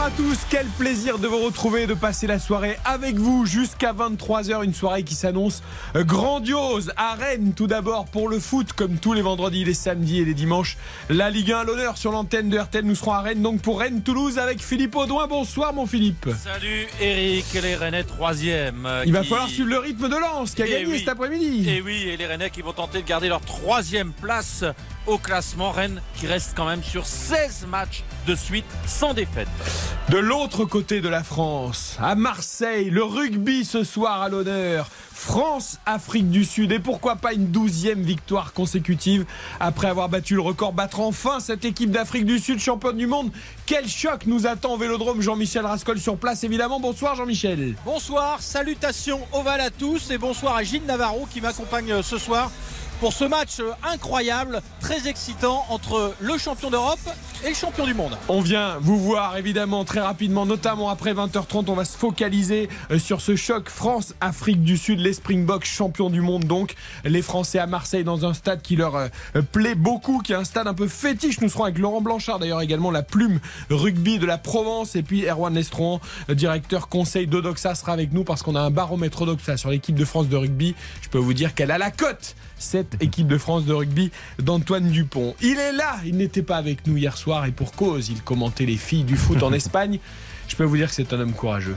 Bonsoir à tous, quel plaisir de vous retrouver, de passer la soirée avec vous jusqu'à 23h, une soirée qui s'annonce grandiose à Rennes tout d'abord pour le foot comme tous les vendredis, les samedis et les dimanches. La Ligue 1 à l'honneur sur l'antenne de RTL, nous serons à Rennes donc pour Rennes-Toulouse avec Philippe Audouin. Bonsoir mon Philippe. Salut Eric, les Rennais troisième. euh, Il va falloir suivre le rythme de Lens qui a Eh gagné oui. cet après-midi. Et oui, et les Rennais qui vont tenter de garder leur troisième place au classement. Rennes qui reste quand même sur 16 matchs de suite sans défaite. De l'autre côté de la France, à Marseille, le rugby ce soir à l'honneur. France-Afrique du Sud. Et pourquoi pas une douzième victoire consécutive après avoir battu le record, battre enfin cette équipe d'Afrique du Sud, championne du monde. Quel choc nous attend au Vélodrome Jean-Michel Rascol sur place, évidemment. Bonsoir Jean-Michel. Bonsoir, salutations ovales à tous et bonsoir à Gilles Navarro qui m'accompagne euh, ce soir pour ce match euh, incroyable, très excitant entre le champion d'Europe et le champion du monde. On vient vous voir évidemment très rapidement, notamment après 20h30. On va se focaliser euh, sur ce choc France-Afrique du Sud, les Springboks champions du monde donc. Les Français à Marseille dans un stade qui leur euh, plaît beaucoup, qui est un stade un peu fétiche. Nous serons avec Laurent Blanchard d'ailleurs également, la plume rugby de la Provence. Et puis Erwan Lestrouan, euh, directeur conseil d'Odoxa, sera avec nous parce qu'on a un baromètre Odoxa sur l'équipe de France de rugby. Je peux vous dire qu'elle a la cote cette équipe de France de rugby d'Antoine Dupont. Il est là, il n'était pas avec nous hier soir et pour cause, il commentait les filles du foot en Espagne. Je peux vous dire que c'est un homme courageux.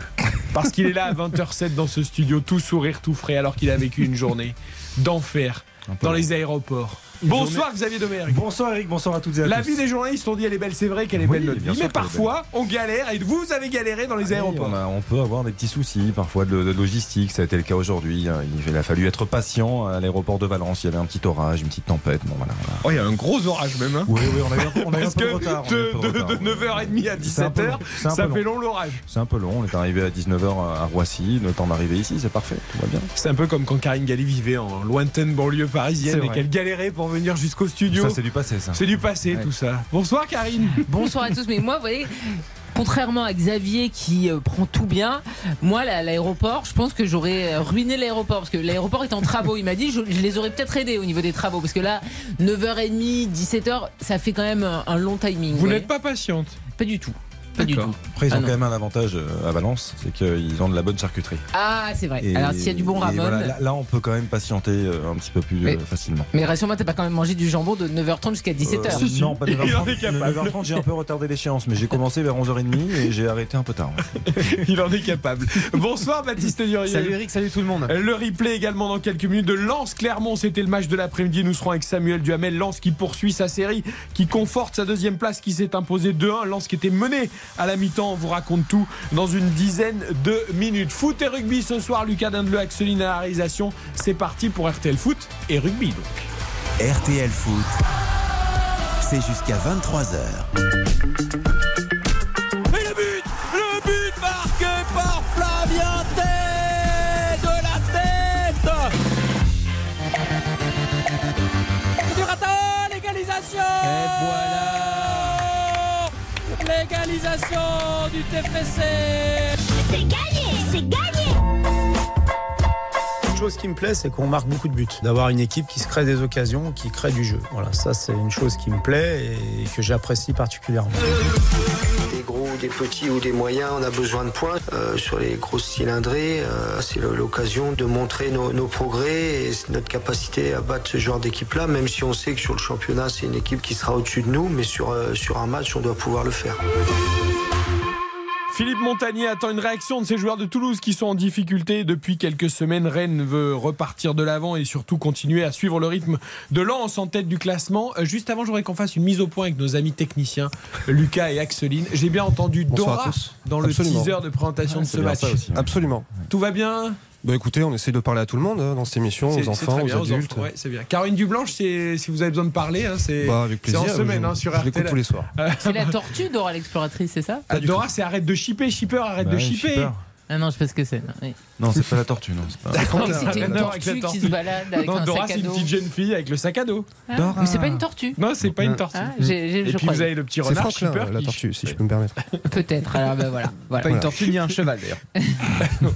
Parce qu'il est là à 20h07 dans ce studio, tout sourire, tout frais, alors qu'il a vécu une journée d'enfer dans les aéroports. Bonsoir Xavier Domergue. Bonsoir Eric, bonsoir à toutes et à La tous. vie des journalistes, on dit elle est belle, c'est vrai qu'elle est Oui, belle notre vie, mais parfois on galère et vous avez galéré dans les Oui, aéroports. on, a- on peut avoir des petits soucis, parfois de, de logistique, ça a été le cas aujourd'hui. hein. Il a fallu être patient à l'aéroport de Valence, il y avait un petit orage, une petite tempête. Bon, voilà, voilà. Oh, il y a un gros orage même. Hein. Oui, oui, on a eu un, on a eu un peu de que retard. de, de retard. de 9h30 à C'est un peu 17h, long, c'est un ça fait long. l'orage. C'est un peu long, on est arrivé à 19h à Roissy, le temps d'arriver ici, c'est parfait, tout va bien. C'est un peu comme quand Karine Galli vivait en lointaine banlieue parisienne et qu'elle galérait pour venir jusqu'au studio. Ça, c'est du passé, ça. C'est du passé Ouais. tout ça. Bonsoir Karine. Bonsoir à tous. Mais moi, vous voyez, contrairement à Xavier qui euh, prend tout bien, moi, là, l'aéroport, je pense que j'aurais euh, ruiné l'aéroport parce que l'aéroport est en travaux. Il m'a dit, je, je les aurais peut-être aidés au niveau des travaux parce que là, 9h30, 17h, ça fait quand même un, un long timing. Vous n'êtes pas patiente? Pas du tout. Pas du tout. Après, ils ont Ah quand même un avantage euh, à Valence, c'est qu'ils ont de la bonne charcuterie. Ah, c'est vrai. Et- Alors, s'il y a du bon et ramen. voilà, là, là, on peut quand même patienter euh, un petit peu plus Mais- euh, facilement. Mais rassure-moi, t'as pas quand même mangé du jambon de 9h30 jusqu'à 17h. Euh, Non, pas Il en est 9h30. capable. 9h30, j'ai un peu retardé l'échéance, mais j'ai commencé vers 11h30 et j'ai arrêté un peu tard. ouais. Il en est capable. Bonsoir Baptiste Durier. Salut Eric, salut tout le monde. Le replay également dans quelques minutes de Lens Clermont, c'était le match de l'après-midi. Nous serons avec Samuel Duhamel. Lens qui poursuit sa série, qui conforte sa deuxième place, qui s'est imposé 2-1. Lens qui était mené à la mi-temps. On vous raconte tout dans une dizaine de minutes. Foot et rugby ce soir. Lucas Dindeleu, Axeline à la réalisation. C'est parti pour RTL Foot et rugby donc. RTL Foot, c'est jusqu'à 23h. Et le but Le but marqué par Flavien Tête de la tête Du Rata, l'égalisation Et voilà L'égalisation du TFC Une chose qui me plaît, c'est qu'on marque beaucoup de buts. D'avoir une équipe qui se crée des occasions, qui crée du jeu. Voilà, ça c'est une chose qui me plaît et que j'apprécie particulièrement. Des petits ou des moyens, on a besoin de points. Euh, sur les grosses cylindrées, euh, c'est l'occasion de montrer nos, progrès et notre capacité à battre ce genre d'équipe-là, même si on sait que sur le championnat, c'est une équipe qui sera au-dessus de nous, mais sur, euh, sur un match, on doit pouvoir le faire. Philippe Montagnier attend une réaction de ces joueurs de Toulouse qui sont en difficulté depuis quelques semaines. Rennes veut repartir de l'avant et surtout continuer à suivre le rythme de Lens en tête du classement. Euh, Juste avant, je voudrais qu'on fasse une mise au point avec nos amis techniciens, Lucas et Axeline. J'ai bien entendu Dora dans le Absolument. teaser de présentation de c'est ce match. Absolument. Tout va bien? Bah écoutez, on essaie de parler à tout le monde hein, dans cette émission, aux enfants, très aux adultes. enfants, ouais, c'est bien. Caroline Dublanche, si vous avez besoin de parler, hein, c'est Bah, avec c'est plaisir. en semaine je, hein, sur je RTL. tous les soirs. C'est la tortue Dora l'exploratrice, c'est ça? Ah, Dora, c'est arrête de chipper, shipper, arrête Bah de chipper. shipper. Ah non, je sais pas ce que c'est. oui. Non, c'est pas la tortue, non. c'est pas- Je croyais que c'était Rien une tortue qui tortue. se balade avec Non, un Dora, sac c'est à une dos. petite jeune fille avec le sac à dos. Ah, Dora. Mais c'est pas une tortue. Non, c'est pas une tortue. Ah, j'ai- j'ai- Et je puis croyais. vous avez le petit C'est renard Franklin, Shipper la qui- tortue, si je peux me permettre. Peut-être. Alors ben voilà. voilà. Pas une tortue ni un cheval d'ailleurs.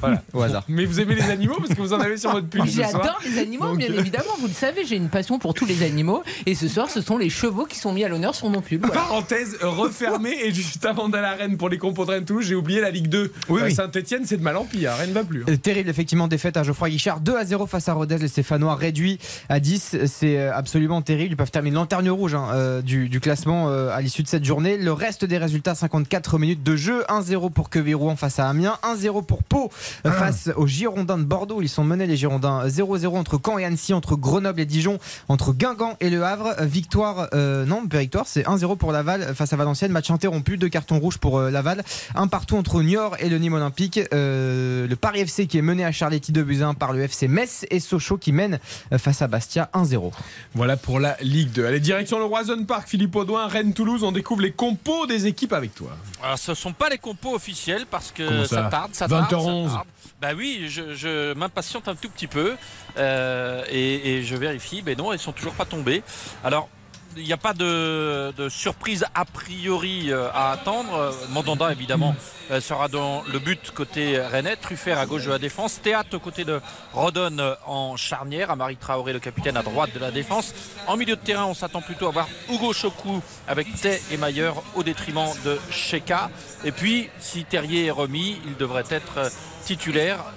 Voilà. Au hasard. Mais vous aimez les animaux parce que vous en avez sur votre pull ce soir. J'adore les animaux, Donc, bien euh, évidemment. Vous le savez, j'ai une passion pour tous les animaux. Et ce soir, ce sont les chevaux qui sont mis à l'honneur sur mon pull. Voilà. Parenthèse refermée et juste avant d'aller à Rennes pour les compos de Rennes Toulouse, j'ai oublié la Ligue 2. Oui, oui. Saint-Etienne, c'est de mal en pire. Rennes va plus. Terrible, effectivement, défaite à Geoffroy Guichard. 2 à 0 face à Rodez. Les Stéphanois réduits à 10. C'est euh, absolument terrible. Ils peuvent terminer lanterne rouge hein, euh, du, du classement euh, à l'issue de cette journée. Le reste des résultats 54 minutes de jeu. 1-0 pour Quevirouen face à Amiens. 1-0 pour Pau euh, face aux Girondins de Bordeaux. Ils sont menés, les Girondins. 0-0 entre Caen et Annecy, entre Grenoble et Dijon, entre Guingamp et Le Havre. Victoire, euh, non, pas victoire, c'est 1-0 pour Laval face à Valenciennes. Match interrompu. Deux cartons rouges pour euh, Laval. Un partout entre Niort et le Nîmes Olympique. Euh, le Paris FC qui est mené à Charletti de Buzyn par le FC Metz et Sochaux qui mène euh, face à Bastia 1-0. Voilà pour la Ligue 2. Allez, direction le Roison Park, Philippe Audouin, Rennes-Toulouse. On découvre les compos des équipes avec toi. Alors, ce sont pas les compos officiels parce que Comment ça ça tarde, ça tarde. 20h11. ça tarde. Bah oui, je, je m'impatiente un tout petit peu euh, et, et je vérifie. Mais non, ils sont toujours pas tombés. Alors. Il n'y a pas de, surprise a priori euh, à attendre. Mandanda, évidemment, euh, sera dans le but côté Rennais. Truffert à gauche de la défense. Théâtre aux côtés de Rodon euh, en charnière. Amari Traoré, le capitaine, à droite de la défense. En milieu de terrain, on s'attend plutôt à voir Hugo Chokou avec Tay et Mayer au détriment de Sheka. Et puis, si Terrier est remis, il devrait être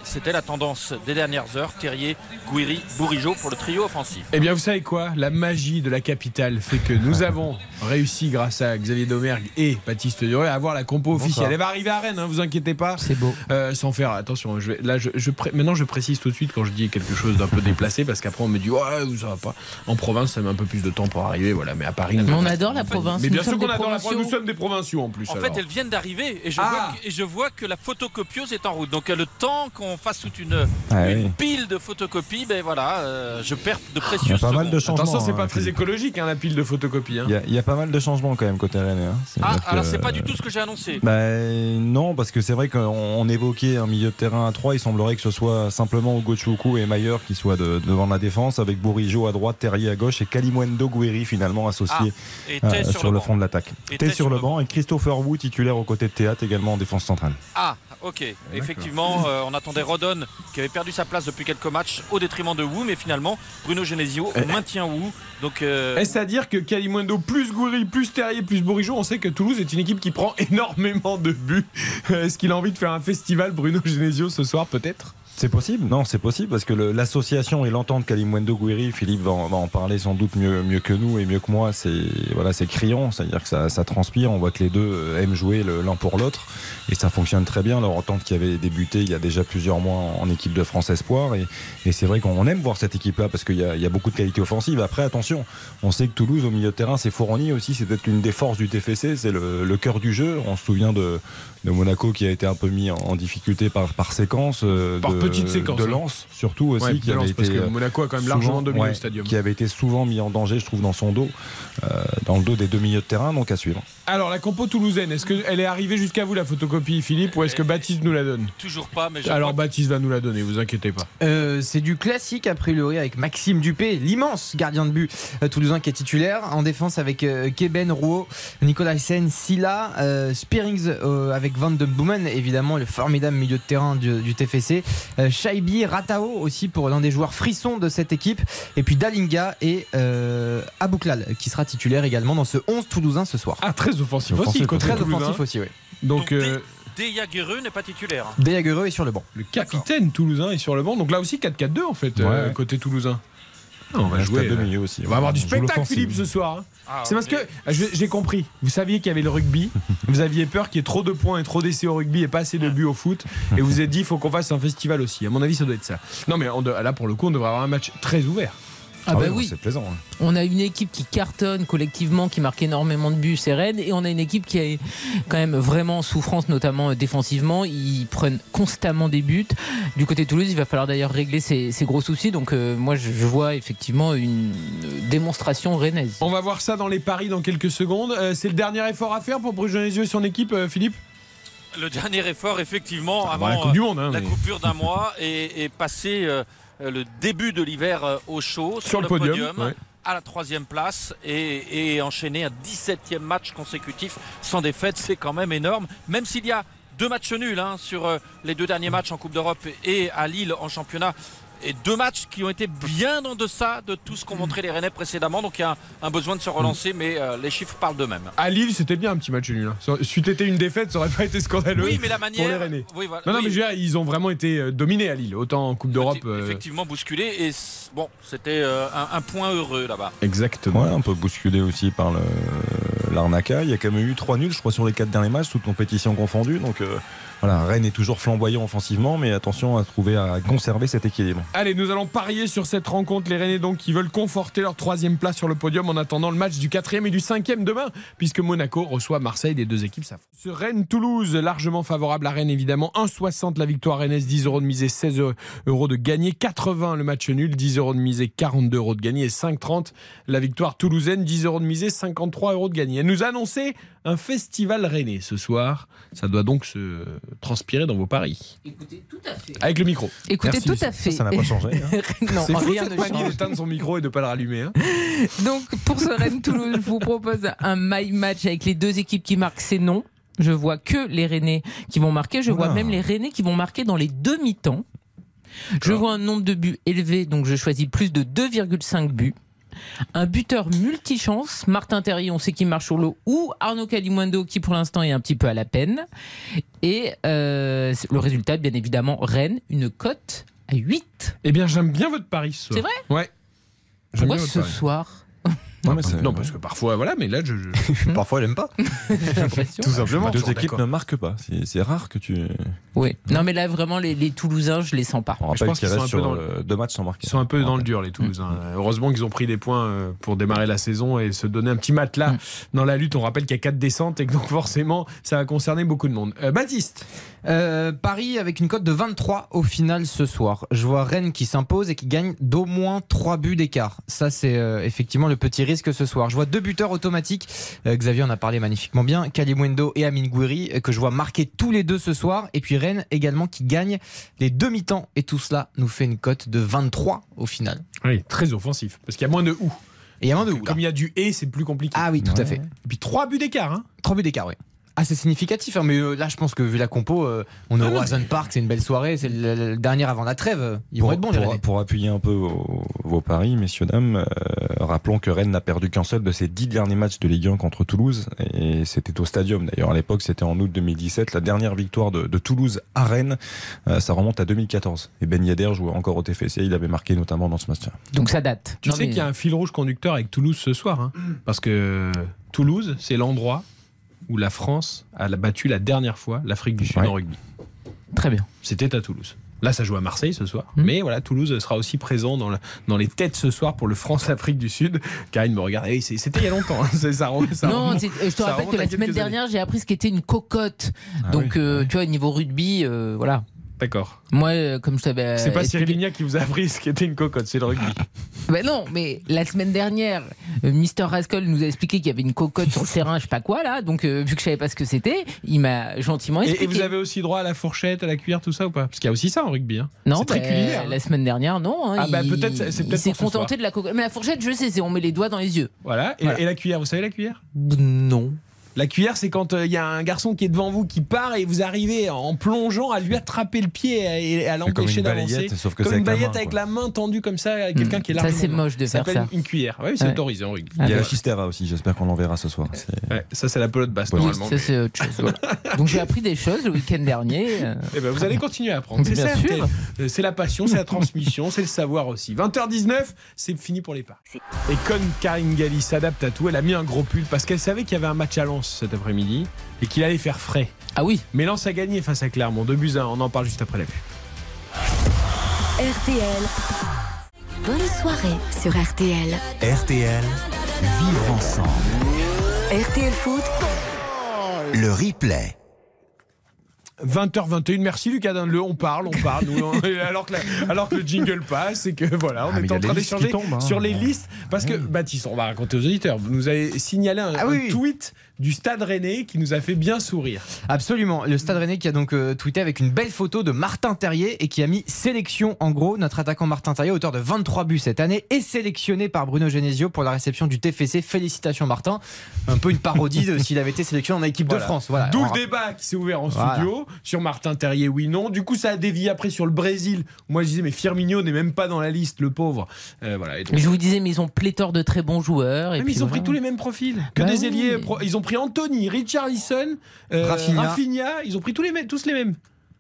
C'était la tendance des dernières heures. Terrier, Gouiri, Bourigeau pour le trio offensif. Eh bien, vous savez quoi? La magie de la capitale fait que nous avons réussi, grâce à Xavier Domergue et Baptiste Duré, à avoir la compo officielle. Elle va arriver à Rennes, hein, vous inquiétez pas. C'est beau. Euh, sans faire attention, je vais, là, je, je pré- maintenant je précise tout de suite quand je dis quelque chose d'un peu déplacé parce qu'après on me dit ouais ça va pas. En province ça met un peu plus de temps pour arriver, voilà. Mais à Paris, Mais on adore la province. Mais bien sûr qu'on adore la province. Nous sommes des provinciaux en plus. En alors. fait, elles viennent d'arriver et, je Ah. vois que- et je vois que la photocopieuse est en route. Donc, le temps qu'on fasse toute une, Ah une oui. pile de photocopies, ben voilà, euh, je perds de Il y a précieuses pas mal de secondes. changements. Attention, c'est hein, pas très écologique hein, la pile de photocopies. hein. Il y, a, il y a pas mal de changements quand même côté Rennes. hein. Ah, alors c'est pas du tout ce que j'ai annoncé. Bah, non, parce que c'est vrai qu'on on évoquait un milieu de terrain à 3. Il semblerait que ce soit simplement Hugo Choukou et Mayer qui soient de- devant la défense, avec Bourigeau à droite, Terrier à gauche et Kalimwendo Gouiri finalement associé Et euh, sur, le, front de l'attaque. Tay sur le banc et Christopher Wu titulaire aux côtés de Théâtre également en défense centrale. Ah, ok. Effectivement, euh, on attendait Rodon qui avait perdu sa place depuis quelques matchs au détriment de Wu, mais finalement, Bruno Genesio Eh. maintient Wu. Donc, euh, Est-ce à dire que Kalimundo plus Gouiri plus Terrier plus Bourigeau, on sait que Toulouse est une équipe qui prend énormément de buts. Est-ce qu'il a envie de faire un festival Bruno Genesio ce soir peut-être? C'est possible Non, c'est possible parce que l'association et l'entente Kalimwendo Gouiri, Philippe va, en- parler sans doute mieux, que nous et mieux que moi. C'est voilà, c'est criant, c'est-à-dire que ça, transpire. On voit que les deux euh, aiment jouer l'un pour l'autre et ça fonctionne très bien. Leur entente qui avait débuté il y a déjà plusieurs mois en, équipe de France Espoir et, c'est vrai qu'on aime voir cette équipe-là parce qu'il y, a- beaucoup de qualité offensive. Après, attention, on sait que Toulouse au milieu de terrain, c'est fourni aussi. C'est peut-être une des forces du TFC, c'est le cœur du jeu. On se souvient de, de Monaco qui a été un peu mis en, en difficulté par, par séquence, euh, Par de, petite séquence, de hein. Lens surtout aussi, Ouais, qui de avait Lens, parce été que euh, Monaco a quand même souvent- largement dominé ouais, le stadium. qui avait été souvent mis en danger, je trouve, dans son dos, euh, dans le dos des deux milieux de terrain, donc à suivre. Alors la compo toulousaine, est-ce qu'elle est arrivée jusqu'à vous la photocopie Philippe ou est-ce que Baptiste nous la donne? toujours pas, mais je Alors vois- Baptiste va nous la donner, vous inquiétez pas. Euh, c'est du classique a priori avec Maxime Dupé, l'immense gardien de but toulousain qui est titulaire. En défense avec euh, Keben, Rouault, Nicolas Hyssen, Silla, euh, Spearings euh, avec Van de Boomen, évidemment le formidable milieu de terrain du, du TFC. Euh, Shaibi, Ratao aussi pour l'un des joueurs frissons de cette équipe. Et puis Dalinga et euh, Abouklal qui sera titulaire également dans ce 11 toulousain ce soir. Ah très offensif aussi, Très toulousain. offensif aussi, oui. Donc euh, n'est pas titulaire. Deyagereux est sur le banc. le capitaine toulousain est sur le banc. Donc là aussi 4-4-2 en fait, euh, Ouais. côté toulousain. On va jouer. à deux milieux aussi. On va avoir du spectacle. Philippe ce soir. hein. Ah, C'est parce que j'ai compris. Vous saviez qu'il y avait le rugby. vous aviez peur qu'il y ait trop de points et trop d'essais au rugby et pas assez de buts au foot. Et vous vous êtes dit, il faut qu'on fasse un festival aussi. À mon avis, ça doit être ça. Non, mais là, pour le coup, on devrait avoir un match très ouvert. Ah bah bon, oui. C'est plaisant. hein. On a une équipe qui cartonne collectivement, qui marque énormément de buts, c'est Rennes, et on a une équipe qui est quand même vraiment en souffrance, notamment euh, défensivement. Ils prennent constamment des buts. Du côté de Toulouse, il va falloir d'ailleurs régler ces, ces gros soucis. Donc euh, moi, je, vois effectivement une euh, démonstration rennaise. On va voir ça dans les paris dans quelques secondes. Euh, c'est le dernier effort à faire pour Bruges les yeux et son équipe, euh, Philippe? Le dernier effort, effectivement, Avant avant, la Coupe du Monde. hein, la mais- coupure d'un mois et, et passer euh, le début de l'hiver euh, au chaud Sur le podium, ouais. à la troisième place et, et enchaîner un 17e match consécutif sans défaite, c'est quand même énorme. Même s'il y a deux matchs nuls hein, sur euh, les deux derniers matchs en Coupe d'Europe et à Lille en championnat. Et deux matchs qui ont été bien en deçà de tout ce qu'ont montré les Rennais précédemment. Donc il y a un, un besoin de se relancer, mais euh, les chiffres parlent d'eux-mêmes. À Lille, c'était bien un petit match nul. hein. Si été une défaite, ça aurait pas été scandaleux. Oui, mais la pour les manière. Rennais. Oui, voilà. Non, non, Oui. mais je veux dire, ils ont vraiment été euh, dominés à Lille, autant en Coupe d'Europe. euh, effectivement bousculé et bon c'était euh, un, un point heureux là-bas. Exactement. Ouais, un peu bousculé aussi par le- l'arnaca. Il y a quand même eu 3 nuls, je crois, sur les 4 derniers matchs, toutes compétitions confondues. Donc euh, voilà, Rennes est toujours flamboyant offensivement, mais attention à trouver à conserver cet équilibre. Allez, nous allons parier sur cette rencontre. Les Rennais, donc, qui veulent conforter leur troisième place sur le podium en attendant le match du quatrième et du cinquième demain, puisque Monaco reçoit Marseille. Les deux équipes. Ce Rennes-Toulouse, largement favorable à Rennes, évidemment. 1,60 la victoire rennaise, 10 euros de misée, 16 euros de gagné. 80 le match nul, 10 euros de misée, 42 euros de gagné. Et 5,30 la victoire toulousaine, 10 euros de misée, 53 euros de gagné. Elle nous a annoncé un festival rennais ce soir. Ça doit donc se transpirer dans vos paris. Écoutez, tout à fait. Avec le micro. Écoutez, Merci, tout à fait. Ça, n'a pas changé. hein. non, C'est fou rien ne change. d'éteindre son micro et de pas le rallumer. hein. Donc pour ce Rennes-Toulouse, je vous propose un my match avec les deux équipes qui marquent, c'est non. Je vois que les Rennais qui vont marquer. Je vois même les Rennais qui vont marquer dans les demi-temps. Je vois un nombre de buts élevé, donc je choisis plus de 2,5 buts. Un buteur multichance, Martin Terrier, on sait qu'il marche sur l'eau, ou Arnaud Calimundo, qui pour l'instant est un petit peu à la peine. Et euh, le résultat, bien évidemment, Rennes, une cote à 8. Eh bien, j'aime bien votre pari ce soir. C'est vrai? Ouais. Pourquoi ce soir? Non, non, parce que parfois, voilà, mais là, je. je- Parfois, elle aime pas. Tout simplement. Bah, Deux équipes ne marquent pas. C'est rare que tu. Oui. Non, mais là, vraiment, les, les Toulousains, je les sens pas. On Je pense qu'ils sont restent un peu dans euh, deux matchs sans marquer. Ils sont un peu dans le dur, les Toulousains. Heureusement qu'ils ont pris des points euh, pour démarrer la saison et se donner un petit matelas dans la lutte. On rappelle qu'il y a quatre descentes et que donc forcément, ça va concerner beaucoup de monde. Euh, Baptiste Euh, Paris avec une cote de 23 au final ce soir. Je vois Rennes qui s'impose et qui gagne d'au moins 3 buts d'écart. Ça, c'est euh, effectivement le petit risque ce soir. Je vois deux buteurs automatiques. Euh, Xavier en a parlé magnifiquement bien. Kalimwendo et Amin Gouiri que je vois marquer tous les deux ce soir. Et puis Rennes également qui gagne les demi-temps. Et tout cela nous fait une cote de 23 au final. Oui, très offensif. Parce qu'il y a moins de ou. Et il y a moins de ou. Comme il y a du et, c'est plus compliqué. Ah oui, tout à fait. Et puis trois buts d'écart. Hein. 3 buts d'écart, oui. Ah, c'est significatif, hein, mais euh, là, je pense que vu la compo, euh, on est au Horizon Park, c'est une belle soirée, c'est le, le dernier avant la trêve. Ils vont Pour, être bons, les pour- appuyer un peu vos, vos paris, messieurs, dames, euh, rappelons que Rennes n'a perdu qu'un seul de ses dix derniers matchs de Ligue 1 contre Toulouse. Et c'était au Stadium d'ailleurs. À l'époque, c'était en août 2017. La dernière victoire de, de Toulouse à Rennes, euh, ça remonte à 2014. Et Ben Yedder jouait encore au TFC. Il avait marqué notamment dans ce match-là. Donc ça date. Tu Non, sais mais- qu'il y a un fil rouge conducteur avec Toulouse ce soir. hein. parce que Toulouse, c'est l'endroit où la France a battu la dernière fois l'Afrique du Sud Ouais. en rugby. Très bien. C'était à Toulouse. Là, ça joue à Marseille ce soir. Mhm. Mais voilà, Toulouse sera aussi présent dans, la- dans les têtes ce soir pour le France-Afrique du Sud. Karine me regarde. Eh C'était il y a longtemps. hein. Ça, ça non, remonte- je te rappelle que la semaine dernière, j'ai appris ce qu'était une cocotte. Ah Donc, oui. euh, tu vois, au niveau rugby, euh, voilà. D'accord. Moi, euh, comme je t'avais. C'est pas expliqué- Cyril Lignac qui vous a appris ce qu'était une cocotte, c'est le rugby. Ben non, mais la semaine dernière, euh, Mister Rascal nous a expliqué qu'il y avait une cocotte sur le terrain, je sais pas quoi là. Donc, euh, vu que je savais pas ce que c'était, il m'a gentiment expliqué. et vous avez aussi droit à la fourchette, à la cuillère, tout ça ou pas? Parce qu'il y a aussi ça en rugby. hein. Non, c'est très ben, culinaire. La semaine dernière, non. hein, Ah, bah, il- peut-être, c'est- c'est il peut-être s'est contenté de la cocotte. Mais la fourchette, je sais, c'est on met les doigts dans les yeux. Voilà. Et, Voilà. et la cuillère, vous savez la cuillère? Non. La cuillère, c'est quand euh, il y a un garçon qui est devant vous qui part et vous arrivez en plongeant à lui attraper le pied et à l'empêcher une d'avancer. sauf que Comme c'est une avec la balayette main, avec la main tendue comme ça, à quelqu'un Hmm. qui est Ça, largement c'est moche de Ça faire s'appelle ça. Une cuillère. Oui, c'est Ouais. autorisé en rugby. Il y a la chistera aussi. J'espère qu'on l'enverra ce soir. Ouais, ça, c'est la pelote basse, Oui, normalement. Ça, c'est autre chose. voilà. Donc, j'ai appris des choses le week-end dernier. euh, Eh ben, vous allez continuer à apprendre. C'est Bien ça. C'est la passion, c'est la transmission, c'est le savoir aussi. 20h19, c'est fini pour les pas. Et comme Karine Galli s'adapte à tout, elle a mis un gros pull parce qu'elle savait qu'il y avait un match à Lens cet après-midi et qu'il allait faire frais. Ah oui. Mais Lens a gagné face à Clermont. 2 buts à 1. On en parle juste après la pub. RTL. Bonne soirée sur RTL. RTL, vivre ensemble. RTL Foot, Le replay. 20h21, merci Lucas Le on parle, on parle, nous, on- alors, que la- alors que le jingle passe et que voilà, on Ah, est en train d'échanger hein. sur les listes. Parce que, Baptiste, on va raconter aux auditeurs, vous nous avez signalé un, Ah un tweet du Stade Rennais qui nous a fait bien sourire. Absolument. Le Stade Rennais qui a donc euh, tweeté avec une belle photo de Martin Terrier et qui a mis sélection en gros. Notre attaquant Martin Terrier, auteur de 23 buts cette année, est sélectionné par Bruno Genesio pour la réception du TFC. Félicitations Martin. Un peu une parodie de s'il avait été sélectionné en équipe Voilà. de France. Voilà. D'où le débat qui s'est ouvert en Voilà. studio sur Martin Terrier, oui, non. Du coup, ça a dévié après sur le Brésil. Moi, je disais, mais Firmino n'est même pas dans la liste, le pauvre. Euh, voilà. Et donc- Je vous disais, mais ils ont pléthore de très bons joueurs. Et Mais puis ils ont pris tous les mêmes profils. Que Bah des oui. ailiers. Ils ont pris Anthony, Richarlison, euh, Rafinha. Rafinha. Ils ont pris tous les mêmes, tous les mêmes.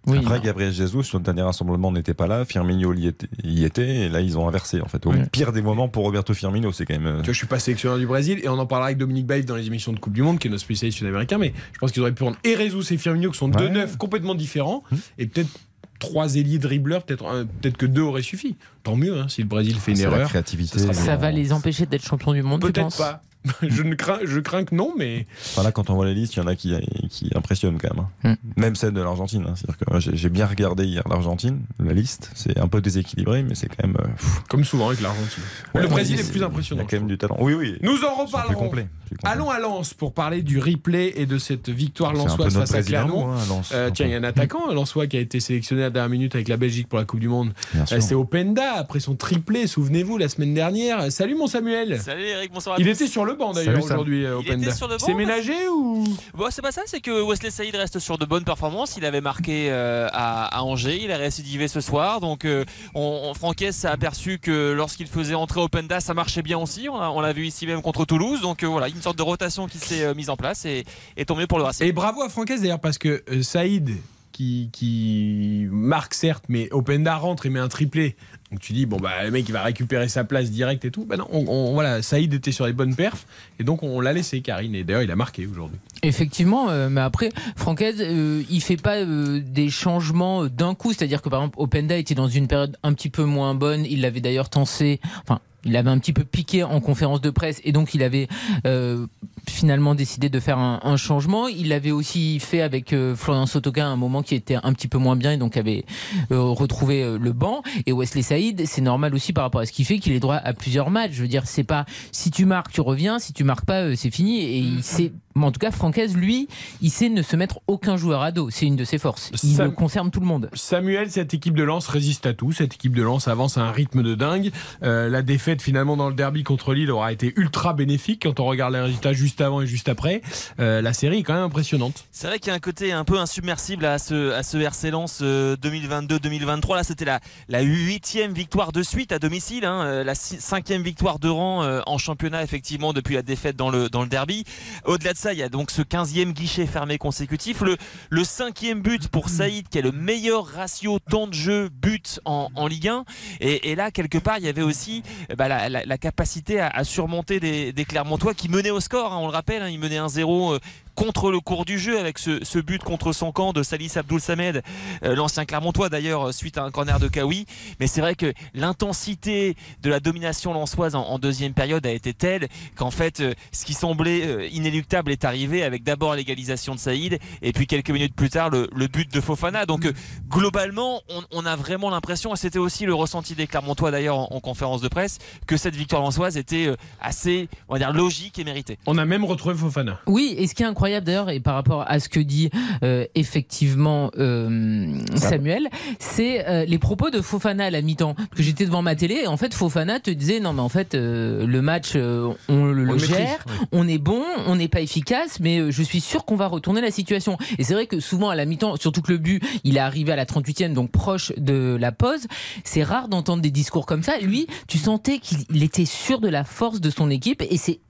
Oui, Après, non. Gabriel Jesus, sur le dernier rassemblement, n'était pas là. Firmino y était, y était, et là, ils ont inversé, en fait. Au pire des moments pour Roberto Firmino, c'est quand même. euh, Tu vois, je suis pas sélectionneur du Brésil et on en parlera avec Dominique Baïf dans les émissions de Coupe du Monde, qui est notre spécialiste sud-américain. Mais je pense qu'ils auraient pu prendre Erezus et Firmino, qui sont deux neufs complètement différents, et peut-être trois ailiers dribbleurs, peut-être que deux auraient suffi. Tant mieux hein, si le Brésil fait une la erreur. créativité. ce sera Ça va les empêcher d'être champion du monde, Peut-être pas. je, ne crains, je crains que non, mais Enfin, là, quand on voit la liste, il y en a qui, qui impressionnent quand même. hein. Hmm. Même celle de l'Argentine. hein. C'est-à-dire que j'ai bien regardé hier l'Argentine, la liste. C'est un peu déséquilibré, mais c'est quand même. euh, pff, comme souvent avec l'Argentine. ouais, le Brésil c'est- est plus impressionnant. Il y a quand même du talent. Oui, oui. Nous en plus reparlerons. plus. Allons à Lens pour parler du replay et de cette victoire lensoise face à Clermont. hein, Lens. Euh, tiens, il y a un attaquant, Lensois, qui a été sélectionné à la dernière minute avec la Belgique pour la Coupe du Monde. Euh. C'est Openda, après son triplé, souvenez-vous, la semaine dernière. Salut mon Samuel Salut Eric, bonsoir à Il tous. était sur le banc d'ailleurs aujourd'hui, euh, Il était Openda. sur le banc, C'est ménagé ou Bon, c'est pas ça, c'est que Wesley Saïd reste sur de bonnes performances. Il avait marqué euh, à, à Angers, il a récidivé ce soir. Donc, euh, on, on- Franquès s'est aperçu que lorsqu'il faisait entrer Openda, ça marchait bien aussi. On l'a on l'a vu ici même contre Toulouse. Donc, euh, voilà, une sorte de rotation qui s'est euh, mise en place et, et tant mieux pour le Racing. Et bravo à Francaise d'ailleurs, parce que euh, Saïd, qui, qui marque certes, mais Openda rentre et met un triplé. Donc tu dis, bon, bah, le mec, il va récupérer sa place direct et tout. Bah non, on, voilà, Saïd était sur les bonnes perfs, et donc on l'a laissé, Karine. Et d'ailleurs, il a marqué aujourd'hui. Effectivement, euh, mais après, Francaise, euh, il fait pas euh, des changements euh, d'un coup. C'est-à-dire que par exemple, Openda était dans une période un petit peu moins bonne. Il l'avait d'ailleurs tensé. Enfin. Il avait un petit peu piqué en conférence de presse et donc il avait euh, finalement décidé de faire un, un changement. Il l'avait aussi fait avec euh, Florian Sotoka à un moment qui était un petit peu moins bien et donc avait euh, retrouvé euh, le banc. Et Wesley Saïd, c'est normal aussi par rapport à ce qu'il fait qu'il ait droit à plusieurs matchs. Je veux dire, c'est pas si tu marques, tu reviens, si tu marques pas, euh, c'est fini. Et il sait, mais en tout cas, Francaise, lui, il sait ne se mettre aucun joueur à dos. C'est une de ses forces. Il concerne tout le monde. Samuel, cette équipe de Lens résiste à tout. Cette équipe de Lens avance à un rythme de dingue. Euh, la défaite finalement dans le derby contre Lille aura été ultra bénéfique quand on regarde les résultats juste avant et juste après. Euh, la série est quand même impressionnante. C'est vrai qu'il y a un côté un peu insubmersible à ce, à ce RC Lens euh, 2022-2023. Là, c'était la, la huitième victoire de suite à domicile, hein, euh, la ci- cinquième victoire de rang euh, en championnat, effectivement, depuis la défaite dans le, dans le derby. Au-delà de ça, il y a donc ce 15e guichet fermé consécutif. Le, cinquième but pour Saïd, qui est le meilleur ratio temps de jeu but en, Ligue 1. Et, là, quelque part, il y avait aussi eh ben, la, capacité à, surmonter des, Clermontois qui menaient au score. hein, on le rappelle, hein, ils menaient 1-0 euh, contre le cours du jeu avec ce, ce but contre son camp de Salis Abdoul Samed, euh, l'ancien Clermontois d'ailleurs, euh, suite à un corner de Kawi. Mais c'est vrai que l'intensité de la domination lançoise en, en deuxième période a été telle qu'en fait, euh, ce qui semblait euh, inéluctable est arrivé avec d'abord l'égalisation de Saïd et puis quelques minutes plus tard le, le but de Fofana. Donc euh, globalement, on, on a vraiment l'impression, et c'était aussi le ressenti des Clermontois d'ailleurs en, en conférence de presse, que cette victoire lançoise était euh, assez, on va dire, logique et méritée. On a même retrouvé Fofana. Oui, et ce qui est incroyable d'ailleurs, et par rapport à ce que dit euh, effectivement euh, Samuel, c'est euh, les propos de Fofana à la mi-temps. Que j'étais devant ma télé, et en fait, Fofana te disait non, mais en fait, le match, on le, gère, maîtrise, oui. on est bon, on n'est pas efficace, mais je suis sûr qu'on va retourner la situation. Et c'est vrai que souvent à la mi-temps, surtout que le but, il est arrivé à la 38e, donc proche de la pause, c'est rare d'entendre des discours comme ça. Lui, tu sentais qu'il était sûr de la force de son équipe, et c'est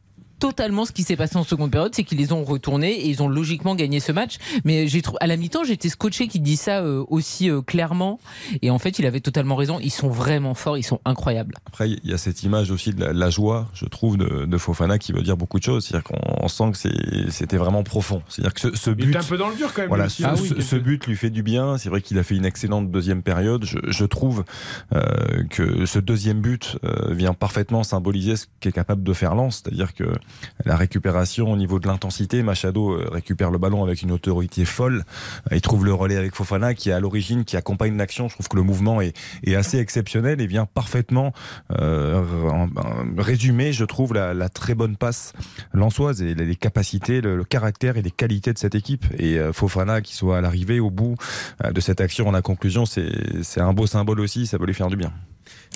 totalement ce qui s'est passé en seconde période, c'est qu'ils les ont retournés et ils ont logiquement gagné ce match. Mais j'ai trou- à la mi-temps, j'étais scotché qui dit ça euh, aussi euh, clairement. Et en fait, il avait totalement raison. Ils sont vraiment forts, ils sont incroyables. Après, il y a cette image aussi de la, la joie, je trouve, de, de Fofana qui veut dire beaucoup de choses. C'est-à-dire qu'on on sent que c'est- c'était vraiment profond. C'est-à-dire que ce, ce Il but. était un peu dans le dur quand même. Voilà, ce but lui fait du bien. C'est vrai qu'il a fait une excellente deuxième période. Je, je trouve euh, que ce deuxième but euh, vient parfaitement symboliser ce qu'est capable de faire Lens. C'est-à-dire que la récupération, au niveau de l'intensité. Machado euh, récupère le ballon avec une autorité folle. Euh, Il trouve le relais avec Fofana qui est à l'origine, qui accompagne l'action. Je trouve que le mouvement est, assez exceptionnel et vient parfaitement euh, résumer, je trouve, la, très bonne passe lançoise et les, capacités, le, le caractère et les qualités de cette équipe. Et euh, Fofana qui soit à l'arrivée, au bout euh, de cette action, en la conclusion, c'est un beau symbole aussi. Ça peut lui faire du bien.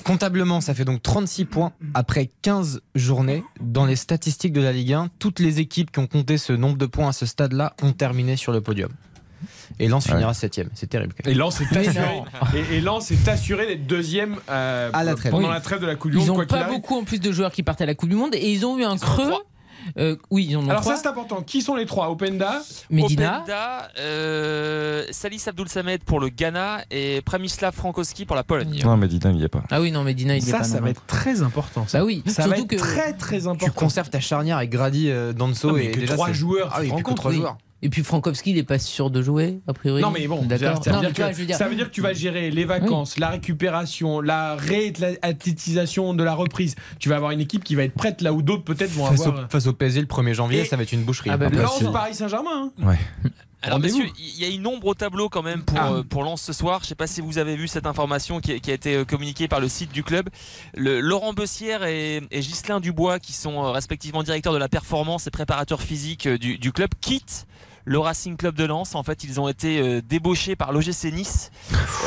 Comptablement, ça fait donc 36 points après 15 journées. Dans les statistiques de la Ligue 1, toutes les équipes qui ont compté ce nombre de points à ce stade-là ont terminé sur le podium. Et Lens finira 7ème. C'est terrible. Et. Lens est assuré, et, et Lens est assuré d'être deuxième euh, À la trêve. pendant Oui. la trêve de la Coupe du Monde. Ils ont quoi qu'il pas beaucoup en plus de joueurs qui partent à la Coupe du Monde et ils ont eu un creux. Euh, oui, ils en ont Alors trois. ça c'est important. Qui sont les trois? Openda, Medina. Openda, euh, Salis Abdul Samed pour le Ghana et Pramislav Frankowski pour la Pologne. Non, mais Dina, il n'y est pas. Ah oui, non, Medina, il y est ça, pas. ça non, va être très important. Bah oui, ça va surtout être que. très très Tu important. conserves ta charnière avec Grady, euh, Danso Non, mais et que déjà trois joueurs, Ah tu oui, plus que trois joueurs. Et puis Frankowski, il est pas sûr de jouer, a priori. Non mais bon, d'accord. ça veut, Non, dire mais que, je veux dire- ça veut dire que tu vas gérer les vacances, la récupération, la réathlétisation de la reprise. Tu vas avoir une équipe qui va être prête là où d'autres peut-être vont Face, avoir. au, face au PSG le 1er janvier, Et- ça va être une boucherie. Ah bah, c'est- Paris Saint-Germain. hein. Ouais. Alors Rendez-vous. messieurs, il y a une ombre au tableau quand même pour, Ah. euh, pour Lens ce soir. Je ne sais pas si vous avez vu cette information qui, a- qui a été euh, communiquée par le site du club. Le, Laurent Bessière et, et Ghislain Dubois, qui sont euh, respectivement directeurs de la performance et préparateurs physiques euh, du, du club, quittent le Racing Club de Lens. En fait, ils ont été euh, débauchés par l'OGC Nice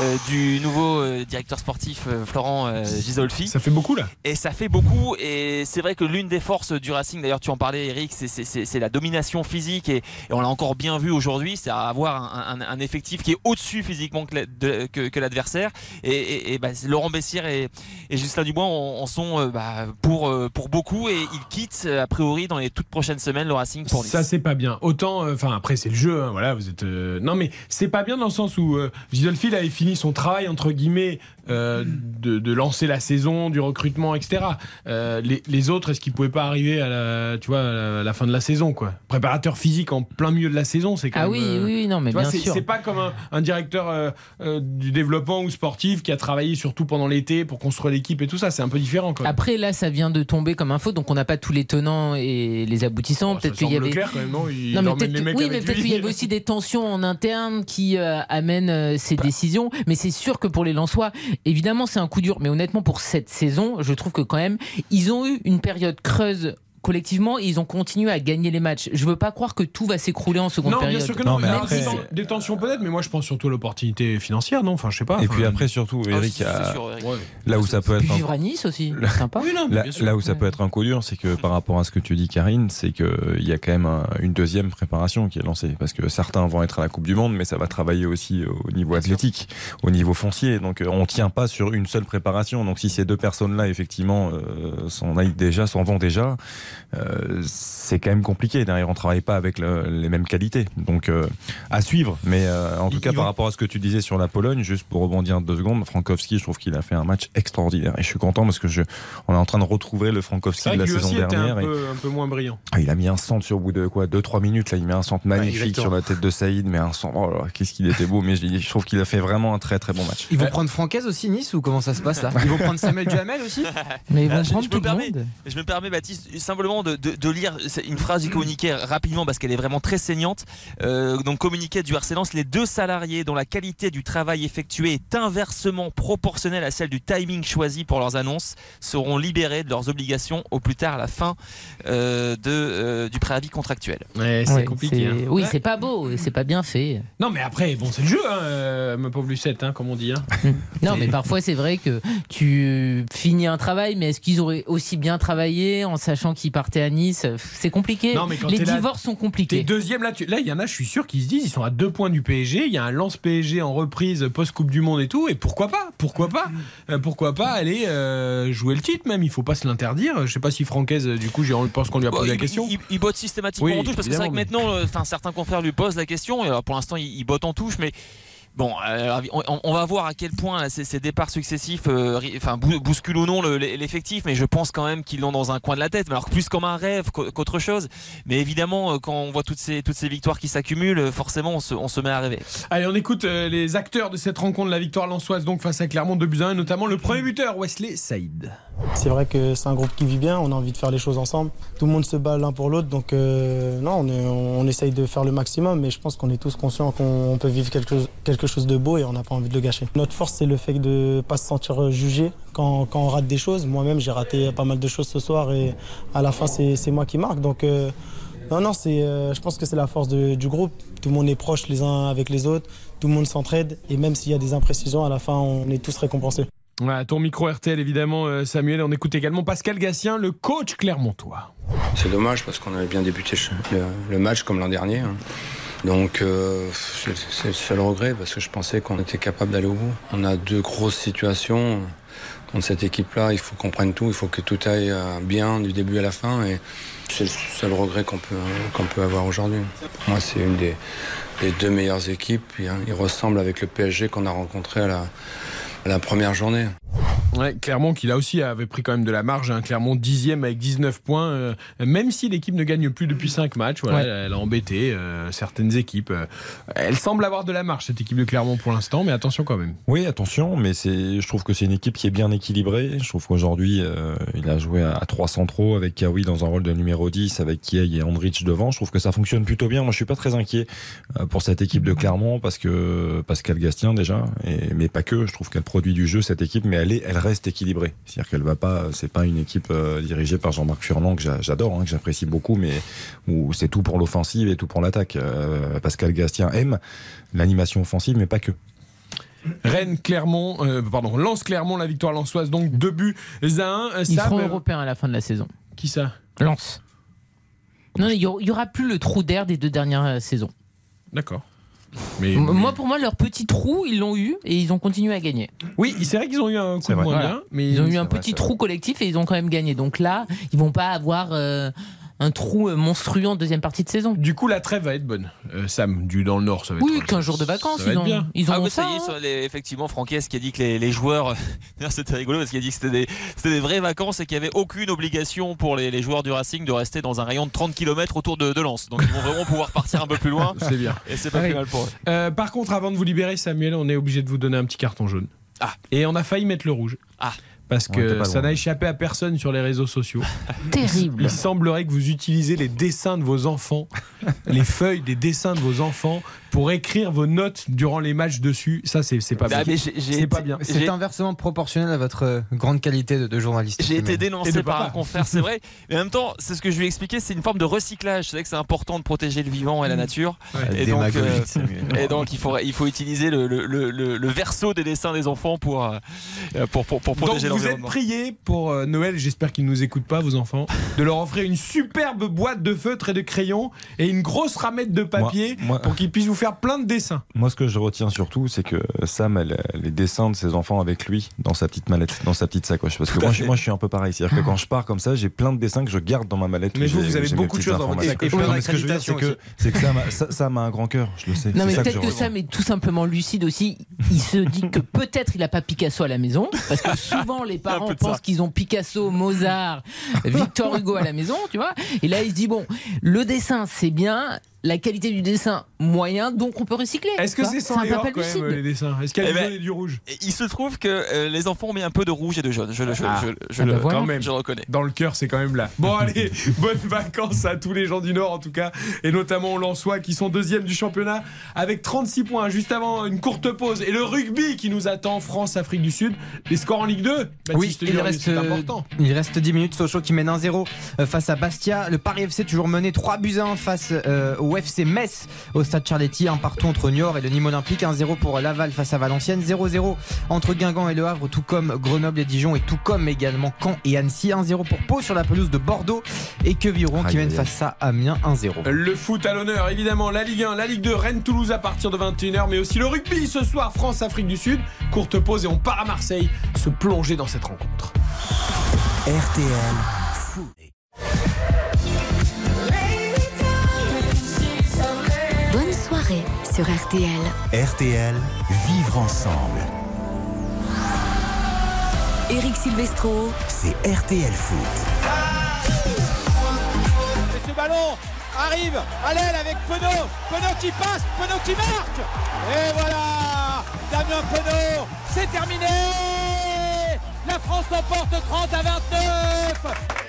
euh, du nouveau euh, directeur sportif Florent Gisolfi. Ça fait beaucoup là. Et ça fait beaucoup. Et c'est vrai que l'une des forces du Racing, d'ailleurs, tu en parlais, Eric, c'est- la domination physique. Et, et on l'a encore bien vu aujourd'hui, c'est avoir un, un- un effectif qui est au-dessus physiquement que l'adversaire. Et, et- et, bah, Laurent Bessière et, Justin Dubois en, sont bah, pour, pour beaucoup. Et ils quittent, a priori, dans les toutes prochaines semaines, le Racing pour Nice. Ça c'est pas bien. Autant, enfin après c'est le jeu. hein, voilà, vous êtes. euh, Non mais c'est pas bien dans le sens où euh, Gisolfi avait fini son travail entre guillemets euh, de, de lancer la saison, du recrutement, etc. Euh, les, les autres, est-ce qu'ils pouvaient pas arriver à la, tu vois, à la, à la fin de la saison quoi? Préparateur physique en plein milieu de la saison, c'est quand Ah même. oui, euh, oui, oui, non, mais vois, bien c'est sûr. c'est pas comme un, un directeur du développement ou sportif qui a travaillé surtout pendant l'été pour construire l'équipe et tout ça. C'est un peu différent. Quand même. Après, là, ça vient de tomber comme info, donc on n'a pas tous les tenants et les aboutissants. Ça peut-être qu'il y avait. clair quand même, non Il Non, mais peut-être les que- mecs oui, avec mais peut-être qu'il y avait aussi des tensions en interne qui euh, amènent euh, ces décisions. Mais c'est sûr que pour les Lensois, évidemment, c'est un coup dur. Mais honnêtement, pour cette saison, je trouve que quand même, ils ont eu une période creuse collectivement ils ont continué à gagner les matchs. Je veux pas croire que tout va s'écrouler en seconde Non, période. bien sûr que non. Non, mais après- des ten- des tensions peut-être, mais moi je pense surtout à l'opportunité financière, non? Enfin, je sais pas. Et enfin, puis après, surtout, Ah, Eric, a- c'est sûr, Eric. ouais. là où ça peut être. un- vivre à Nice aussi, c'est sympa. Oui, non, mais Là, bien sûr. là où ça peut être un coup dur, c'est que par rapport à ce que tu dis, Karine, c'est qu'il y a quand même un- une deuxième préparation qui est lancée. Parce que certains vont être à la Coupe du Monde, mais ça va travailler aussi au niveau athlétique, au niveau foncier. Donc euh, on ne tient pas sur une seule préparation. Donc si ces deux personnes-là, effectivement, euh, s'en aillent déjà, s'en vont déjà, euh, c'est quand même compliqué. Derrière, on ne travaille pas avec le- les mêmes qualités. Donc à suivre. Mais euh, en tout cas, par rapport à ce que tu disais sur la Pologne, juste pour rebondir deux secondes, Frankowski, je trouve qu'il a fait un match extraordinaire. Et je suis content parce que je, on est en train de retrouver le Frankowski de la saison aussi était dernière. un et- peu, un peu moins brillant. ah, il a mis un centre sur au bout de quoi 2-3 minutes. Là, il met un centre magnifique sur la tête de Saïd, mais un centre. Oh qu'est-ce qu'il était beau. Mais je, je trouve qu'il a fait vraiment un très très bon match. Ils vont prendre Francaise aussi, Nice, ou comment ça se passe là? Ils vont prendre Samuel Duhamel aussi? Mais ils vont Ah, je- prendre je tout me le permets. monde. Je me permets, Baptiste, simplement de, de- de lire une phrase du communiqué rapidement parce qu'elle est vraiment très saignante. Euh, donc, communiqué du RC Lens, les deux salariés dont la qualité du travail effectué est inversement proportionnelle à celle du timing choisi pour leurs annonces seront libérés de leurs obligations au plus tard à la fin euh, de, euh, du préavis contractuel. Ouais, c'est Ouais, compliqué. hein. Oui, Ouais. c'est pas beau, c'est pas bien fait. Non, mais après, bon, c'est le jeu, hein, euh, ma pauvre Lucette, hein, comme on dit. hein. Non, mais parfois c'est vrai que tu finis un travail, mais est-ce qu'ils auraient aussi bien travaillé en sachant qu'ils partaient à Nice C'est compliqué. Non, mais quand Les là- divorces sont compliqués. deuxième là, tu- là il y en a, je suis sûr, qui se disent, ils sont à deux points du PSG. Il y a un lance PSG en reprise post Coupe du Monde et tout. Et pourquoi pas Pourquoi pas Euh, Pourquoi pas aller euh, jouer le titre même Il faut pas se l'interdire. Je sais pas si Francaise, euh, du coup, je pense qu'on lui a Bon, posé la il, question. il- il- il botte systématiquement Oui, en touche parce que c'est vrai que maintenant, euh, enfin, certains confrères lui posent la question. Et alors pour l'instant, il, il botte en touche, mais. Bon, euh, on, va voir à quel point ces, départs successifs euh, bousculent ou non le- l'effectif, mais je pense quand même qu'ils l'ont dans un coin de la tête. Mais alors plus comme un rêve qu'au- qu'autre chose. Mais évidemment, euh, quand on voit toutes ces, toutes ces victoires qui s'accumulent, forcément, on se, met à rêver. Allez, on écoute les acteurs de cette rencontre, la victoire lançoise donc face à Clermont de un, et notamment le premier buteur, Wesley Saïd. C'est vrai que c'est un groupe qui vit bien, on a envie de faire les choses ensemble. Tout le monde se bat l'un pour l'autre, donc euh, non, on, essaye de faire le maximum, mais je pense qu'on est tous conscients qu'on peut vivre quelque chose, quelque chose de beau et on n'a pas envie de le gâcher. Notre force, c'est le fait de ne pas se sentir jugé quand, on rate des choses. Moi-même, j'ai raté pas mal de choses ce soir et à la fin, c'est moi qui marque. Donc, euh, non, non, euh, je pense que c'est la force du groupe. Tout le monde est proche les uns avec les autres, tout le monde s'entraide et même s'il y a des imprécisions, à la fin, on est tous récompensés. Ton micro RTL évidemment euh, Samuel. On écoute également Pascal Gassien, le coach clermontois. C'est dommage parce qu'on avait bien débuté le, match comme l'an dernier. hein. Donc euh, c'est le seul regret parce que je pensais qu'on était capable d'aller au bout. On a deux grosses situations contre cette équipe-là. Il faut qu'on prenne tout, il faut que tout aille euh, bien du début à la fin. Et c'est le seul regret qu'on peut, qu'on peut avoir aujourd'hui. Moi, c'est une des, deux meilleures équipes. Il ressemble avec le PSG qu'on a rencontré à la, la première journée. Ouais, Clermont qui là aussi avait pris quand même de la marge. Hein. Clermont dixième avec 19 points. euh, même si l'équipe ne gagne plus depuis 5 matchs, voilà, Ouais. elle, a embêté euh, certaines équipes. euh. elle semble avoir de la marge cette équipe de Clermont pour l'instant, mais attention quand même. Oui, attention, mais c'est, je trouve que c'est une équipe qui est bien équilibrée. Je trouve qu'aujourd'hui, euh, il a joué à, à 3 centraux avec Kawi dans un rôle de numéro 10, avec Kiei et Andrich devant. Je trouve que ça fonctionne plutôt bien. Moi, je suis pas très inquiet pour cette équipe de Clermont parce que Pascal Gastien déjà, et, mais pas que. Je trouve qu'elle produit du jeu cette équipe, mais elle est, elle reste équilibrée. C'est-à-dire qu'elle va pas, c'est pas une équipe euh, dirigée par Jean-Marc Furlan que j'a- j'adore, hein, que j'apprécie beaucoup, mais où c'est tout pour l'offensive et tout pour l'attaque. Euh, Pascal Gastien aime l'animation offensive, mais pas que. Rennes, Clermont, euh, pardon, Lance Clermont, la victoire lançoise, donc deux buts à 1. Euh, Ils Sam, seront euh, européens à la fin de la saison. Qui ça? Lance. Non, il y aura- il y aura plus le trou d'air des deux dernières saisons. D'accord. Mais, Moi, pour moi, leur petit trou, ils l'ont eu et ils ont continué à gagner. Oui, c'est vrai qu'ils ont eu un coup de moins Voilà. bien, mais Ils ont eu un vrai, petit trou collectif et ils ont quand même gagné. Donc là, ils vont pas avoir euh, un trou euh, monstrueux en deuxième partie de saison. du coup la trêve va être bonne. Euh, Sam, du dans le Nord, ça va être. Oui, 15 jours de vacances, Ça va ils être ont, bien. ils ont Ah oui, ça. ça y est, hein. les- effectivement, Franquès qui a dit que les, les joueurs, d'ailleurs, c'était rigolo parce qu'il a dit que c'était des, vraies vacances et qu'il n'y avait aucune obligation pour les, les joueurs du Racing de rester dans un rayon de 30 km autour de, de Lens. Donc ils vont vraiment pouvoir partir un peu plus loin C'est bien. et c'est pas Ah plus mal pour eux. Euh, par contre, avant de vous libérer, Samuel, on est obligé de vous donner un petit carton jaune. Ah. Et on a failli mettre le rouge. Ah. Parce que ça n'a échappé à personne sur les réseaux sociaux. Terrible. Il semblerait que vous utilisez les dessins de vos enfants, les feuilles des dessins de vos enfants, pour écrire vos notes durant les matchs dessus. Ça, c'est pas Ah, C'est pas bien. C'est inversement proportionnel à votre euh, grande qualité de, de journaliste. J'ai été dénoncé par un confrère, c'est vrai. Mais en même temps, c'est ce que je lui ai expliqué, c'est une forme de recyclage. C'est vrai que c'est important de protéger le vivant et la nature. Et donc, euh, et donc il, faut, il faut utiliser le, le, le, le- le verso des dessins des enfants pour, euh, pour, pour, pour Donc protéger vous êtes priés pour euh, Noël, j'espère qu'ils ne nous écoutent pas, vos enfants, de leur offrir une superbe boîte de feutres et de crayons et une grosse ramette de papier Moi- moi- pour qu'ils puissent vous faire plein de dessins. Moi, ce que je retiens surtout, c'est que Sam a les dessins de ses enfants avec lui dans sa petite mallette, dans sa petite sacoche. Parce que Tout moi je, fait. moi, je suis un peu pareil. C'est-à-dire que quand je pars comme ça, j'ai plein de dessins que je garde dans ma mallette. Mais vous, vous avez beaucoup de choses dans votre sacoche. Ce que je veux dire, c'est que, Sam, a- ça- Sam a un grand cœur. Je le sais. Non mais peut-être que. Sam est tout simplement lucide aussi. Il se dit que peut-être il a pas Picasso à la maison parce que souvent les parents pensent qu'ils ont Picasso, Mozart, Victor Hugo à la maison, tu vois. Et là il se dit bon, le dessin c'est bien, la qualité du dessin moyen, donc on peut recycler. Est-ce que c'est sans papa quand même euh, les dessins? Est-ce qu'il y a Eh du ben, jaune et du rouge? Il se trouve que euh, les enfants ont mis un peu de rouge et de jaune. Je, le- je, Ah. je, je Ah le bah voilà. Quand même. je le reconnais. Dans le cœur, c'est quand même là. Bon, allez, bonnes vacances à tous les gens du Nord, en tout cas, et notamment aux Lensois qui sont deuxième du championnat avec 36 points, juste avant une courte pause. Et le rugby qui nous attend, France-Afrique du Sud. Les scores en Ligue 2 Oui, Baptiste il Durieux, reste, c'est important. il reste 10 minutes. Sochaux qui mène 1-0 euh, face à Bastia. Le Paris FC toujours mené 3 buts à 1 face euh, au FC Metz au stade Charletti. Un partout entre Niort et le Nîmes Olympique. 1-0 pour Laval face à Valenciennes. 0-0 entre Guingamp et Le Havre, tout comme Grenoble et Dijon et tout comme également Caen et Annecy. 1-0 pour Pau sur la pelouse de Bordeaux et Queviron qui mène face à Amiens 1-0. Le foot à l'honneur, évidemment, la Ligue 1, la Ligue 2, Rennes-Toulouse à partir de 21h, mais aussi le rugby ce soir, France-Afrique du Sud. Courte pause et on part à Marseille se plonger dans cette rencontre. RTL Foot. Soirée sur RTL. RTL Vivre ensemble. Eric Silvestro, C'est RTL Foot. Et ce ballon arrive à l'aile avec Penaud. Penaud qui passe, Penaud qui marque. Et voilà, Damien Penaud, c'est terminé. La France l'emporte 30 à 29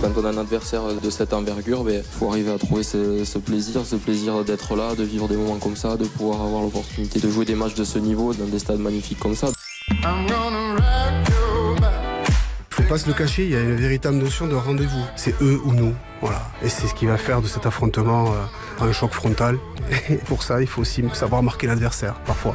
Quand on a un adversaire de cette envergure, il faut arriver à trouver ce, plaisir, ce plaisir d'être là, de vivre des moments comme ça, de pouvoir avoir l'opportunité de jouer des matchs de ce niveau dans des stades magnifiques comme ça. Faut pas se le cacher, il y a une véritable notion de rendez-vous. C'est eux ou nous. Voilà. Et c'est ce qui va faire de cet affrontement euh, un choc frontal. Et pour ça, il faut aussi savoir marquer l'adversaire, parfois.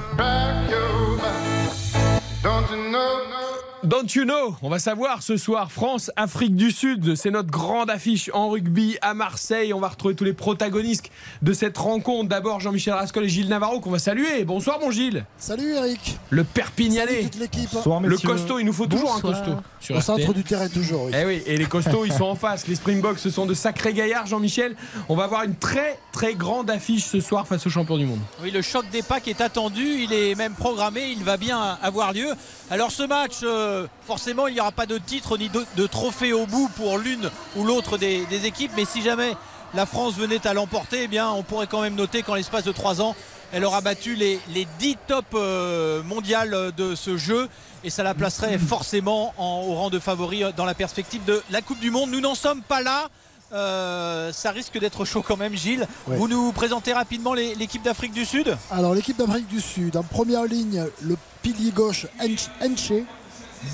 Don't you know? On va savoir ce soir France Afrique du Sud, c'est notre grande affiche en rugby à Marseille. On va retrouver tous les protagonistes de cette rencontre. D'abord Jean-Michel Rascol et Gilles Navarro qu'on va saluer. Bonsoir mon Gilles. Salut Eric. Le Perpignanais. Salut toute l'équipe. le costaud, il nous faut toujours Bonsoir. un costaud. sur Au RTL. centre du terrain toujours. oui. Eh oui, et les costauds, ils sont en face. Les Springboks, ce sont de sacrés gaillards, Jean-Michel. On va avoir une très, très grande affiche ce soir face aux champions du monde. Oui, le choc des packs est attendu, il est même programmé, il va bien avoir lieu. Alors ce match, euh, forcément, il n'y aura pas de titre ni de, de trophée au bout pour l'une ou l'autre des, des équipes, mais si jamais la France venait à l'emporter, eh bien, on pourrait quand même noter qu'en l'espace de 3 ans, elle aura battu les, les 10 tops euh, mondiales de ce jeu et ça la placerait forcément en- au rang de favori euh, dans la perspective de la Coupe du Monde. Nous n'en sommes pas là. Euh, ça risque d'être chaud quand même, Gilles. Ouais. Vous nous présentez rapidement l'équipe d'Afrique du Sud? Alors l'équipe d'Afrique du Sud, en première ligne, le pilier gauche Ench- Enche,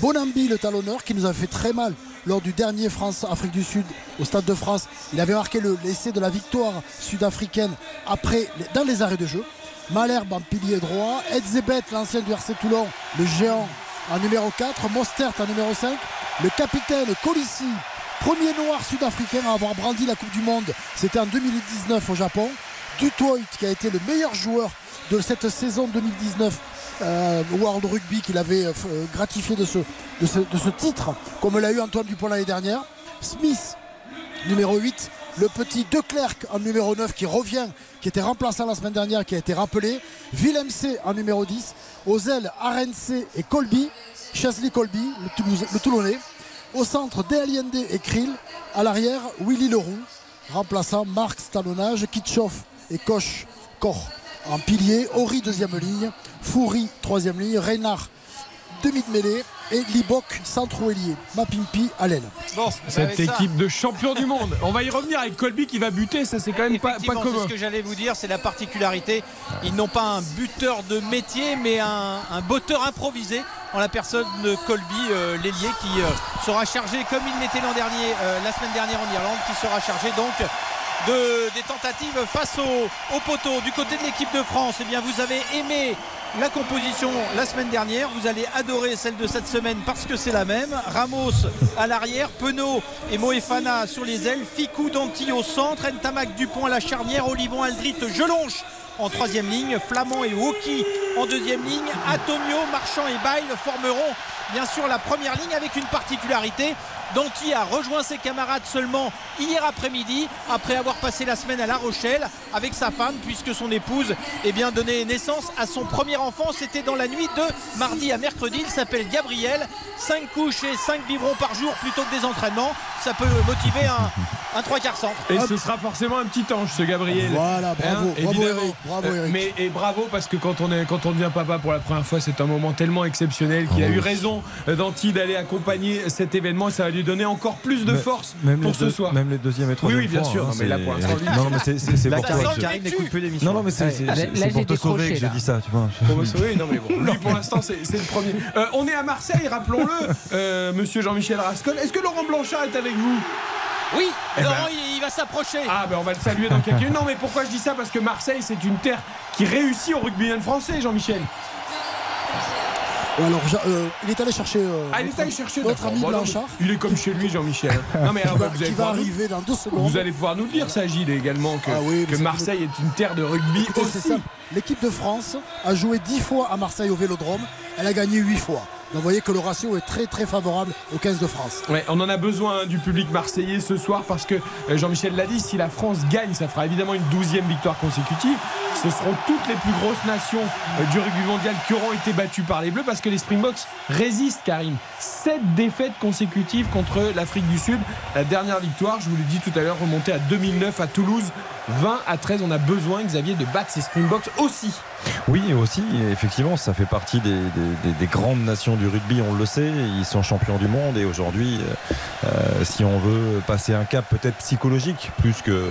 Bonambi le talonneur qui nous a fait très mal lors du dernier France-Afrique du Sud au Stade de France. Il avait marqué le- l'essai de la victoire sud-africaine après, dans les arrêts de jeu. Malherbe en pilier droit, Edzebet, l'ancien du RC Toulon, le géant en numéro 4, Mostert en numéro 5, le capitaine Colissi, premier noir sud-africain à avoir brandi la Coupe du Monde, c'était en 2019 au Japon. Dutoit qui a été le meilleur joueur de cette saison 2019 euh, World Rugby qu'il avait euh, euh, gratifié de ce, de ce, titre, comme l'a eu Antoine Dupont l'année dernière. Smith, numéro 8. Le petit De Klerk en numéro 9 qui revient, qui était remplaçant la semaine dernière, qui a été rappelé. Villemc en numéro 10. Aux ailes, RNC et Colby. Chesley Colby, le, Toulonnais. Au centre, Dealiende et Krill. À l'arrière, Willy Leroux. Remplaçant, Marx talonnage, Kitchoff et Koch Koch en pilier. Ori deuxième ligne. Foury troisième ligne. Reynard demi de mêlée. Et Libok centre ailier. Mapimpi à l'aile. Bon, Cette ça- équipe de champions du monde. On va y revenir avec Colby qui va buter, ça c'est quand même pas, pas commun. ce que j'allais vous dire, c'est la particularité. Ils n'ont pas un buteur de métier, mais un, un botteur improvisé en la personne de Colby, euh, l'ailier, qui euh, sera chargé, comme il l'était l'an dernier, euh, la semaine dernière en Irlande, qui sera chargé donc de, des tentatives face au, au poteau. Du côté de l'équipe de France, eh bien, vous avez aimé la composition la semaine dernière. Vous allez adorer celle de cette semaine parce que c'est la même. Ramos à l'arrière, Penaud et Moefana sur les ailes, Ficou Danti au centre, Ntamak Dupont à la charnière, Olivon Aldrit, Gelonche en troisième ligne, Flamand et Woki en deuxième ligne, Antonio, Marchand et Bail formeront bien sûr la première ligne avec une particularité. Danti a rejoint ses camarades seulement hier après-midi après avoir passé la semaine à La Rochelle avec sa femme puisque son épouse eh bien, donnait naissance à son premier enfant. C'était dans la nuit de mardi à mercredi. Il s'appelle Gabriel. 5 couches et 5 biberons par jour plutôt que des entraînements. Ça peut motiver un, un 3 quarts centre. Et ce sera forcément un petit ange, ce Gabriel. Voilà, bravo, bravo. Eric, bravo, Euh, Eric. Mais et bravo parce que quand on est quand on devient papa pour la première fois, c'est un moment tellement exceptionnel qu'il a Ah eu raison euh, d'Anti d'aller accompagner cet événement. Ça va lui donner encore plus de force même pour les ce deux- soir. Même les deuxième et Oui, troisième oui, bien fois, sûr. hein, Non, mais là, c'est- pour l'instant, lui- Non, non, mais c'est- pour Karine- toi. que je- Karine n'écoute plus l'émission. Non, non, mais c'est j'ai pour te sauver que là. dis ça, tu vois. Pour me sauver, non mais bon, lui pour l'instant c'est le premier. Euh, on est à Marseille, rappelons-le, euh, monsieur Jean-Michel Rascol. Est-ce que Laurent Blanchard est avec vous? Oui, Eh Laurent, ben- il, il va s'approcher. Ah ben on va le saluer dans quelques minutes. Non mais pourquoi je dis ça? Parce que Marseille c'est une terre qui réussit au rugbyman français, Jean-Michel. Alors, euh, il est allé chercher euh, Ah il est notre- allé chercher notre ami Blanchard. Il est comme chez lui Jean-Michel. Non mais alors, Qui va- vous allez va pouvoir nous- arriver dans deux secondes. Vous allez pouvoir nous le dire ça Gilles également que, Ah oui, que Marseille est une terre de rugby Écoutez, aussi. L'équipe de France a joué 10 fois à Marseille au Vélodrome. Elle a gagné 8 fois. Vous voyez que le ratio est très très favorable aux 15 de France. Ouais, on en a besoin hein, du public marseillais ce soir parce que euh, Jean-Michel l'a dit, si la France gagne, ça fera évidemment une douzième victoire consécutive. Ce seront toutes les plus grosses nations euh, du rugby mondial qui auront été battues par les Bleus parce que les Springboks résistent, Karim. Sept défaites consécutives contre l'Afrique du Sud. La dernière victoire, je vous l'ai dit tout à l'heure, remontée à 2009 à Toulouse. 20 à 13. On a besoin, Xavier, de battre ces Springboks aussi. Oui, aussi, effectivement, ça fait partie des, des- des grandes nations du rugby, on le sait. Ils sont champions du monde et aujourd'hui, euh, euh, si on veut passer un cap peut-être psychologique, plus que,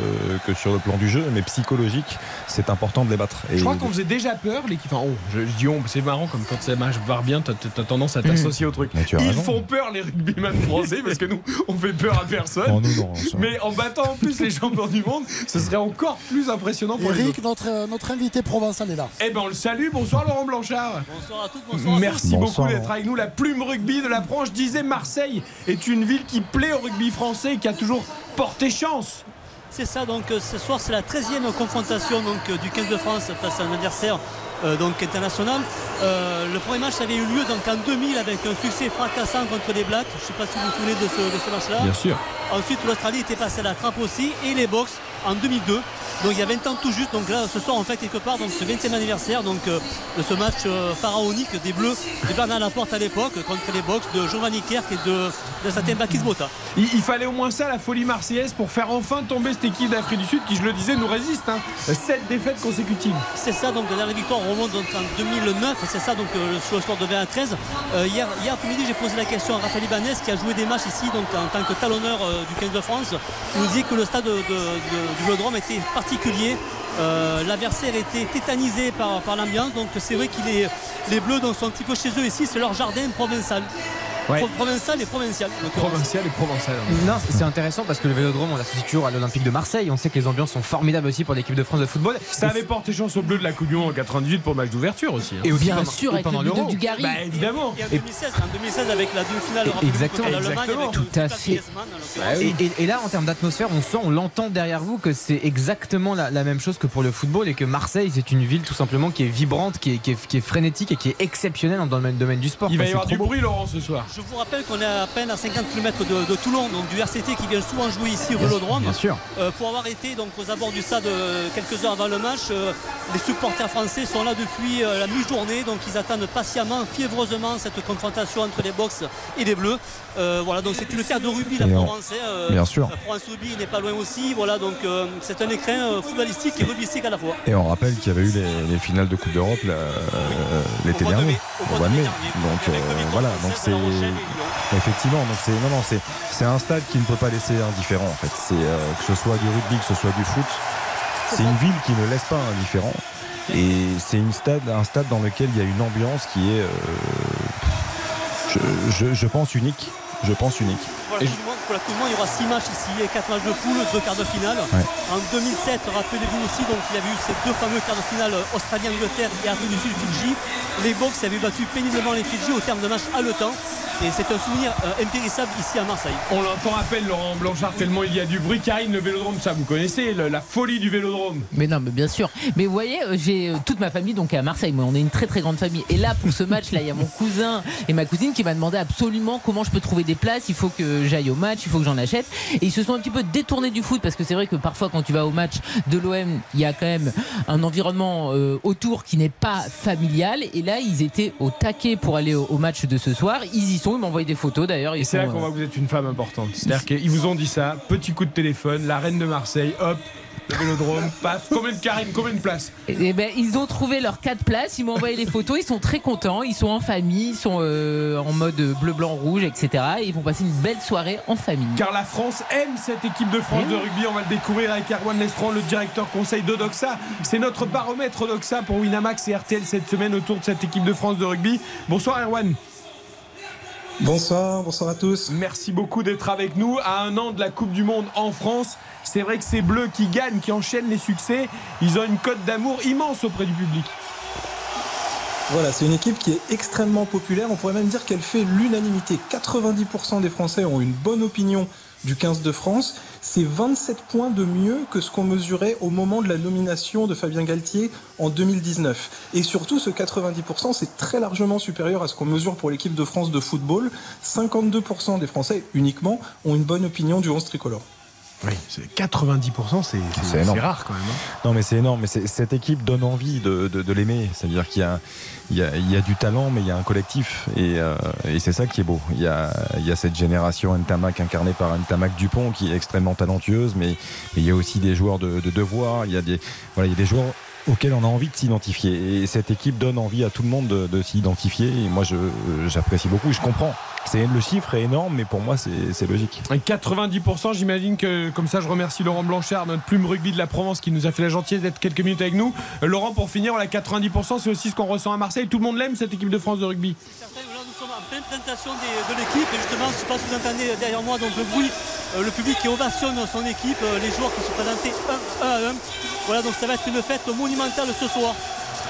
que sur le plan du jeu, mais psychologique, c'est important de les battre. Et Je crois qu'on faisait déjà peur, l'équipe. Enfin, oh, je, je dis on, c'est marrant comme quand ça marche va bien, t'as t'as tendance à t'associer au truc. As Ils raison. font peur, les rugbyman français, parce que nous, on fait peur à personne. Oh, nous, non, ça- Mais en battant en plus les champions du monde, ce serait encore plus impressionnant pour les autres. Eric, notre, euh, notre invité provençal est là. Eh ben on le salue, bonsoir Laurent Blanchard. Bonsoir à toutes, bonsoir à Merci tous. beaucoup d'être avec nous. La plume rugby de la branche disait Marseille est une ville qui plaît au rugby français et qui a toujours porté chance. C'est ça, donc euh, ce soir c'est la 13e confrontation donc, euh, du 15 de France face à un adversaire euh, donc, international. Euh, le premier match avait eu lieu donc, en 2000 avec un succès fracassant contre les Blacks. Je ne sais pas si vous vous souvenez de ce, de ce match-là. Bien sûr. Ensuite l'Australie était passée à la trappe aussi et les Box en 2002. Donc il y a 20 ans tout juste. Donc là ce soir on fait quelque part donc, ce 20e anniversaire donc, euh, de ce match euh, pharaonique des Bleus de Bernard Laporte à l'époque contre les Box de Giovanni Kerk et de, de certain Bakis Bota. Il, il fallait au moins ça, la folie marseillaise, pour faire enfin tomber cette équipe d'Afrique du Sud qui, je le disais, nous résiste. Hein. Sept défaites consécutives. C'est ça, donc la dernière victoire remonte donc en 2009, et c'est ça donc euh, sur le score de 20 à 13. Euh, hier, hier après-midi, j'ai posé la question à Raphaël Ibanez qui a joué des matchs ici donc en tant que talonneur du 15 de France. Il nous dit que le stade de- de- de- du Vélodrome était particulier. Euh, L'adversaire était tétanisé par, l'ambiance, donc c'est vrai que les, les Bleus sont un petit peu chez eux ici, c'est leur jardin provençal. Ouais. Pro- provincial et provincial. Provincial et provençal. Non, c'est intéressant parce que le vélodrome, on l'associe toujours à l'Olympique de Marseille. On sait que les ambiances sont formidables aussi pour l'équipe de France de football. Ça avait porté chance aux Bleus de la Coupe du Monde en 98 pour le match d'ouverture aussi. hein. Et aussi Bien pendant- sûr, et avec pendant le but de l'Euro. Dugarry. Bah évidemment. Et en 2016, en 2016 avec la demi-finale Exactement. Exactement. avec Tout à fait. L'occurrence. Et, et- et là, en termes d'atmosphère, on sent, on l'entend derrière vous que c'est exactement la, la même chose que pour le football et que Marseille, c'est une ville tout simplement qui est vibrante, qui est, qui est- qui est frénétique et qui est exceptionnelle dans le domaine, du sport. Il va quoi. y avoir du beau. bruit, Laurent, ce soir. Je vous rappelle qu'on est à peine à 50 km de, de Toulon, donc du RCT qui vient souvent jouer ici au Vélodrome. Bien sûr. Euh, pour avoir été donc aux abords du stade euh, quelques heures avant le match, euh, les supporters français sont là depuis la mi-journée, donc ils attendent patiemment, fiévreusement cette confrontation entre les Box et les Bleus. Euh, voilà, donc c'est une terre de rugby la Provence. hein, euh, Bien sûr. La Provence rugby n'est pas loin aussi. Voilà, donc euh, c'est un écrin footballistique et rugbystique à la fois. Et on rappelle qu'il y avait eu les, les finales de Coupe d'Europe l'été dernier, mai. Au mois de mai. Donc voilà, donc c'est effectivement, donc c'est non non c'est c'est un stade qui ne peut pas laisser indifférent en fait. C'est que ce soit du rugby, que ce soit du foot, c'est une ville qui ne laisse pas indifférent. Et c'est une stade, un stade dans lequel il y a une ambiance qui est, je, je- je pense unique. Je pense unique. Pour la, coupe du Monde, il y aura 6 matchs ici et 4 matchs de poule, 2 quarts de finale. Ouais. En 2007, rappelez-vous aussi, donc, il y avait eu ces deux fameux quarts de finale Australie-Angleterre et Afrique du Sud Fidji. Les Box avaient battu péniblement les Fidji au terme de match haletant. Et c'est un souvenir euh, impérissable ici à Marseille. On l'entend à peine, Laurent Blanchard, tellement il y a du bruit. Karine, le vélodrome, ça vous connaissez, le- la folie du vélodrome. Mais non, mais bien sûr. Mais vous voyez, euh, j'ai euh, toute ma famille donc à Marseille. Moi, on est une très très grande famille. Et là, pour ce match-là, il y a mon cousin et ma cousine qui m'a demandé absolument comment je peux trouver des places. Il faut que j'aille au match, il faut que j'en achète. Et ils se sont un petit peu détournés du foot parce que c'est vrai que parfois, quand tu vas au match de l'OM, il y a quand même un environnement euh, autour qui n'est pas familial. Et là, ils étaient au taquet pour aller au, au match de ce soir. Ils y sont. Ils m'ont envoyé des photos d'ailleurs. Et c'est là qu'on euh, voit que vous êtes une femme importante. C'est-à-dire qu'ils vous ont dit ça, petit coup de téléphone, la reine de Marseille, hop, le vélodrome, paf, combien de Karine, combien de places Eh ben, ils ont trouvé leurs quatre places, ils m'ont envoyé les photos, ils sont très contents, ils sont en famille, ils sont euh, en mode bleu, blanc, rouge, etc. Et ils vont passer une belle soirée en famille. Car la France aime cette équipe de France de rugby. On va le découvrir avec Erwan Lestran, le directeur conseil d'Odoxa. C'est notre baromètre Odoxa pour Winamax et RTL cette semaine autour de cette équipe de France de rugby. Bonsoir Erwan. Bonsoir, bonsoir à tous. Merci beaucoup d'être avec nous. À un an de la Coupe du Monde en France, c'est vrai que ces Bleus qui gagnent, qui enchaînent les succès, ils ont une cote d'amour immense auprès du public. Voilà, c'est une équipe qui est extrêmement populaire. On pourrait même dire qu'elle fait l'unanimité. 90% des Français ont une bonne opinion du 15 de France. C'est 27 points de mieux que ce qu'on mesurait au moment de la nomination de Fabien Galtier en 2019. Et surtout, ce 90%, c'est très largement supérieur à ce qu'on mesure pour l'équipe de France de football. 52% des Français uniquement ont une bonne opinion du 11 tricolore. Oui, c'est 90%, c'est c'est- C'est rare quand même. hein. Non mais c'est énorme, mais cette équipe donne envie de, de- de l'aimer. C'est-à-dire qu'il y a, il y, a, il y a du talent, mais il y a un collectif. Et, euh, et c'est ça qui est beau. Il y a, il y a cette génération Ntamak incarnée par Ntamak Dupont qui est extrêmement talentueuse, mais, mais il y a aussi des joueurs de, de devoir. Il y, a des, voilà, il y a des joueurs auxquels on a envie de s'identifier. Et cette équipe donne envie à tout le monde de, de s'identifier. Et moi, je, j'apprécie beaucoup. Je comprends. C'est, le chiffre est énorme, mais pour moi, c'est, c'est logique. 90%, j'imagine que comme ça je remercie Laurent Blanchard, notre plume rugby de la Provence qui nous a fait la gentillesse d'être quelques minutes avec nous. Euh, Laurent, pour finir, la 90%, c'est aussi ce qu'on ressent à Marseille. Tout le monde l'aime cette équipe de France de rugby. Là, nous sommes en pleine présentation de l'équipe et justement, je ne sais pas si vous entendez derrière moi donc le bruit, euh, le public qui ovationne son équipe, euh, les joueurs qui se présentaient un, un à un. Voilà, donc ça va être une fête monumentale ce soir.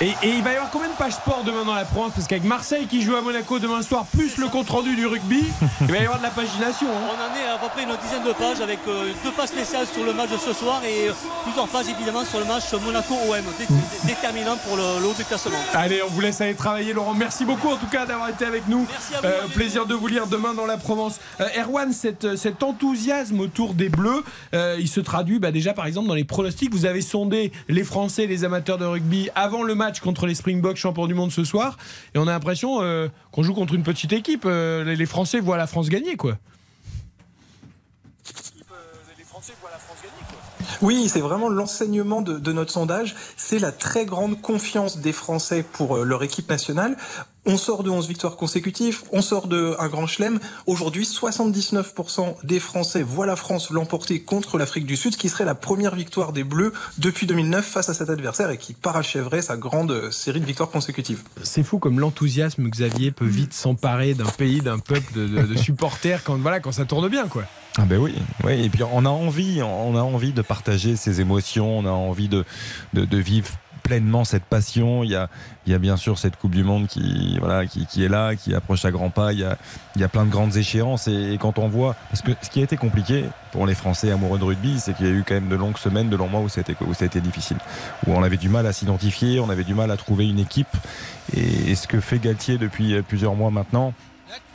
Et, et il va y avoir combien de pages sport demain dans la Provence Parce qu'avec Marseille qui joue à Monaco demain soir, plus le compte rendu du rugby, il va y avoir de la pagination. hein. On en est à peu près une dizaine de pages avec euh, deux pages spéciales sur le match de ce soir et euh, plusieurs pages évidemment sur le match Monaco-OM, dé- dé- déterminant pour le, le haut du classement. Allez, on vous laisse aller travailler, Laurent. Merci beaucoup en tout cas d'avoir été avec nous. à vous, Euh, plaisir de vous lire demain dans la Provence. Euh, Erwan, cette- cet enthousiasme autour des Bleus, euh, il se traduit bah, déjà par exemple dans les pronostics. Vous avez sondé les Français, les amateurs de rugby avant le match contre les Springboks, champions du monde ce soir, et on a l'impression euh, qu'on joue contre une petite équipe. Euh, les, Français voient la France gagner, quoi. Oui, c'est vraiment l'enseignement de, de notre sondage. C'est la très grande confiance des Français pour euh, leur équipe nationale. On sort de 11 victoires consécutives, on sort de un grand chelem. Aujourd'hui, 79% des Français voient la France l'emporter contre l'Afrique du Sud, ce qui serait la première victoire des Bleus depuis 2009 face à cet adversaire et qui parachèverait sa grande série de victoires consécutives. C'est fou comme l'enthousiasme, Xavier, peut vite s'emparer d'un pays, d'un peuple de, de- de supporters quand, voilà, quand ça tourne bien, quoi. Ah ben oui, oui, et puis on a envie, on a envie de partager ces émotions, on a envie de, de, de vivre pleinement cette passion. Il y a, il y a bien sûr cette Coupe du Monde qui, voilà, qui, est là, qui approche à grands pas. Il y a, il y a plein de grandes échéances et, quand on voit, parce que ce qui a été compliqué pour les Français amoureux de rugby, c'est qu'il y a eu quand même de longues semaines, de longs mois où c'était où été difficile, où on avait du mal à s'identifier, on avait du mal à trouver une équipe. Et, ce que fait Galtier depuis plusieurs mois maintenant.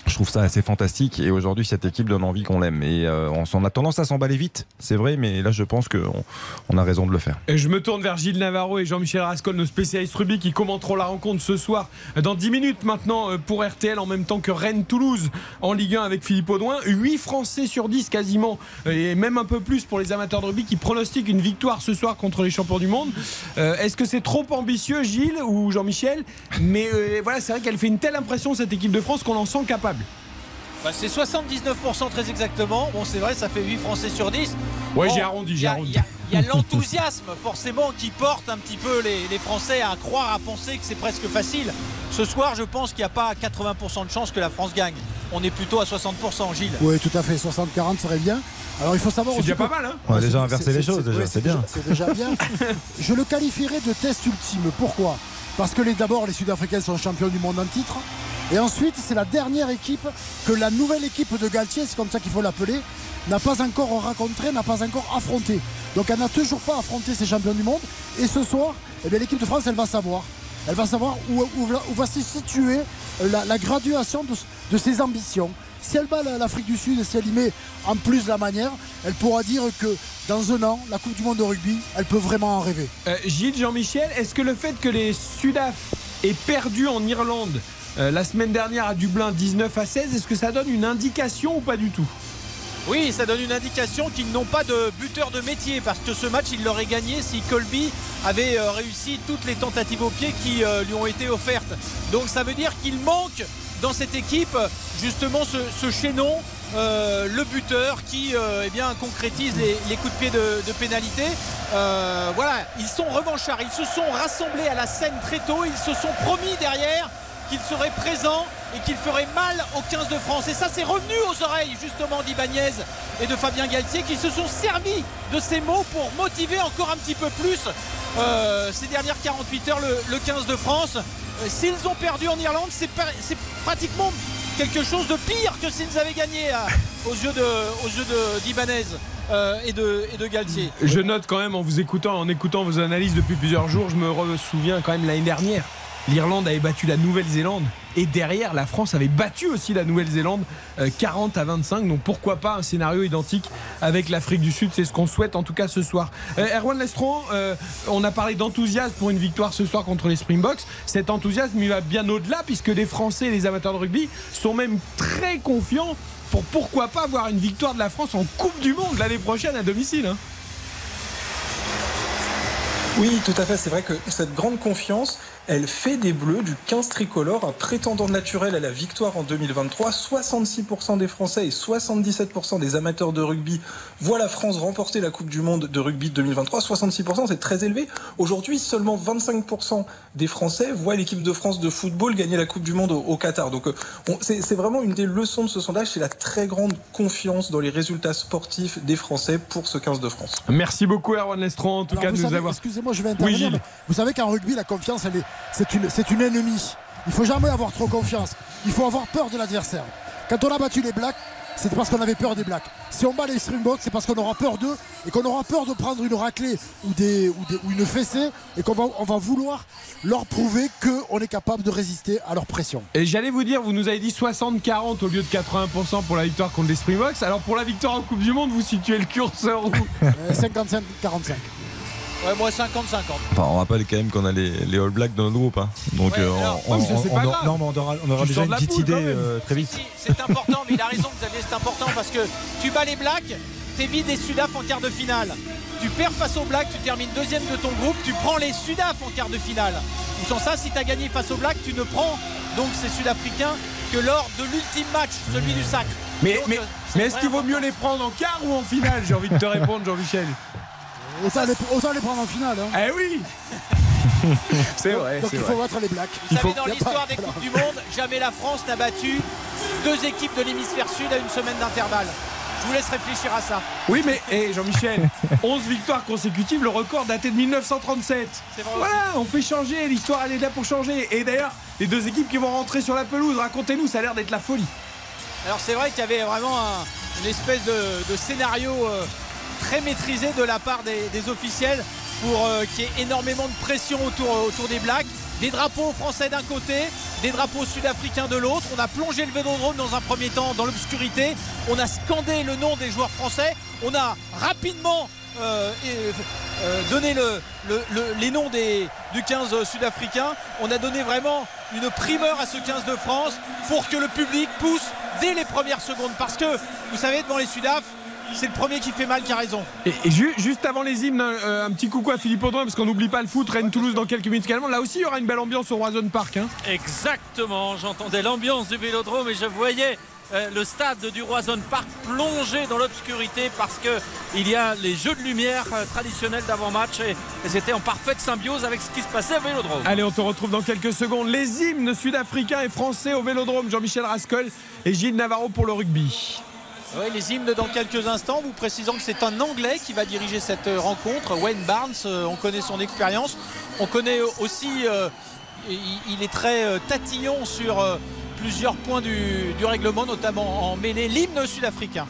Je trouve ça assez fantastique et aujourd'hui cette équipe donne envie qu'on l'aime et euh, on a tendance à s'emballer vite, c'est vrai, mais là je pense qu'on on a raison de le faire. Et je me tourne vers Gilles Navarro et Jean-Michel Rascol, nos spécialistes rugby qui commenteront la rencontre ce soir dans 10 minutes maintenant euh, pour RTL en même temps que Rennes-Toulouse en Ligue 1 avec Philippe Audouin. 8 Français sur 10 quasiment et même un peu plus pour les amateurs de rugby qui pronostiquent une victoire ce soir contre les champions du monde. Euh, Est-ce que c'est trop ambitieux Gilles ou Jean-Michel? Mais euh, voilà, c'est vrai qu'elle fait une telle impression cette équipe de France qu'on en sent capable. Bah, c'est 79% très exactement. Bon, c'est vrai, ça fait 8 Français sur 10. Ouais, Bon, j'ai arrondi, il y j'ai a- arrondi. Il y a, l'enthousiasme, forcément, qui porte un petit peu les, les Français à croire, à penser que c'est presque facile. Ce soir, je pense qu'il n'y a pas 80% de chances que la France gagne. On est plutôt à 60%, Gilles. Oui, tout à fait. 60-40 serait bien. Alors il faut savoir C'est aussi. déjà pas mal, hein On a déjà inversé les choses, déjà, c'est bien. C'est déjà bien. Je le qualifierais de test ultime. Pourquoi? Parce que d'abord, les Sud-Africains sont champions du monde en titre. Et ensuite, c'est la dernière équipe que la nouvelle équipe de Galtier, c'est comme ça qu'il faut l'appeler, n'a pas encore rencontré, n'a pas encore affronté. Donc elle n'a toujours pas affronté ces champions du monde. Et ce soir, eh l'équipe de France, elle va savoir. Elle va savoir où, va- se situer la, graduation de ses ambitions. Si elle bat la- l'Afrique du Sud et si elle y met en plus la manière, elle pourra dire que dans un an, la Coupe du Monde de rugby, elle peut vraiment en rêver. Euh, Gilles, Jean-Michel, est-ce que le fait que les Sudaf aient perdu en Irlande euh, la semaine dernière à Dublin 19 à 16, est-ce que ça donne une indication ou pas du tout? Oui, ça donne une indication qu'ils n'ont pas de buteur de métier parce que ce match, il l'aurait gagné si Colby avait euh, réussi toutes les tentatives au pied qui lui ont été offertes. Donc ça veut dire qu'il manque dans cette équipe justement ce, chaînon, euh, le buteur qui euh, eh bien, concrétise les, coups de pied de, pénalité. Euh, voilà, ils sont revanchards, ils se sont rassemblés à la scène très tôt, ils se sont promis derrière qu'ils seraient présents et qu'ils feraient mal au 15 de France. Et ça, c'est revenu aux oreilles justement d'Ibanez et de Fabien Galtier qui se sont servis de ces mots pour motiver encore un petit peu plus ces dernières 48 heures le 15 de France. Euh, S'ils ont perdu en Irlande, c'est pratiquement quelque chose de pire que s'ils avaient gagné à- aux yeux de- d'Ibanez euh, et, de, et Galtier. Je note quand même en vous écoutant, en écoutant vos analyses depuis plusieurs jours, je me souviens quand même l'année dernière. l'Irlande avait battu la Nouvelle-Zélande et derrière la France avait battu aussi la Nouvelle-Zélande euh, 40 à 25. Donc pourquoi pas un scénario identique avec l'Afrique du Sud? C'est ce qu'on souhaite en tout cas ce soir. Euh, Erwan Lestron, euh, on a parlé d'enthousiasme pour une victoire ce soir contre les Springboks. Cet enthousiasme il va bien au-delà puisque les Français et les amateurs de rugby sont même très confiants pour pourquoi pas avoir une victoire de la France en Coupe du Monde l'année prochaine à domicile. hein. Oui, tout à fait. C'est vrai que cette grande confiance, elle fait des Bleus du 15 tricolore un prétendant naturel à la victoire en 2023. 66% des Français et 77% des amateurs de rugby voient la France remporter la Coupe du Monde de rugby 2023. 66%, c'est très élevé. Aujourd'hui, seulement 25% des Français voient l'équipe de France de football gagner la Coupe du Monde au, au Qatar. Donc, euh, c'est vraiment une des leçons de ce sondage, c'est la très grande confiance dans les résultats sportifs des Français pour ce 15 de France. Merci beaucoup Erwan Lestron en tout Alors, cas de nous savez, avoir. Excusez-moi, je vais intervenir. Mais vous savez qu'en rugby, la confiance, elle est, c'est une, c'est une ennemie. Il faut jamais avoir trop confiance. Il faut avoir peur de l'adversaire. Quand on a battu les Blacks, c'était parce qu'on avait peur des Blacks. Si on bat les Springboks, c'est parce qu'on aura peur d'eux et qu'on aura peur de prendre une raclée ou, des, ou, des- ou une fessée et qu'on va, on va vouloir leur prouver qu'on est capable de résister à leur pression. Et j'allais vous dire, vous nous avez dit 60-40 au lieu de 80% pour la victoire contre les Springboks. Alors pour la victoire en Coupe du Monde, vous situez le curseur où? Euh, 55-45. Ouais, moi 50-50. Enfin, on rappelle quand même qu'on a les, les All Blacks dans notre groupe. hein. Donc, Ouais, euh, alors- on, pas non, mais aura, on aura déjà une petite poule, idée euh, très vite. Si, c'est important, mais il a raison, Xavier, c'est important parce que tu bats les Blacks, t'évites les Sudaf en quart de finale. Tu perds face aux Blacks, tu termines deuxième de ton groupe, tu prends les Sudaf en quart de finale. Ou sans ça, si tu as gagné face aux Blacks, tu ne prends donc ces Sud-Africains que lors de l'ultime match, celui du sacre. Mais, Donc, mais, euh, mais est-ce qu'il vaut mieux les prendre en quart ou en finale J'ai envie de te répondre, Jean-Michel. Autant les, autant les prendre en finale. hein. Eh oui C'est vrai. Donc il vrai. faut battre les Blacks. Vous savez, dans l'histoire pas- des Coupes du Monde, jamais la France n'a battu deux équipes de l'hémisphère sud à une semaine d'intervalle. Je vous laisse réfléchir à ça. Oui, mais eh, Jean-Michel, 11 victoires consécutives, le record daté de 1937. C'est vrai Voilà, on fait changer, l'histoire elle est là pour changer. Et d'ailleurs, les deux équipes qui vont rentrer sur la pelouse, racontez-nous, ça a l'air d'être la folie. Alors c'est vrai qu'il y avait vraiment un- une espèce de, de scénario euh, très maîtrisé de la part des, officiels pour euh, qu'il y ait énormément de pression autour, euh, autour des Blacks. Des drapeaux français d'un côté, des drapeaux sud-africains de l'autre. On a plongé le vélodrome dans un premier temps dans l'obscurité. On a scandé le nom des joueurs français. On a rapidement euh, donné le- le- le- les noms du 15 sud-africain. On a donné vraiment une primeur à ce 15 de France pour que le public pousse dès les premières secondes. Parce que, vous savez, devant les Sudaf, c'est le premier qui fait mal qui a raison. Et, et ju- juste avant les hymnes, euh, un petit coucou à Philippe Audouin, parce qu'on n'oublie pas le foot, Rennes-Toulouse dans quelques minutes également. Là aussi, il y aura une belle ambiance au Roison Park. hein. Exactement, j'entendais l'ambiance du vélodrome et je voyais euh, le stade du Roison Park plongé dans l'obscurité parce que il y a les jeux de lumière euh, traditionnels d'avant-match et, et c'était en parfaite symbiose avec ce qui se passait au vélodrome. Allez, on te retrouve dans quelques secondes. Les hymnes sud-africains et français au Vélodrome. Jean-Michel Rascol et Gilles Navarro pour le rugby. Les hymnes dans quelques instants, vous précisant que c'est un Anglais qui va diriger cette euh, rencontre, Wayne Barnes, euh, on connaît son expérience, on connaît aussi, euh, il, il est très tatillon sur plusieurs points du règlement, notamment en mêlée, l'hymne sud-africain.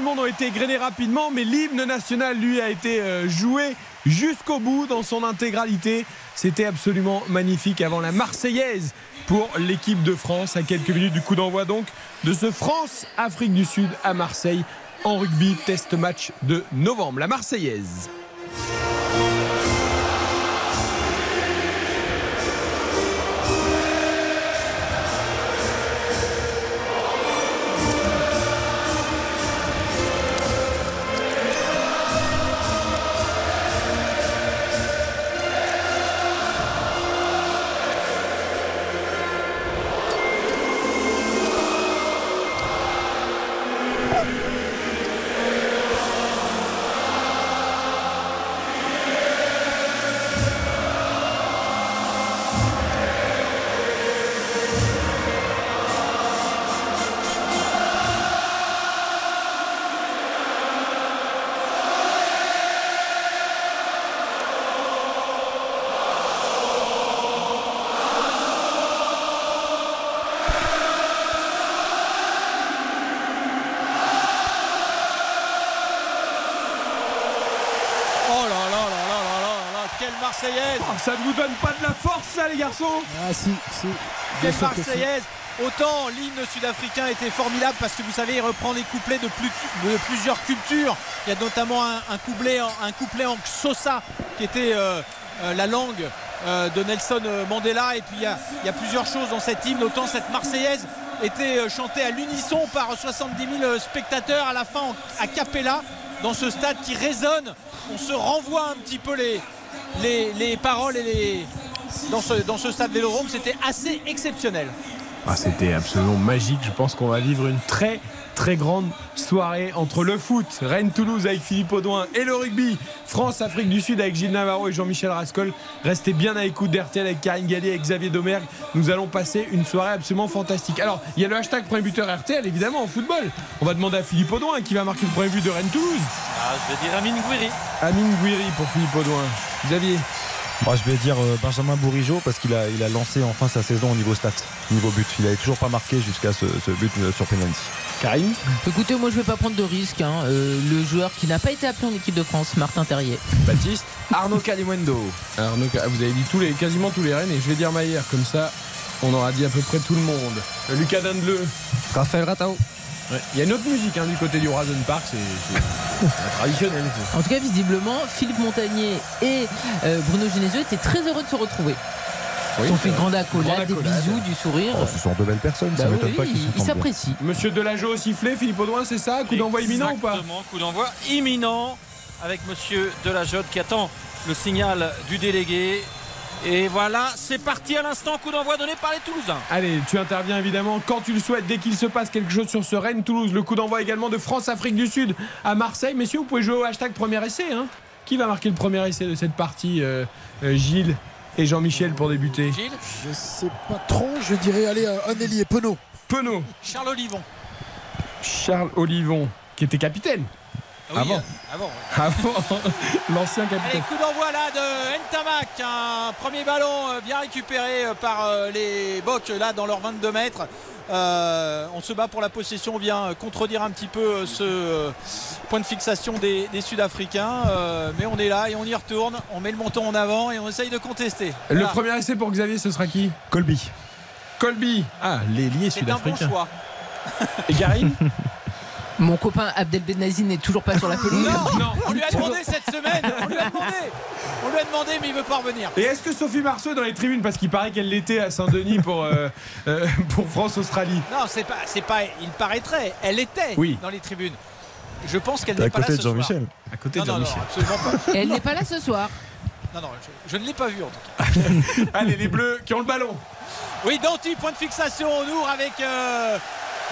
Du monde ont été égrenés rapidement, mais l'hymne national, lui, a été euh, joué jusqu'au bout dans son intégralité. C'était absolument magnifique avant la Marseillaise pour l'équipe de France à quelques minutes du coup d'envoi donc de ce France-Afrique du Sud à Marseille en rugby test match de novembre. La Marseillaise. Ça ne vous donne pas de la force, ça, les garçons Ah si, si. Quelle. Marseillaise Autant l'hymne sud-africain était formidable parce que vous savez, il reprend les couplets de, plus- de plusieurs cultures. Il y a notamment un, un couplet, en- un couplet en Xhosa qui était euh, euh, la langue euh, de Nelson Mandela. Et puis il y, a, il y a plusieurs choses dans cet hymne. Autant cette Marseillaise était chantée à l'unisson par 70 000 spectateurs à la fin en- à Capella dans ce stade qui résonne. On se renvoie un petit peu les, les, les paroles et les, dans ce, dans ce stade Vélodrome. C'était assez exceptionnel. Ah, C'était absolument magique. Je pense qu'on va vivre une très très grande soirée entre le foot, Rennes-Toulouse avec Philippe Audouin et le rugby, France-Afrique du Sud avec Gilles Navarro et Jean-Michel Rascol. Restez bien à l'écoute d'RTL avec Karine Gallier et Xavier Domergue. Nous allons passer une soirée absolument fantastique. Alors, il y a le hashtag premier buteur RTL évidemment en football. On va demander à Philippe Audouin qui va marquer le premier but de Rennes-Toulouse. Ah, je vais dire Amine Gouiri. Amine Gouiri pour Philippe Audouin. Xavier Moi, je vais dire euh, Benjamin Bourigeau parce qu'il a, il a lancé enfin sa saison au niveau stats, niveau but. Il n'avait toujours pas marqué jusqu'à ce, ce but euh, sur penalty. Karine Écoutez, moi je vais pas prendre de risque. hein. Euh, le joueur qui n'a pas été appelé en équipe de France, Martin Terrier. Baptiste Arnaud Calimundo. Arnaud, vous avez dit tous les, quasiment tous les Rennes et je vais dire Maillère, comme ça on aura dit à peu près tout le monde. Euh, Lucas Dandeleu. Raphaël Ratao. Ouais, Il y a une autre musique hein, du côté du Horizon Park, c'est c'est- En tout cas, visiblement, Philippe Montagnier et euh, Bruno Genesio étaient très heureux de se retrouver. Oui, Ils ont fait c'est grande accolade, des bisous, du sourire. Oh, ce sont de belles personnes, ça Bah m'étonne oui, pas qu'ils ils s'apprécient. Monsieur Delageau au sifflet, Philippe Audouin, c'est ça Coup d'envoi imminent ou pas Exactement, coup d'envoi imminent avec monsieur Delajotte qui attend le signal du délégué. Et voilà, c'est parti à l'instant, coup d'envoi donné par les Toulousains. Allez, tu interviens évidemment quand tu le souhaites, dès qu'il se passe quelque chose sur ce Rennes-Toulouse. Le coup d'envoi également de France-Afrique du Sud à Marseille. Messieurs, vous pouvez jouer au hashtag premier essai. hein. Qui va marquer le premier essai de cette partie euh, euh, Gilles? Et Jean-Michel pour débuter Gilles Je sais pas trop, je dirais aller un ailier Penaud. Penaud, Charles Olivon. Charles Olivon, qui était capitaine. Ah oui, Avant. euh, avant, ouais. Avant l'ancien Allez, capitaine. coup d'envoi là de Ntamak. Un premier ballon euh, bien récupéré euh, par les Bocs là dans leurs 22 mètres. Euh, on se bat pour la possession, on vient contredire un petit peu ce point de fixation des, des Sud-Africains. Euh, mais on est là et on y retourne. On met le menton en avant et on essaye de contester. Le premier essai pour Xavier, ce sera qui? Colby. Colby. Ah, l'ailier C'est un bon sud-africain. choix. Et Karine Mon copain Abdel Benazi n'est toujours pas sur la pelouse. Non, non, on lui a demandé cette semaine. On lui a demandé. On lui a demandé, mais il veut pas revenir. Et est-ce que Sophie Marceau est dans les tribunes parce qu'il paraît qu'elle l'était à Saint-Denis pour, euh, euh, pour France-Australie Non, c'est pas, c'est pas. Il paraîtrait. Elle était Oui. dans les tribunes. Je pense qu'elle n'est pas là côté ce de soir. Jean-Michel. À côté Non, de non, non, Jean-Michel. absolument pas. Elle n'est pas là ce soir. Non, non, je, je ne l'ai pas vu en tout cas. Allez, les Bleus qui ont le ballon. Oui, Danti, point de fixation au Nour avec euh,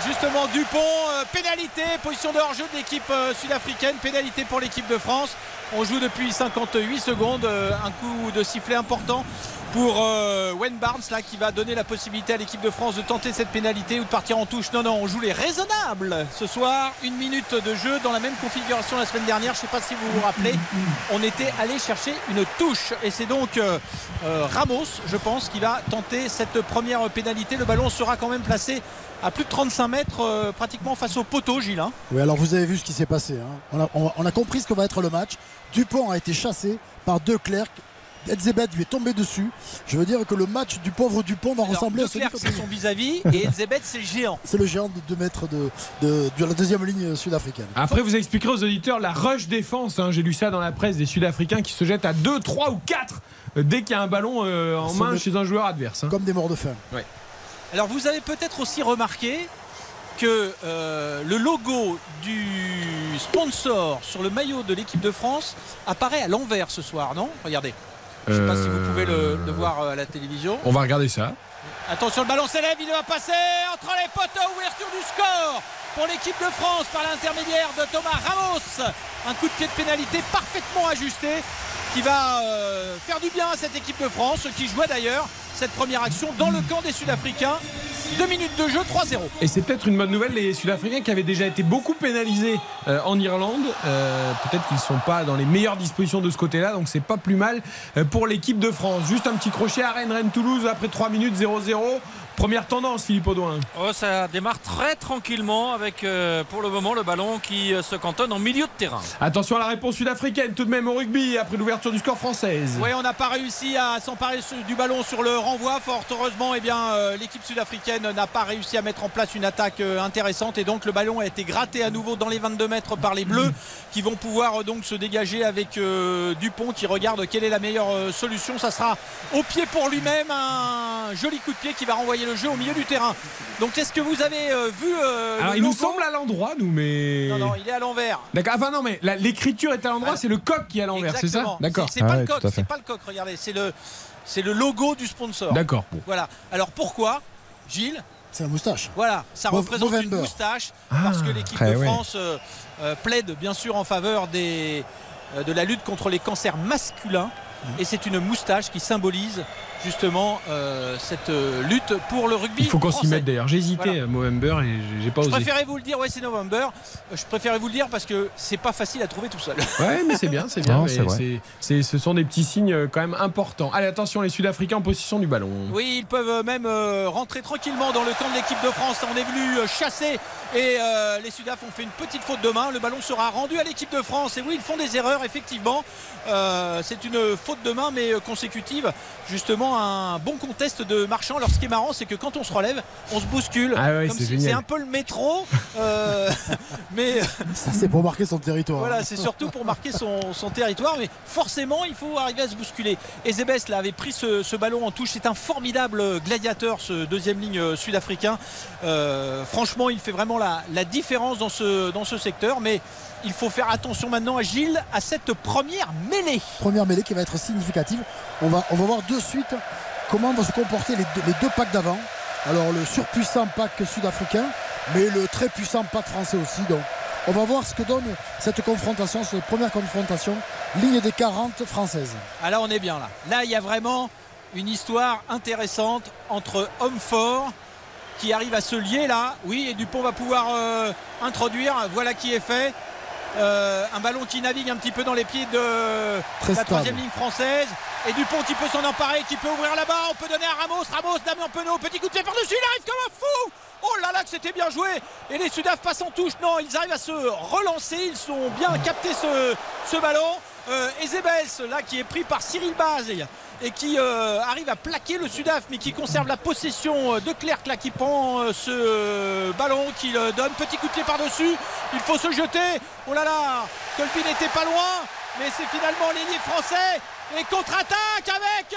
justement Dupont. euh, pénalité, position de hors-jeu de l'équipe euh, sud-africaine. Pénalité pour l'équipe de France. On joue depuis 58 secondes. euh, Un coup de sifflet important pour euh, Wayne Barnes là qui va donner la possibilité à l'équipe de France de tenter cette pénalité ou de partir en touche. Non, non, on joue les raisonnables ce soir. Une minute de jeu dans la même configuration la semaine dernière. Je ne sais pas si vous vous rappelez. On était allé chercher une touche et c'est donc euh, euh, Ramos, je pense, qui va tenter cette première pénalité. Le ballon sera quand même placé à plus de 35 mètres, pratiquement face au poteau, Gilles. hein. Oui, alors vous avez vu ce qui s'est passé. hein. On, a, compris ce que va être le match. Dupont a été chassé par De Clercq. Edzebet lui est tombé dessus. Je veux dire que le match du pauvre Dupont va Alors, ressembler à celui c'est son vis-à-vis et Edzebet, c'est le géant. C'est le géant de 2 mètres de, de- de la deuxième ligne sud-africaine. Après, vous expliquerez aux auditeurs la rush défense. hein. J'ai lu ça dans la presse des Sud-Africains qui se jettent à 2, 3 ou 4 dès qu'il y a un ballon euh, en main chez un joueur adverse. hein. Comme des morts de faim. Ouais. Alors vous avez peut-être aussi remarqué que euh, le logo du sponsor sur le maillot de l'équipe de France apparaît à l'envers ce soir, non? Regardez. Je ne sais pas si vous pouvez le, le voir euh, à la télévision. On va regarder ça. Attention, le ballon s'élève, il va passer entre les poteaux, ouverture du score pour l'équipe de France par l'intermédiaire de Thomas Ramos. Un coup de pied de pénalité parfaitement ajusté qui va euh, faire du bien à cette équipe de France qui jouait d'ailleurs cette première action dans le camp des Sud-Africains. Deux minutes de jeu, 3-0. Et c'est peut-être une bonne nouvelle, les Sud-Africains qui avaient déjà été beaucoup pénalisés euh, en Irlande. Euh, peut-être qu'ils ne sont pas dans les meilleures dispositions de ce côté-là, donc c'est pas plus mal pour l'équipe de France. Juste un petit crochet à Rennes, Rennes Toulouse après 3 minutes 0-0. Première tendance, Philippe Audouin. Oh, ça démarre très tranquillement avec euh, pour le moment le ballon qui euh, se cantonne en milieu de terrain. Attention à la réponse sud-africaine tout de même au rugby après l'ouverture du score française. Oui, on n'a pas réussi à s'emparer du ballon sur le renvoi. Fort heureusement, eh bien, euh, l'équipe sud-africaine n'a pas réussi à mettre en place une attaque euh, intéressante et donc le ballon a été gratté à nouveau dans les 22 mètres par les Bleus qui vont pouvoir euh, donc se dégager avec euh, Dupont qui regarde quelle est la meilleure euh, solution. Ça sera au pied pour lui-même un joli coup de pied qui va renvoyer le jeu au milieu du terrain. Donc est-ce que vous avez euh, vu euh, Alors le il nous semble à l'endroit, nous, mais. Non, non, il est à l'envers. D'accord. Enfin non, mais la- l'écriture est à l'endroit, c'est le coq qui est à l'envers, c'est ça Exactement. D'accord. C'est c'est pas le coq, c'est pas le coq. Regardez, c'est le, c'est le logo du sponsor. D'accord. Bon. Voilà. Alors pourquoi, Gilles C'est la moustache. Voilà, ça représente une Movember. moustache Ah, parce que l'équipe de. France euh, euh, plaide bien sûr en faveur des, euh, de la lutte contre les cancers masculins. Mmh. Et c'est une moustache qui symbolise justement euh, cette euh, lutte pour le rugby. Il faut qu'on s'y mette d'ailleurs. J'ai hésité Voilà. à Movember et j'ai- pas Je osé. préférais vous le dire, ouais, c'est November. Euh, Je préférais vous le dire parce que c'est pas facile à trouver tout seul. Ouais, mais c'est bien, c'est bien. Non, mais c'est vrai. c'est- c'est- ce sont des petits signes quand même importants. Allez, attention, les Sud-Africains en possession du ballon. Oui, ils peuvent même euh, rentrer tranquillement dans le camp de l'équipe de France. On est venu euh, chasser et euh, les Sudaf ont fait une petite faute de main. Le ballon sera rendu à l'équipe de France. Et oui, ils font des erreurs, effectivement. Euh, c'est une faute de main, mais consécutive. Justement, un bon contest de marchand. Alors, ce qui est marrant, c'est que quand on se relève, on se bouscule. Ah ouais, c'est si- un peu le métro. euh, mais Ça, c'est pour marquer son territoire. voilà, c'est surtout pour marquer son, son territoire, mais forcément, il faut arriver à se bousculer. Ezebes là, avait pris ce, ce ballon en touche. C'est un formidable gladiateur, ce deuxième ligne euh, sud-africain. Euh, franchement, il fait vraiment la, la différence dans ce, dans ce secteur, mais il faut faire attention maintenant à Gilles, à cette première mêlée. Première mêlée qui va être significative. On va, on va voir de suite comment vont se comporter les deux, les deux packs d'avant. Alors le surpuissant pack sud-africain, mais le très puissant pack français aussi. Donc on va voir ce que donne cette confrontation, cette première confrontation, ligne des 40 françaises. Ah là, on est bien là. Là, il y a vraiment une histoire intéressante entre hommes forts qui arrivent à se lier là. Oui, et Dupont va pouvoir euh, introduire. Voilà qui est fait. Euh, un ballon qui navigue un petit peu dans les pieds de Très la troisième ligne française. Et Dupont qui peut s'en emparer, qui peut ouvrir là-bas. On peut donner à Ramos. Ramos, Damien Penaud, petit coup de pied par-dessus. Il arrive comme un fou. Oh là là, que c'était bien joué. Et les Sudaf passent en touche. Non, ils arrivent à se relancer. Ils sont bien capté ce, ce ballon. Euh, Ezebels, là, qui est pris par Cyril Baz et qui euh, arrive à plaquer le Sudaf, mais qui conserve la possession euh, de Clerc, là, qui prend euh, ce ballon, qui le donne. Petit coup de pied par-dessus. Il faut se jeter. Oh là là, Colby n'était pas loin, mais c'est finalement l'ailier français. Et contre-attaque avec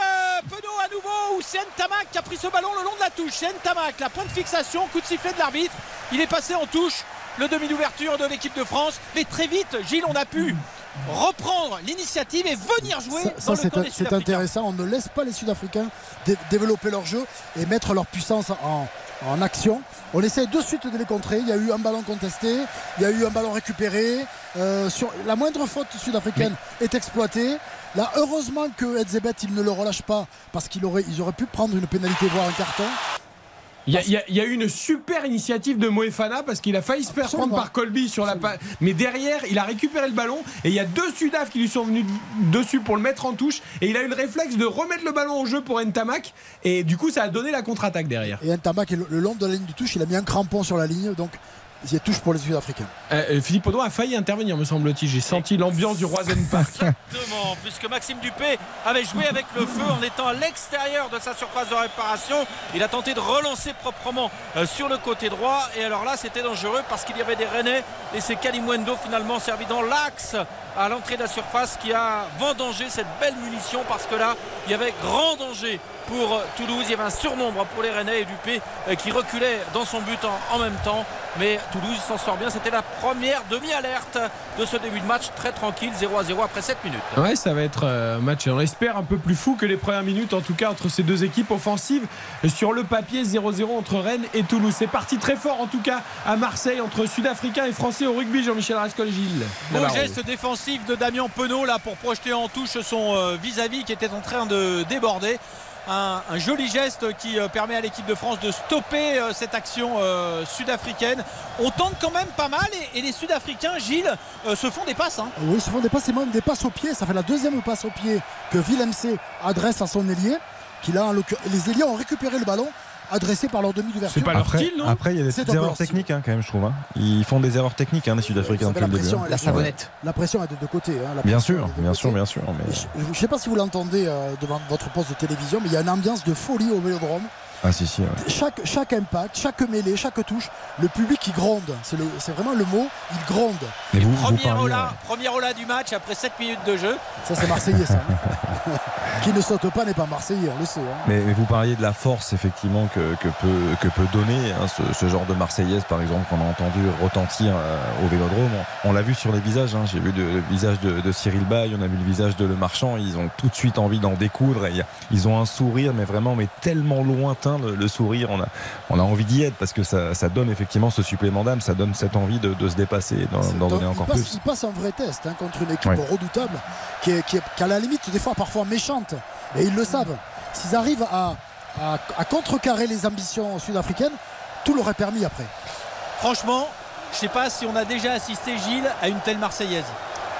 Penaud à nouveau ou Sen Tamak qui a pris ce ballon le long de la touche. Sen Tamak, la point de fixation, coup de sifflet de l'arbitre. Il est passé en touche le demi d'ouverture de l'équipe de France. Mais très vite, Gilles, on a pu reprendre l'initiative et venir jouer Ça, c'est intéressant. On ne laisse pas les Sud-Africains dé- développer leur jeu et mettre leur puissance en, en action. On essaie de suite de les contrer. Il y a eu un ballon contesté, il y a eu un ballon récupéré. Euh, sur la moindre faute sud-africaine est exploitée. Là, heureusement que Edzebet il ne le relâche pas parce qu'ils auraient, ils auraient pu prendre une pénalité, voire un carton. Il y, y y a eu une super initiative de Moefana parce qu'il a failli se faire Absolument. prendre par Colby sur la pa- Mais derrière, il a récupéré le ballon et il y a deux Sudaf qui lui sont venus dessus pour le mettre en touche. Et il a eu le réflexe de remettre le ballon au jeu pour Ntamak. Et du coup, ça a donné la contre-attaque derrière. Et un tabac le, long de la ligne de touche, il a mis un crampon sur la ligne. Donc, touche pour les Sud-Africains. Euh, euh, Philippe Audouin a failli intervenir, me semble-t-il. J'ai senti l'ambiance du Roisen Park. Exactement, puisque Maxime Dupé avait joué avec le feu en étant à l'extérieur de sa surface de réparation. Il a tenté de relancer proprement euh, sur le côté droit. Et alors là, c'était dangereux parce qu'il y avait des Rennais. Et c'est Kalimwendo finalement servi dans l'axe à l'entrée de la surface qui a vendangé cette belle munition parce que là, il y avait grand danger pour Toulouse. Il y avait un surnombre pour les Rennais et Dupé qui reculait dans son but en, en même temps. Mais Toulouse s'en sort bien. C'était la première demi-alerte de ce début de match très tranquille, 0 à 0 après 7 minutes. Ouais, ça va être euh, un match, on espère, un peu plus fou que les premières minutes, en tout cas, entre ces deux équipes offensives. Sur le papier, 0-0 entre Rennes et Toulouse. C'est parti très fort, en tout cas, à Marseille, entre Sud-Africains et Français au rugby, Jean-Michel Rascol-Gilles. Beau geste défensif de Damien Penaud là pour projeter en touche son euh, vis-à-vis qui était en train de déborder. Un, joli geste qui euh, permet à l'équipe de France de stopper euh, cette action euh, sud-africaine. On tente quand même pas mal et, les Sud-Africains, Gilles, se font des passes. hein. Oui, se font des passes et même des passes au pied. Ça fait la deuxième passe au pied que Villemc adresse à son ailier. Les ailiers ont récupéré le ballon adressé par leur demi d'ouverture. après, après, il y a des C'est petites erreurs techniques hein, quand même, je trouve. hein. Ils font des erreurs techniques, hein, les Sud-Africains, depuis le début. la pression, hein. elle est- La pression est de deux côtés. hein. La Bien sûr, bien sûr, bien sûr. Mais... Je ne sais pas si vous l'entendez euh, devant votre poste de télévision, mais il y a une ambiance de folie au vélodrome. Ah si, si. ouais. Chaque, chaque impact, chaque mêlée, chaque touche, le public qui gronde. C'est vraiment le mot, il gronde. Et vous, vous Premier premier Ola du match après 7 minutes de jeu. Ça, c'est Marseillais, ça. hein. qui ne saute pas n'est pas Marseillais, on le sait. hein. Mais, mais vous parliez de la force effectivement que, que peut, que peut donner hein, ce, ce genre de Marseillaise par exemple qu'on a entendu retentir euh, au Vélodrome. On, on l'a vu sur les visages. hein. J'ai vu le, le visage de, de Cyril Bay, on a vu le visage de Le Marchand. Ils ont tout de suite envie d'en découdre. Et il ils ont un sourire, mais vraiment, mais tellement lointain le, le sourire. On a, on a envie d'y être parce que ça, ça donne effectivement ce supplément d'âme. Ça donne cette envie de, de se dépasser d'en donner il, encore passe, plus. il passe un vrai test hein, contre une équipe Ouais. redoutable qui est, qui, est, qui est à la limite des fois parfois méchante. Et ils le savent. S'ils arrivent à, à- à contrecarrer les ambitions sud-africaines, tout l'aurait permis après. Franchement, je sais pas si on a déjà assisté Gilles à une telle Marseillaise.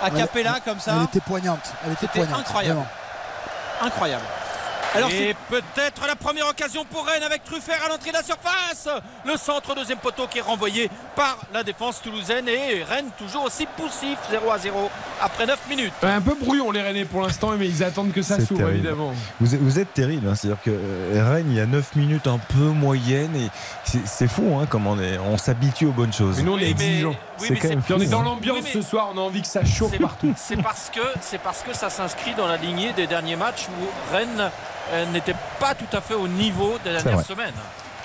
À Elle- Capella comme ça. Elle était poignante. Elle était poignante. incroyable. vraiment. Incroyable. Alors et peut-être la première occasion pour Rennes avec Truffert à l'entrée de la surface. Le centre deuxième poteau qui est renvoyé par la défense toulousaine et Rennes toujours aussi poussif 0 à 0 après 9 minutes. Ouais, un peu brouillon les Rennais pour l'instant, mais ils attendent que ça s'ouvre évidemment. Vous êtes, vous êtes terrible, hein. c'est-à-dire que euh, Rennes, il y a 9 minutes un peu moyennes et c'est- fou hein, comme on, est- on s'habitue aux bonnes choses. Mais nous on est exigeants. oui, C'est mais quand même Puis on est dans l'ambiance Oui, ce soir, on a envie que ça chauffe partout. C'est parce que c'est parce que ça s'inscrit dans la lignée des derniers matchs où Rennes n'était pas tout à fait au niveau des dernières semaines.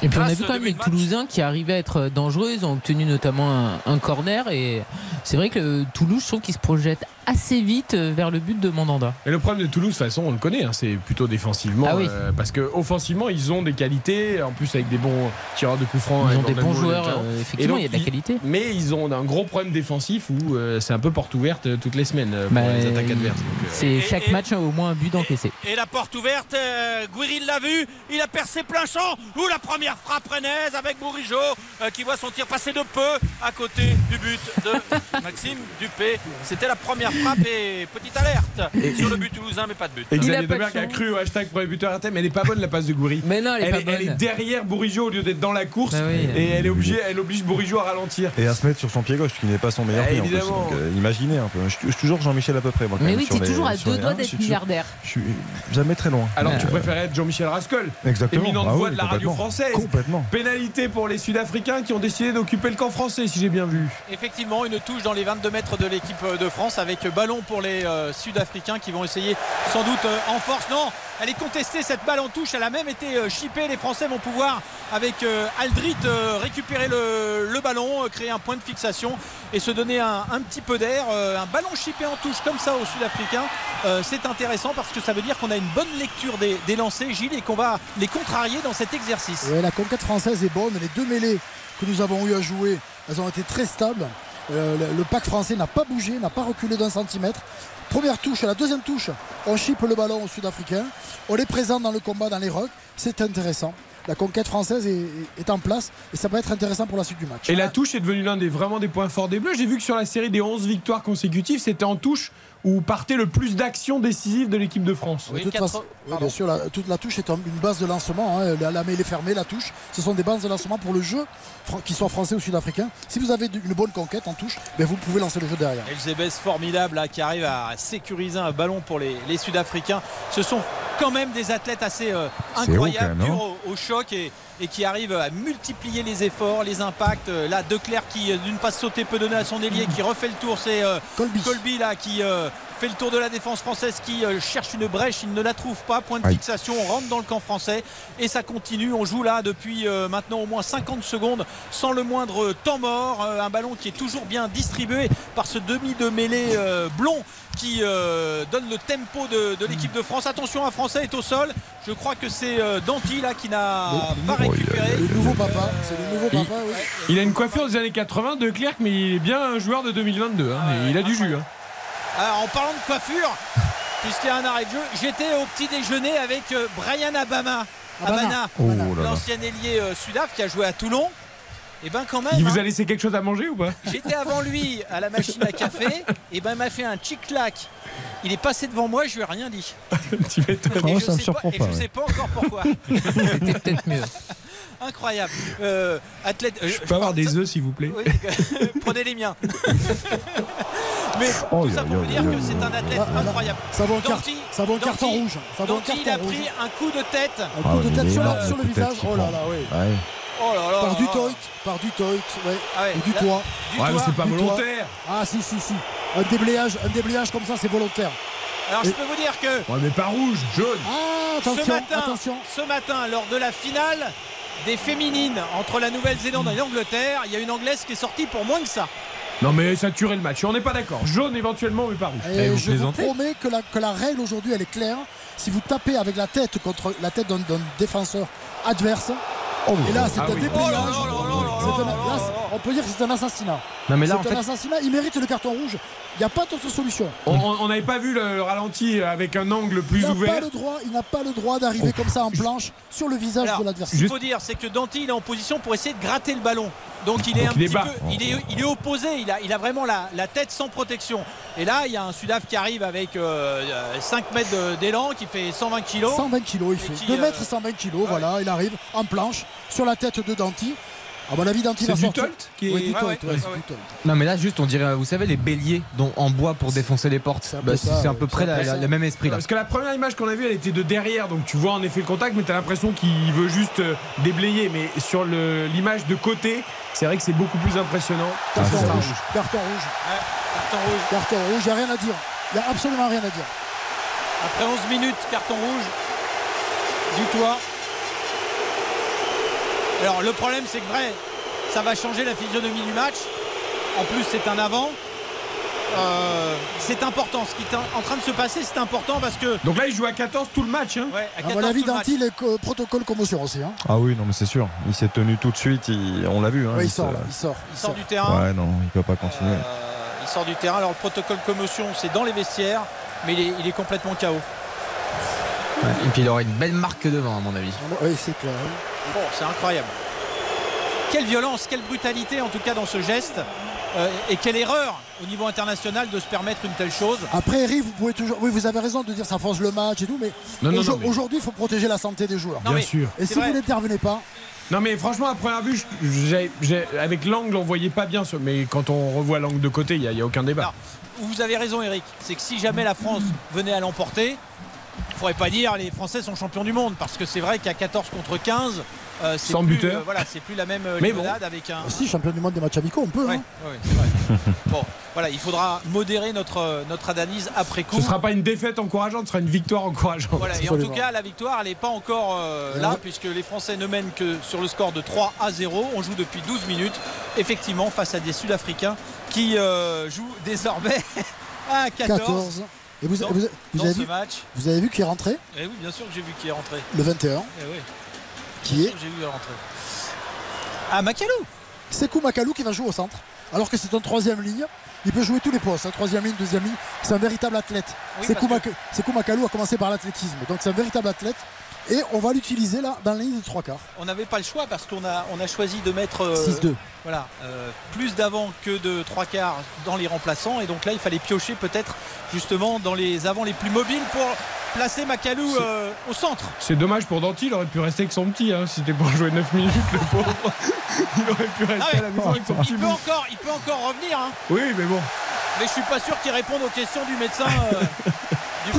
Et puis on a vu quand même les match- Toulousains qui arrivaient à être dangereux. Ils ont obtenu notamment un, un corner. Et c'est vrai que Toulouse, je trouve qu'ils se projettent assez vite euh, vers le but de Mandanda. Et le problème de Toulouse, de toute façon, on le connaît, hein, c'est plutôt défensivement. Ah oui. euh, parce que offensivement, ils ont des qualités, en plus avec des bons tireurs de coups francs. Ils avec ont des bons joueurs. euh, Et effectivement, donc, il y a de la ils- qualité. Mais ils ont un gros problème défensif où euh, c'est un peu porte ouverte toutes les semaines pour Bah, les attaques adverses. Euh, C'est chaque match au moins un but encaissé. Et la porte ouverte, euh, Guiril l'a vu, il a percé plein champ. Ou la première frappe rennaise avec Bourigeau euh, qui voit son tir passer de peu à côté du but de Maxime Dupé. C'était la première frappe et petite alerte sur le but toulousain, mais pas de but. Et Il a Xavier Domergue a cru au hashtag premier buteur à thème, mais elle est pas bonne la passe de Goury. Mais non, elle est elle, pas est, bonne. elle est derrière Bourigeau au lieu d'être dans la course Bah oui. et elle est obligée, elle oblige Bourigeau à ralentir. Et à se mettre sur son pied gauche, qui n'est pas son meilleur Ah, pied euh, imaginez un peu. Je, je suis toujours Jean-Michel à peu près. Moi, Mais oui, t'es les- toujours à deux doigts d'être milliardaire. Je suis jamais très loin. Alors Euh, tu préférais être Jean-Michel Rascol, Exactement. éminente voix oui, de la radio française. Complètement. Pénalité pour les Sud-Africains qui ont décidé d'occuper le camp français, si j'ai bien vu. Effectivement, une touche dans les 22 mètres de l'équipe de France avec Ballon pour les euh, Sud-Africains qui vont essayer sans doute euh, en force. Non, elle est contestée cette balle en touche. Elle a même été euh, chippée. Les Français vont pouvoir avec Aldrit récupérer le, ballon, créer un point de fixation et se donner un, petit peu d'air. Un ballon chippé en touche comme ça aux Sud-Africains, c'est intéressant parce que ça veut dire qu'on a une bonne lecture des, des lancers, Gilles, et qu'on va les contrarier dans cet exercice. La conquête française est bonne. Les deux mêlées que nous avons eu à jouer, elles ont été très stables. Euh, le, pack français n'a pas bougé, n'a pas reculé d'un centimètre. Première touche, la deuxième touche, on chippe le ballon aux Sud-Africains. On est présent dans le combat, dans les rucks. C'est intéressant. La conquête française est, en place et ça peut être intéressant pour la suite du match. Et la touche est devenue l'un des vraiment des points forts des Bleus. J'ai vu que sur la série des 11 victoires consécutives, c'était en touche où partait le plus d'actions décisives de l'équipe de France. De toute façon- oui, bien sûr, la, toute la touche est un- une base de lancement. hein. La, la mêlée fermée, la touche, ce sont des bases de lancement pour le jeu, qu'ils soient français ou sud-africains. Si vous avez une bonne conquête en touche, ben vous pouvez lancer le jeu derrière. Elzebes formidable là, qui arrive à sécuriser un ballon pour les, les Sud-Africains. Ce sont quand même des athlètes assez euh, incroyables, durs au, au choc et, et qui arrivent à multiplier les efforts, les impacts. Euh, Là, Declerc qui euh, d'une passe sautée peut donner à son ailier, qui refait le tour. C'est euh, Colby. là qui euh, fait le tour de la défense française, qui euh, cherche une brèche, il ne la trouve pas. Point de fixation, on rentre dans le camp français et ça continue. On joue là depuis euh, maintenant au moins 50 secondes sans le moindre temps mort. Euh, un ballon qui est toujours bien distribué par ce demi de mêlée euh, blond qui euh, donne le tempo de, de l'équipe de France. Attention, un Français est au sol. Je crois que c'est euh, Danty là qui n'a pas récupéré. Le nouveau papa, c'est le nouveau papa, oui. Il a une coiffure des années 80 de Clerc, mais il est bien un joueur de 2022. hein. Il a du jus. hein. Alors, en parlant de coiffure, puisqu'il y a un arrêt de jeu, j'étais au petit déjeuner avec euh, Brian Abama. Abana. Abana, Oh l'ancien ailier euh, sudaf qui a joué à Toulon. Et ben quand même. Il vous hein, a laissé quelque chose à manger ou pas? J'étais avant lui à la machine à café, et ben il m'a fait un chic-clac. Il est passé devant moi, je lui ai rien dit. Tu m'étonnes. Et Oh, je ça me surprend et pas, je ouais. sais pas encore pourquoi. C'était peut-être mieux. Incroyable. Euh, athlète. euh, Je peux avoir des œufs, s'il vous plaît Oui, prenez les miens. Mais Oh, tout ça pour vous dire que c'est un athlète Ah, là, incroyable. Ça vaut un, car- Danty- ça vaut un carton rouge. Ça vaut un Danty, il a carton rouge. pris un coup de tête. Un Ah, coup de mais tête sur, le visage. Oh là là, oui. Ouais. Oh là là. Par du là. toit, par du toit, ouais. Ah ouais, du là- toit. Du Ouais, mais toit. c'est pas du toit. volontaire. Ah si si si. Un déblayage, un déblayage comme ça, c'est volontaire. Alors je peux vous dire que Ouais, mais pas rouge, jaune. Ah ce attention, matin, attention. ce matin, lors de la finale des féminines entre la Nouvelle-Zélande et l'Angleterre, il y a une Anglaise qui est sortie pour moins que ça. Non, mais ça tuerait le match. On n'est pas d'accord. Jaune éventuellement, mais pas rouge. Et vous je vous promets que la, que la règle aujourd'hui elle est claire. Si vous tapez avec la tête contre la tête d'un d'un défenseur adverse, et là c'est Ah un oui. déblayage. Oh là là là là C'est là un- là là, là c'est- là. on peut dire que c'est un assassinat. Non, mais là, c'est en un fait, assassinat. Il mérite le carton rouge. Il n'y a pas d'autre solution. On- n'avait pas vu le ralenti avec un angle plus ouvert. pas le droit, il n'a pas le droit d'arriver comme ça en planche sur le visage Alors, de ce l'adversaire. qu'il faut dire, c'est que Danty il est en position pour essayer de gratter le ballon. Donc il est Donc un il petit peu, il est, il est opposé. Il a, il a vraiment la, la tête sans protection. Et là, il y a un Sudaf qui arrive avec euh, 5 mètres d'élan, qui fait 120 kilos. 120 kilos, il fait. qui, 2 euh, mètres 120 kilos, voilà, il arrive en planche sur la tête de Danty. À mon avis, va sortir. Qui est- Oui, du Ouais, Tolt, ouais, ouais, ouais, c'est ouais. du Tolt. non, mais là, juste, on dirait, vous savez, les béliers dont, en bois pour défoncer les portes. C'est un peu Bah, à peu près le même esprit là. Parce que la première image qu'on a vue, elle était de derrière, donc tu vois en effet le contact, mais tu as l'impression qu'il veut juste euh, déblayer. Mais sur l'image de côté, c'est vrai que c'est beaucoup plus impressionnant. Carton Ça, ça rouge. rouge. Carton rouge. Ouais, carton rouge. Carton rouge, il n'y a rien à dire. Il n'y a absolument rien à dire. Après 11 minutes, carton rouge. Du toit. Alors le problème c'est que vrai, ça va changer la physionomie du match. En plus c'est un avant. Euh, c'est important. Ce qui est en train de se passer, c'est important parce que. Donc là, il joue à 14 tout le match. hein. Ouais, à À 14 mon avis, tout le match. Danty, il est co- protocole commotion aussi. hein. Ah oui, non, mais c'est sûr. Il s'est tenu tout de suite. il- On l'a vu. Hein, Ouais, il sort il sort. Il sort du terrain. Ouais, non, il peut pas continuer. Euh, il sort du terrain. Alors le protocole commotion, c'est dans les vestiaires, mais il est, il est complètement KO. Ouais, Et puis il aura une belle marque devant, à mon avis. Oui, c'est clair. Bon, c'est incroyable. Quelle violence, quelle brutalité en tout cas dans ce geste. Euh, et quelle erreur au niveau international de se permettre une telle chose. Après, Eric, vous pouvez toujours. Oui, vous avez raison de dire ça force le match et tout, mais, Non, non, aujo- non, mais- aujourd'hui, il faut protéger la santé des joueurs. Non, Bien sûr. Et si vrai. vous n'intervenez pas, Non, mais franchement, à première vue, avec l'angle, on voyait pas bien. ce- Mais quand on revoit l'angle de côté, il n'y a, il y a aucun débat. Alors, vous avez raison Eric, c'est que si jamais la France venait à l'emporter, faudrait pas dire les Français sont champions du monde parce que c'est vrai qu'à 14 contre 15, euh, c'est Sans plus, buteur. euh, voilà, c'est plus la même euh, Mais limonade avec un. Si, champion du monde des matchs amicaux, on peut. Ouais, hein. ouais, c'est vrai. bon, voilà, il faudra modérer notre, notre analyse après coup. Ce sera pas une défaite encourageante, ce sera une victoire encourageante. Voilà, et en tout cas, la victoire, elle n'est pas encore euh, là, puisque les Français ne mènent que sur le score de 3 à 0. On joue depuis 12 minutes, effectivement, face à des Sud-Africains qui jouent désormais à 14. 14. Et vous, dans, vous- vous dans avez ce vu, match. vous avez vu qui est rentré Et oui, bien sûr que j'ai vu qui est rentré. le 21 Eh oui, Qui bien est j'ai vu rentrer. Ah, Macalou Sekou Makalou qui va jouer au centre. Alors que c'est un troisième ligne. Il peut jouer tous les postes, hein, troisième ligne, deuxième ligne. C'est un véritable athlète. Oui, Sekou, que- Sekou a commencé par l'athlétisme. Donc c'est un véritable athlète. Et on va l'utiliser là dans la ligne de trois quarts. On n'avait pas le choix parce qu'on a, on a choisi de mettre euh, 6-2. voilà, euh, plus d'avant que de trois quarts dans les remplaçants. Et donc là, il fallait piocher peut-être justement dans les avants les plus mobiles pour placer Macalou euh, au centre. C'est dommage pour Danty, il aurait pu rester avec son petit. Hein, si c'était pour jouer 9 minutes, le pauvre. Il aurait pu rester Ah à la maison avec son petit il, peut encore, il peut encore revenir, hein. Oui, mais bon. mais je suis pas sûr qu'il réponde aux questions du médecin. euh, du.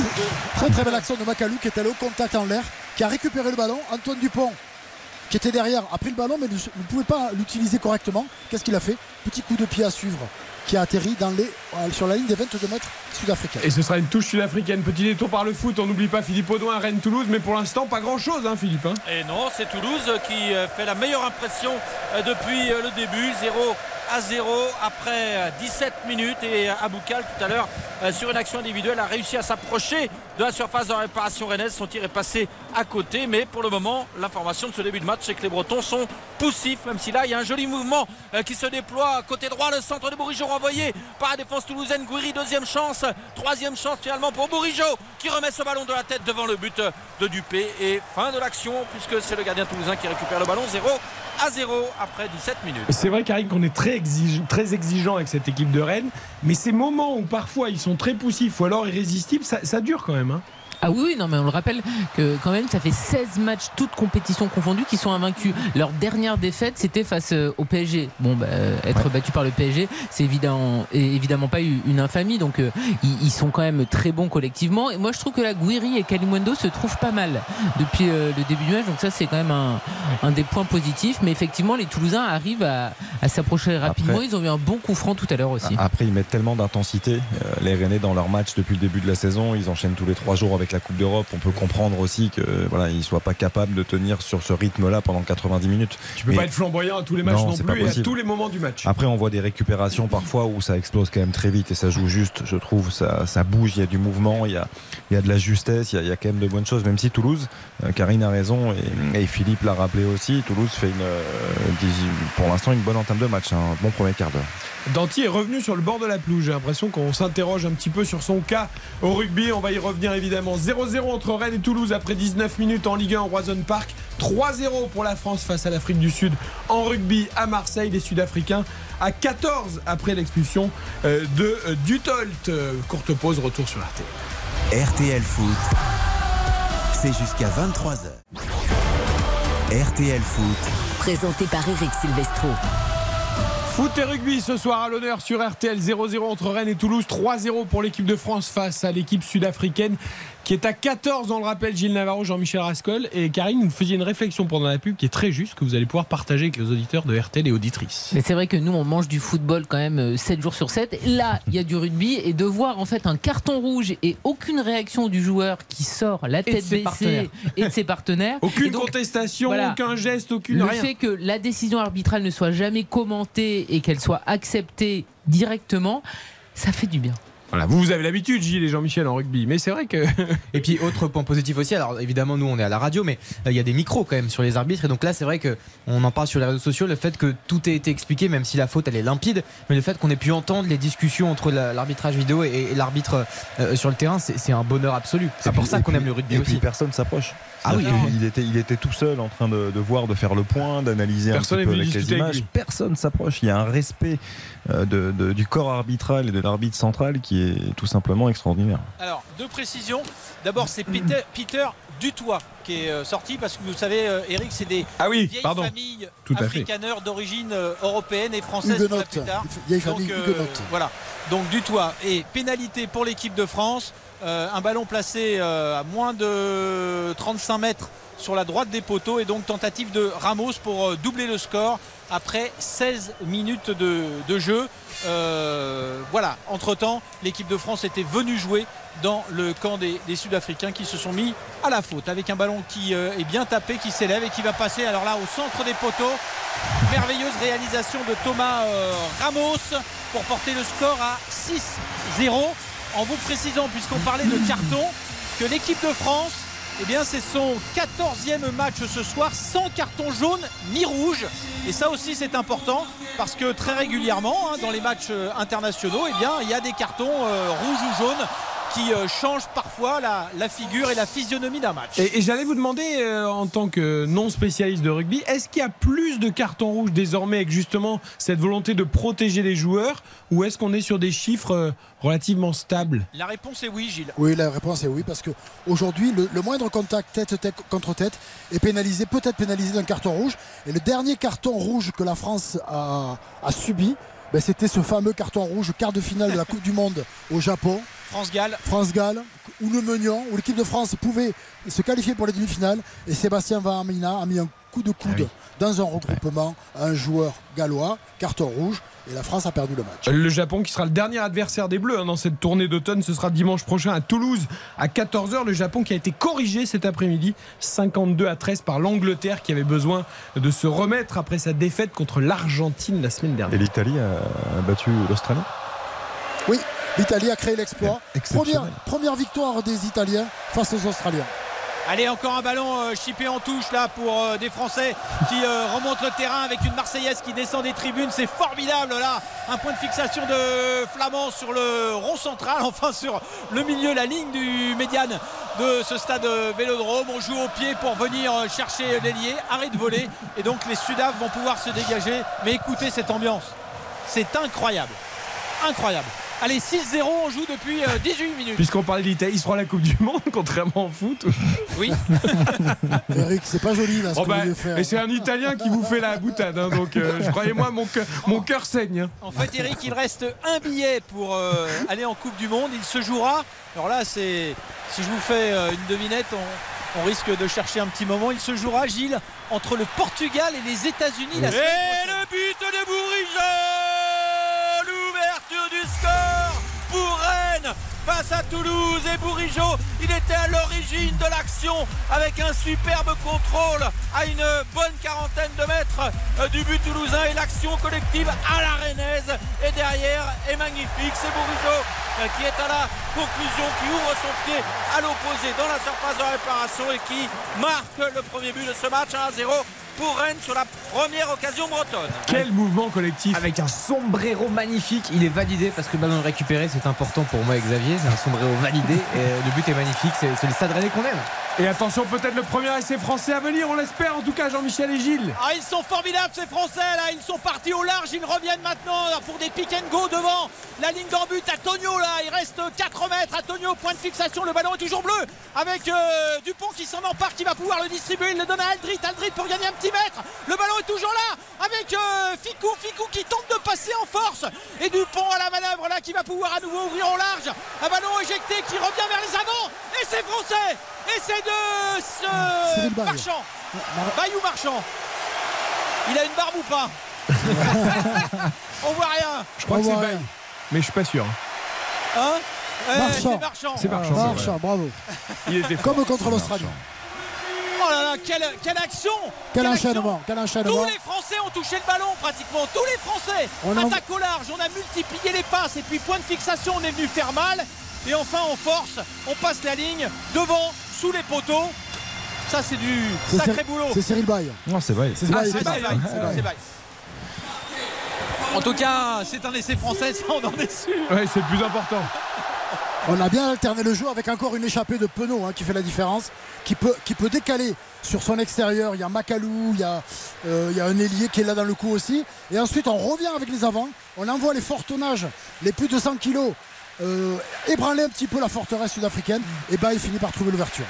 Très très belle action de Macalou qui est allé au contact en l'air, qui a récupéré le ballon. Antoine Dupont qui était derrière a pris le ballon mais ne, ne pouvait pas l'utiliser correctement. Qu'est-ce qu'il a fait? Petit coup de pied à suivre qui a atterri dans les, euh, sur la ligne des 22 mètres sud-africains. Et ce sera une touche sud-africaine. Petit détour par le foot. On n'oublie pas Philippe Audouin, Rennes-Toulouse. Mais pour l'instant, pas grand-chose, hein, Philippe. hein. Et non, c'est Toulouse qui euh, fait la meilleure impression euh, depuis le début. 0 à 0 après euh, 17 minutes. Et Aboukal, tout à l'heure, sur une action individuelle, a réussi à s'approcher de la surface de réparation rennaise. Son tir est passé à côté. Mais pour le moment, l'information de ce début de match, c'est que les Bretons sont poussifs. Même si là, il y a un joli mouvement euh, qui se déploie côté droit. Le centre de Bourigeau renvoyé par la défense toulousaine. Gouiri, deuxième chance. Troisième chance finalement pour Bourigeau qui remet ce ballon de la tête devant le but de Dupé. Et fin de l'action, puisque c'est le gardien toulousain qui récupère le ballon. 0 à 0 après 17 minutes. C'est vrai, Karim, qu'on est très exigeant, avec cette équipe de Rennes. Mais ces moments où parfois ils sont très poussifs ou alors irrésistibles, ça dure quand même. Hein. Ah oui, oui, non, mais on le rappelle que quand même, ça fait 16 matchs, toutes compétitions confondues, qui sont invaincus. Leur dernière défaite, c'était face euh, au PSG. Bon, bah, euh, être battu par le PSG, c'est évidemment, évidemment pas une infamie. Donc, euh, ils, ils sont quand même très bons collectivement. Et moi, je trouve que la Guiri et Kalimundo se trouvent pas mal depuis euh, le début du match. Donc, ça, c'est quand même un, un des points positifs. Mais effectivement, les Toulousains arrivent à, à s'approcher rapidement. Ils ont eu un bon coup franc tout à l'heure aussi. Après, ils mettent tellement d'intensité. Euh, les Rennais, dans leur match depuis le début de la saison, ils enchaînent tous les trois jours avec la Coupe d'Europe. On peut comprendre aussi que voilà, ils soient pas capables de tenir sur ce rythme-là pendant 90 minutes. Tu peux pas être flamboyant à tous les matchs non, plus et à tous les moments du match. Après, on voit des récupérations parfois où ça explose quand même très vite et ça joue juste, je trouve. Ça, ça bouge, il y a du mouvement, il y a, il y a de la justesse, il y a, il y a quand même de bonnes choses. Même si Toulouse, euh, Karine a raison et, et Philippe l'a rappelé aussi, Toulouse fait une, euh, pour l'instant une bonne entame de match, un bon premier quart d'heure. Danty est revenu sur le bord de la pelouse. J'ai l'impression qu'on s'interroge un petit peu sur son cas au rugby. On va y revenir évidemment. 0-0 entre Rennes et Toulouse après 19 minutes en Ligue 1 au Roison Park. 3-0 pour la France face à l'Afrique du Sud en rugby à Marseille. Les Sud-Africains à 14 après l'expulsion euh, de euh, Dutolt. Euh, Courte pause, retour sur RTL. RTL Foot, c'est jusqu'à 23h. RTL Foot, Présenté par Eric Silvestro. Foot et rugby ce soir à l'honneur sur RTL 0-0 entre Rennes et Toulouse, 3-0 pour l'équipe de France face à l'équipe sud-africaine qui est à 14 on le rappelle Gilles Navarro, Jean-Michel Rascol et Karine, vous faisiez une réflexion pendant la pub qui est très juste que vous allez pouvoir partager avec les auditeurs de RTL et auditrices. Mais c'est vrai que nous, on mange du football quand même euh, 7 jours sur 7. Là, il y a du rugby et de voir en fait un carton rouge et aucune réaction du joueur qui sort la Et de tête baissée et de ses partenaires. Aucune donc, contestation, voilà. aucun geste, aucune Le rien. fait que la décision arbitrale ne soit jamais commentée et qu'elle soit acceptée directement, ça fait du bien. Voilà, vous, vous avez l'habitude, Gilles et Jean-Michel en rugby, mais c'est vrai que. Et puis autre point positif aussi, alors évidemment nous on est à la radio, mais euh, il y a des micros quand même sur les arbitres et donc là c'est vrai que on en parle sur les réseaux sociaux, le fait que tout ait été expliqué, même si la faute elle est limpide, mais le fait qu'on ait pu entendre les discussions entre la- l'arbitrage vidéo et, et l'arbitre euh, sur le terrain, c'est un bonheur absolu. C'est pour ça qu'on aime le rugby et aussi. puis personne s'approche. Ah oui, était, il était tout seul en train de, de voir, de faire le point, d'analyser un Personne petit n'est peu venu avec les avec images. lui. Personne s'approche. Il y a un respect euh, de- de- du corps arbitral et de l'arbitre central qui est tout simplement extraordinaire. Alors, deux précisions. D'abord, c'est Peter, Peter Dutoit qui est euh, sorti parce que vous savez, euh, Eric, c'est des Ah oui, vieilles pardon. familles Tout à fait. africaneurs d'origine euh, européenne et française plus tard. Donc, huguenote. Voilà. Donc du toit et pénalité pour l'équipe de France. Euh, un ballon placé euh, à moins de 35 mètres sur la droite des poteaux et donc tentative de Ramos pour euh, doubler le score après 16 minutes de, jeu. Voilà, entre-temps, l'équipe de France était venue jouer dans le camp des, des Sud-Africains qui se sont mis à la faute avec un ballon qui est bien tapé, qui s'élève et qui va passer alors là au centre des poteaux. Merveilleuse réalisation de Thomas Ramos pour porter le score à 6-0 en vous précisant, puisqu'on parlait de carton, que l'équipe de France, eh c'est son 14e match ce soir sans carton jaune ni rouge. Et ça aussi, c'est important parce que très régulièrement, hein, dans les matchs euh, internationaux, eh bien, il y a des cartons euh, rouges ou jaunes qui euh, changent parfois la, la figure et la physionomie d'un match. Et, et j'allais vous demander, euh, en tant que non spécialiste de rugby, est-ce qu'il y a plus de cartons rouges désormais avec justement cette volonté de protéger les joueurs ou est-ce qu'on est sur des chiffres relativement stables? La réponse est oui, Gilles. Oui, la réponse est oui, parce que aujourd'hui, le, le moindre contact tête, tête contre tête est pénalisé, peut-être pénalisé d'un carton rouge. Et le dernier carton rouge que la France a, a subi, ben, c'était ce fameux carton rouge quart de finale de la Coupe du Monde au Japon. France-Galles. France-Galles, où le Meunion, où l'équipe de France pouvait se qualifier pour les demi-finales. Et Sébastien Van Amina a mis un coup de coude dans un regroupement un joueur gallois, carton rouge, et la France a perdu le match. Le Japon qui sera le dernier adversaire des Bleus hein, dans cette tournée d'automne, ce sera dimanche prochain à Toulouse à 14h. Le Japon qui a été corrigé cet après-midi 52 à 13 par l'Angleterre qui avait besoin de se remettre après sa défaite contre l'Argentine la semaine Et dernière. l'Italie a battu l'Australie? Oui, l'Italie a créé l'exploit. Première victoire des Italiens face aux Australiens. Allez, encore un ballon euh, chippé en touche là pour euh, des Français qui euh, remontent le terrain avec une Marseillaise qui descend des tribunes. C'est formidable là. Un point de fixation de Flamand sur le rond central, enfin sur le milieu, la ligne du médiane de ce stade Vélodrome. On joue au pied pour venir chercher l'ailier. Arrêt de voler. Et donc les Sudaves vont pouvoir se dégager. Mais écoutez cette ambiance. C'est incroyable. Incroyable. Allez, 6-0, on joue depuis euh, 18 minutes. Puisqu'on parlait de l'Italie, ils seront à la Coupe du Monde, contrairement au foot. Oui. Eric, c'est pas joli là ce Oh que bah, vous voulez faire. et c'est un Italien qui vous fait la boutade, hein, donc euh, je croyez-moi, mon cœur, mon cœur saigne. hein. En fait, Eric, il reste un billet pour euh, aller en Coupe du Monde. Il se jouera. Alors là, c'est si je vous fais euh, une devinette, on, on risque de chercher un petit moment. Il se jouera, Gilles, entre le Portugal et les États-Unis. la Et le but de Bourigeau face à Toulouse et Bourigeau il était à l'origine de l'action avec un superbe contrôle à une bonne quarantaine de mètres euh, du but toulousain et l'action collective à la rennaise. Et derrière est magnifique c'est Bourigeau euh, qui est à la conclusion qui ouvre son pied à l'opposé dans la surface de réparation et qui marque le premier but de ce match 1 à 0 pour Rennes sur la première occasion bretonne. Quel mouvement collectif Avec un sombrero magnifique, il est validé parce que le ballon est récupéré, c'est important pour moi et Xavier, c'est un sombrero validé et euh, le but est magnifique, c'est c'est le stade rennais qu'on aime. Et attention, peut-être le premier essai français à venir, on l'espère en tout cas, Jean-Michel et Gilles. Ah, ils sont formidables ces Français là, ils sont partis au large, ils reviennent maintenant pour des pick and go devant la ligne d'en but. Antonio là, il reste 4 mètres. Antonio, point de fixation, le ballon est toujours bleu avec euh, Dupont qui s'en empare, qui va pouvoir le distribuer. Il le donne à Aldrit, Aldrit pour gagner un petit Le ballon est toujours là avec euh, Ficou, Ficou qui tente de passer en force et Dupont à la manœuvre là qui va pouvoir à nouveau ouvrir au large. Un ballon éjecté qui revient vers les avants et c'est français et c'est de ce Baye. Marchand. Bayou Marchand. Il a une barbe ou pas On voit rien. Je crois On que c'est rien. mais je suis pas sûr. Hein Eh, Marchand. C'est Marchand. C'est Marchand. Marchand, bravo. Il était fort. Comme contre l'Australie. Oh là là, quelle, quelle action Quel Quelle action enchaînement, quel Tous enchaînement. les Français ont touché le ballon pratiquement, tous les Français. On en- Attaque au large, on a multiplié les passes et puis point de fixation, on est venu faire mal. Et enfin on force, on passe la ligne devant, sous les poteaux. Ça c'est du sacré boulot. C'est Cyril Baye. Non, c'est vrai. C'est Ah. En tout cas, c'est un essai français, ça on en est sûr. Ouais, c'est le plus important. On a bien alterné le jeu avec encore une échappée de Penaud hein, qui fait la différence, qui peut, décaler sur son extérieur. Il y a Macalou, il y a, euh, il y a un ailier qui est là dans le coup aussi. Et ensuite, on revient avec les avants. On envoie les forts tonnages, les plus de 100 kilos, euh, ébranler un petit peu la forteresse sud-africaine. Et bah, il finit par trouver l'ouverture.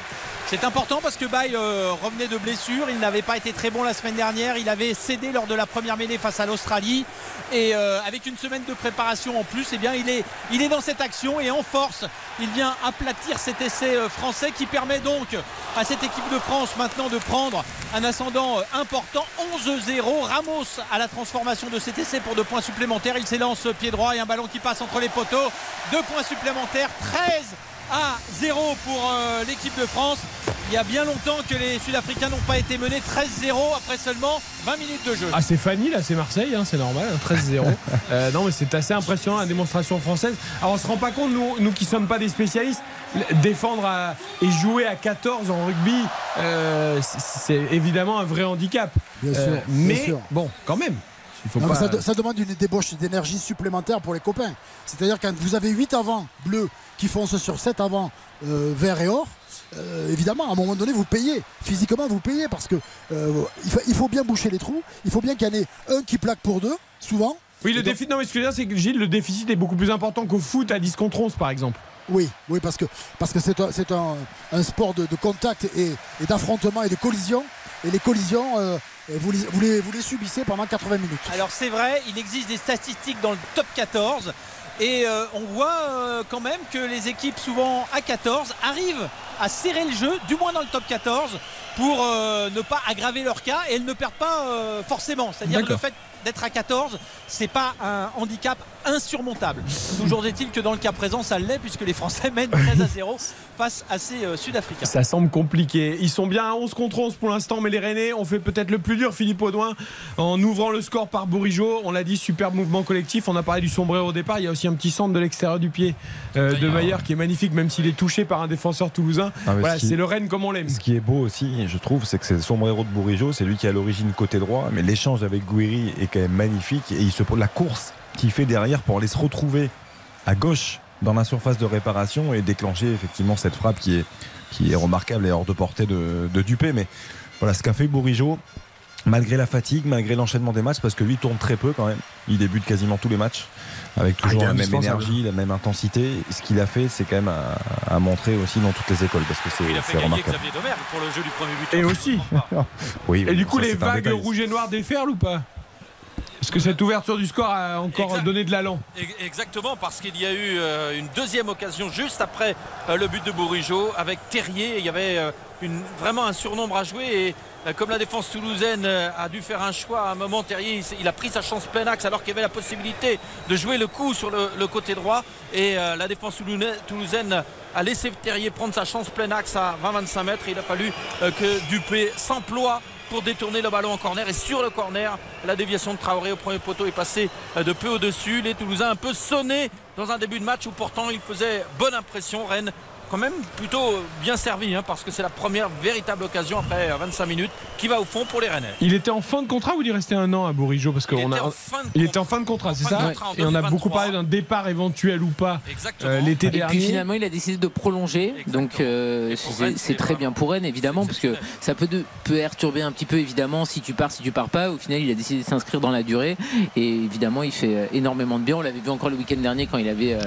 C'est important parce que Baye euh, revenait de blessure. Il n'avait pas été très bon la semaine dernière. Il avait cédé lors de la première mêlée face à l'Australie. Et euh, avec une semaine de préparation en plus, eh il, est, il est dans cette action et en force. Il vient aplatir cet essai euh, français qui permet donc à cette équipe de France maintenant de prendre un ascendant important. 11-0. Ramos à la transformation de cet essai pour deux points supplémentaires. Il s'élance pied droit et un ballon qui passe entre les poteaux. Deux points supplémentaires. 13 à 0 pour euh, l'équipe de France. Il y a bien longtemps que les Sud-Africains n'ont pas été menés 13-0 après seulement 20 minutes de jeu. Ah c'est Fanny là, c'est Marseille, hein, c'est normal, hein, 13-0. Euh, non mais c'est assez impressionnant la démonstration française. Alors on se rend pas compte, nous, nous qui sommes pas des spécialistes, défendre à- et jouer à 14 en rugby, euh, c'est- évidemment un vrai handicap. Bien sûr, Euh, bien mais sûr. bon, quand même. Il faut Non, mais pas- ça, de- ça demande une débauche d'énergie supplémentaire pour les copains. C'est-à-dire quand vous avez 8 avant bleus qui foncent sur 7 avant euh, vert et or, euh, évidemment, à un moment donné, vous payez. Physiquement, vous payez parce que euh, il, faut, il faut bien boucher les trous. Il faut bien qu'il y en ait un qui plaque pour deux, souvent. Oui, le donc- déficit, non mais ce que je veux dire, c'est que Gilles, le déficit est beaucoup plus important qu'au foot à 10 contre 11 par exemple. Oui, oui, parce que parce que c'est un, c'est un, un sport de, de contact et, et d'affrontement et de collision. Et les collisions, euh, vous, les, vous, les, vous les subissez pendant 80 minutes. Alors c'est vrai, il existe des statistiques dans le top 14 et euh, on voit euh, quand même que les équipes souvent à 14 arrivent à serrer le jeu, du moins dans le top 14, pour euh, ne pas aggraver leur cas et elles ne perdent pas euh, forcément. C'est-à-dire que le fait d'être à 14, c'est pas un handicap insurmontable. Toujours est-il que dans le cas présent, ça l'est puisque les Français mènent 13 à 0 face à ces euh, Sud-Africains. Ça semble compliqué. Ils sont bien à 11 contre 11 pour l'instant, mais les Rennais ont fait peut-être le plus dur, Philippe Audouin, en ouvrant le score par Bourigeau. On l'a dit, superbe mouvement collectif. On a parlé du sombrero au départ. Il y a aussi un petit centre de l'extérieur du pied euh, de Maillard qui est magnifique, même s'il est touché par un défenseur toulousain. Ah, voilà, c'est le Rennes comme on l'aime. Ce qui est beau aussi, je trouve, c'est que c'est le sombrero de Bourigeau, c'est lui qui est à l'origine côté droit, mais l'échange avec Guiri est quand même magnifique et il se la course qu'il fait derrière pour aller se retrouver à gauche dans la surface de réparation et déclencher effectivement cette frappe qui est, qui est remarquable et hors de portée de, de Dupé. Mais voilà ce qu'a fait Bourigeau, malgré la fatigue, malgré l'enchaînement des matchs, parce que lui il tourne très peu quand même. Il débute quasiment tous les matchs avec Ah, toujours la même énergie, la même intensité. Ce qu'il a fait, c'est quand même à, à montrer aussi dans toutes les écoles parce que c'est Il a fait c'est gagner remarquable. Pour le jeu du premier but. Et aussi. Oui, Et du coup, ça, les vagues rouges et noires déferlent ou pas? Est-ce que cette ouverture du score a encore Exact. donné de l'allant Exactement, parce qu'il y a eu euh, une deuxième occasion juste après euh, le but de Bourigeau avec Terrier. Il y avait euh, une- vraiment un surnombre à jouer et comme la défense toulousaine euh, a dû faire un choix à un moment, Terrier il, a pris sa chance plein axe alors qu'il avait la possibilité de jouer le coup sur le, côté droit. Et euh, la défense toulousaine a laissé Terrier prendre sa chance plein axe à 20-25 mètres. Il a fallu euh, que Dupé s'emploie pour détourner le ballon en corner. Et sur le corner la déviation de Traoré au premier poteau est passée euh, de peu au-dessus. Les Toulousains un peu sonnés dans un début de match où pourtant il faisait bonne impression. Rennes quand même plutôt bien servi hein, parce que c'est la première véritable occasion après euh, 25 minutes qui va au fond pour les Rennais Il était en fin de contrat ou il restait un an à Bourigeau parce qu'on a, en fin de il était en fin de contrat, c'est de ça contrat Et on a 2023. beaucoup parlé d'un départ éventuel ou pas euh, l'été Et puis dernier. finalement, il a décidé de prolonger. Donc euh, c'est très bien pour Rennes, évidemment, parce que ça peut, de- peut perturber un petit peu, évidemment, si tu pars, si tu pars pas. Au final, il a décidé de s'inscrire dans la durée. Et évidemment, il fait euh, énormément de bien. On l'avait vu encore le week-end dernier quand il avait euh,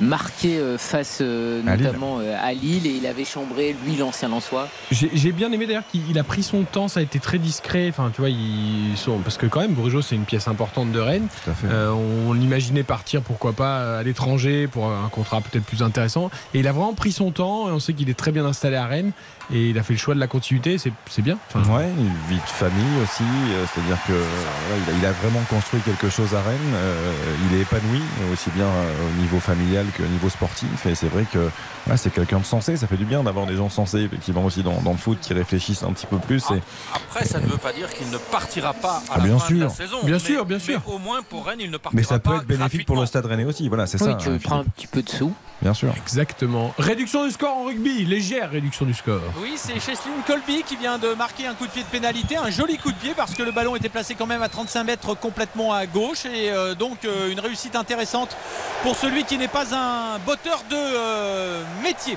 marqué euh, face euh, À Lille. Notamment euh, à Lille et il avait chambré, lui, l'ancien Lançois. J'ai j'ai bien aimé d'ailleurs qu'il il a pris son temps, ça a été très discret. Enfin, tu vois, ils sont parce que quand même, Bourigeau c'est une pièce importante de Rennes. Euh, on l'imaginait partir, pourquoi pas, à l'étranger pour un contrat peut-être plus intéressant. Et il a vraiment pris son temps. Et on sait qu'il est très bien installé à Rennes et il a fait le choix de la continuité. C'est c'est bien. Enfin, Ouais, une vie de famille aussi, euh, c'est-à-dire que il, a, il a vraiment construit quelque chose à Rennes. euh, il est épanoui aussi bien au niveau familial qu'au niveau sportif. Et c'est vrai que ouais, c'est quelqu'un de sensé. Ça fait du bien d'avoir des gens sensés effectivement aussi dans, dans le foot qui réfléchissent un petit peu plus. Et, après ça ne veut pas dire qu'il ne partira pas à Ah, la bien fin de la sûr. saison Bien mais- sûr, bien sûr. mais au moins pour Rennes il ne partira mais ça peut pas être bénéfique pour le Stade Rennais aussi. Voilà, c'est Oui, ça. tu hein, prends un petit peu de sous. Bien sûr. Exactement. Réduction du score en rugby, légère réduction du score. Oui, c'est Cheslin Colby qui vient de marquer un coup de pied de pénalité, un joli coup de pied parce que le ballon était placé quand même à 35 mètres complètement à gauche et euh, donc euh, une réussite intéressante pour celui qui n'est pas un botteur de euh, métier.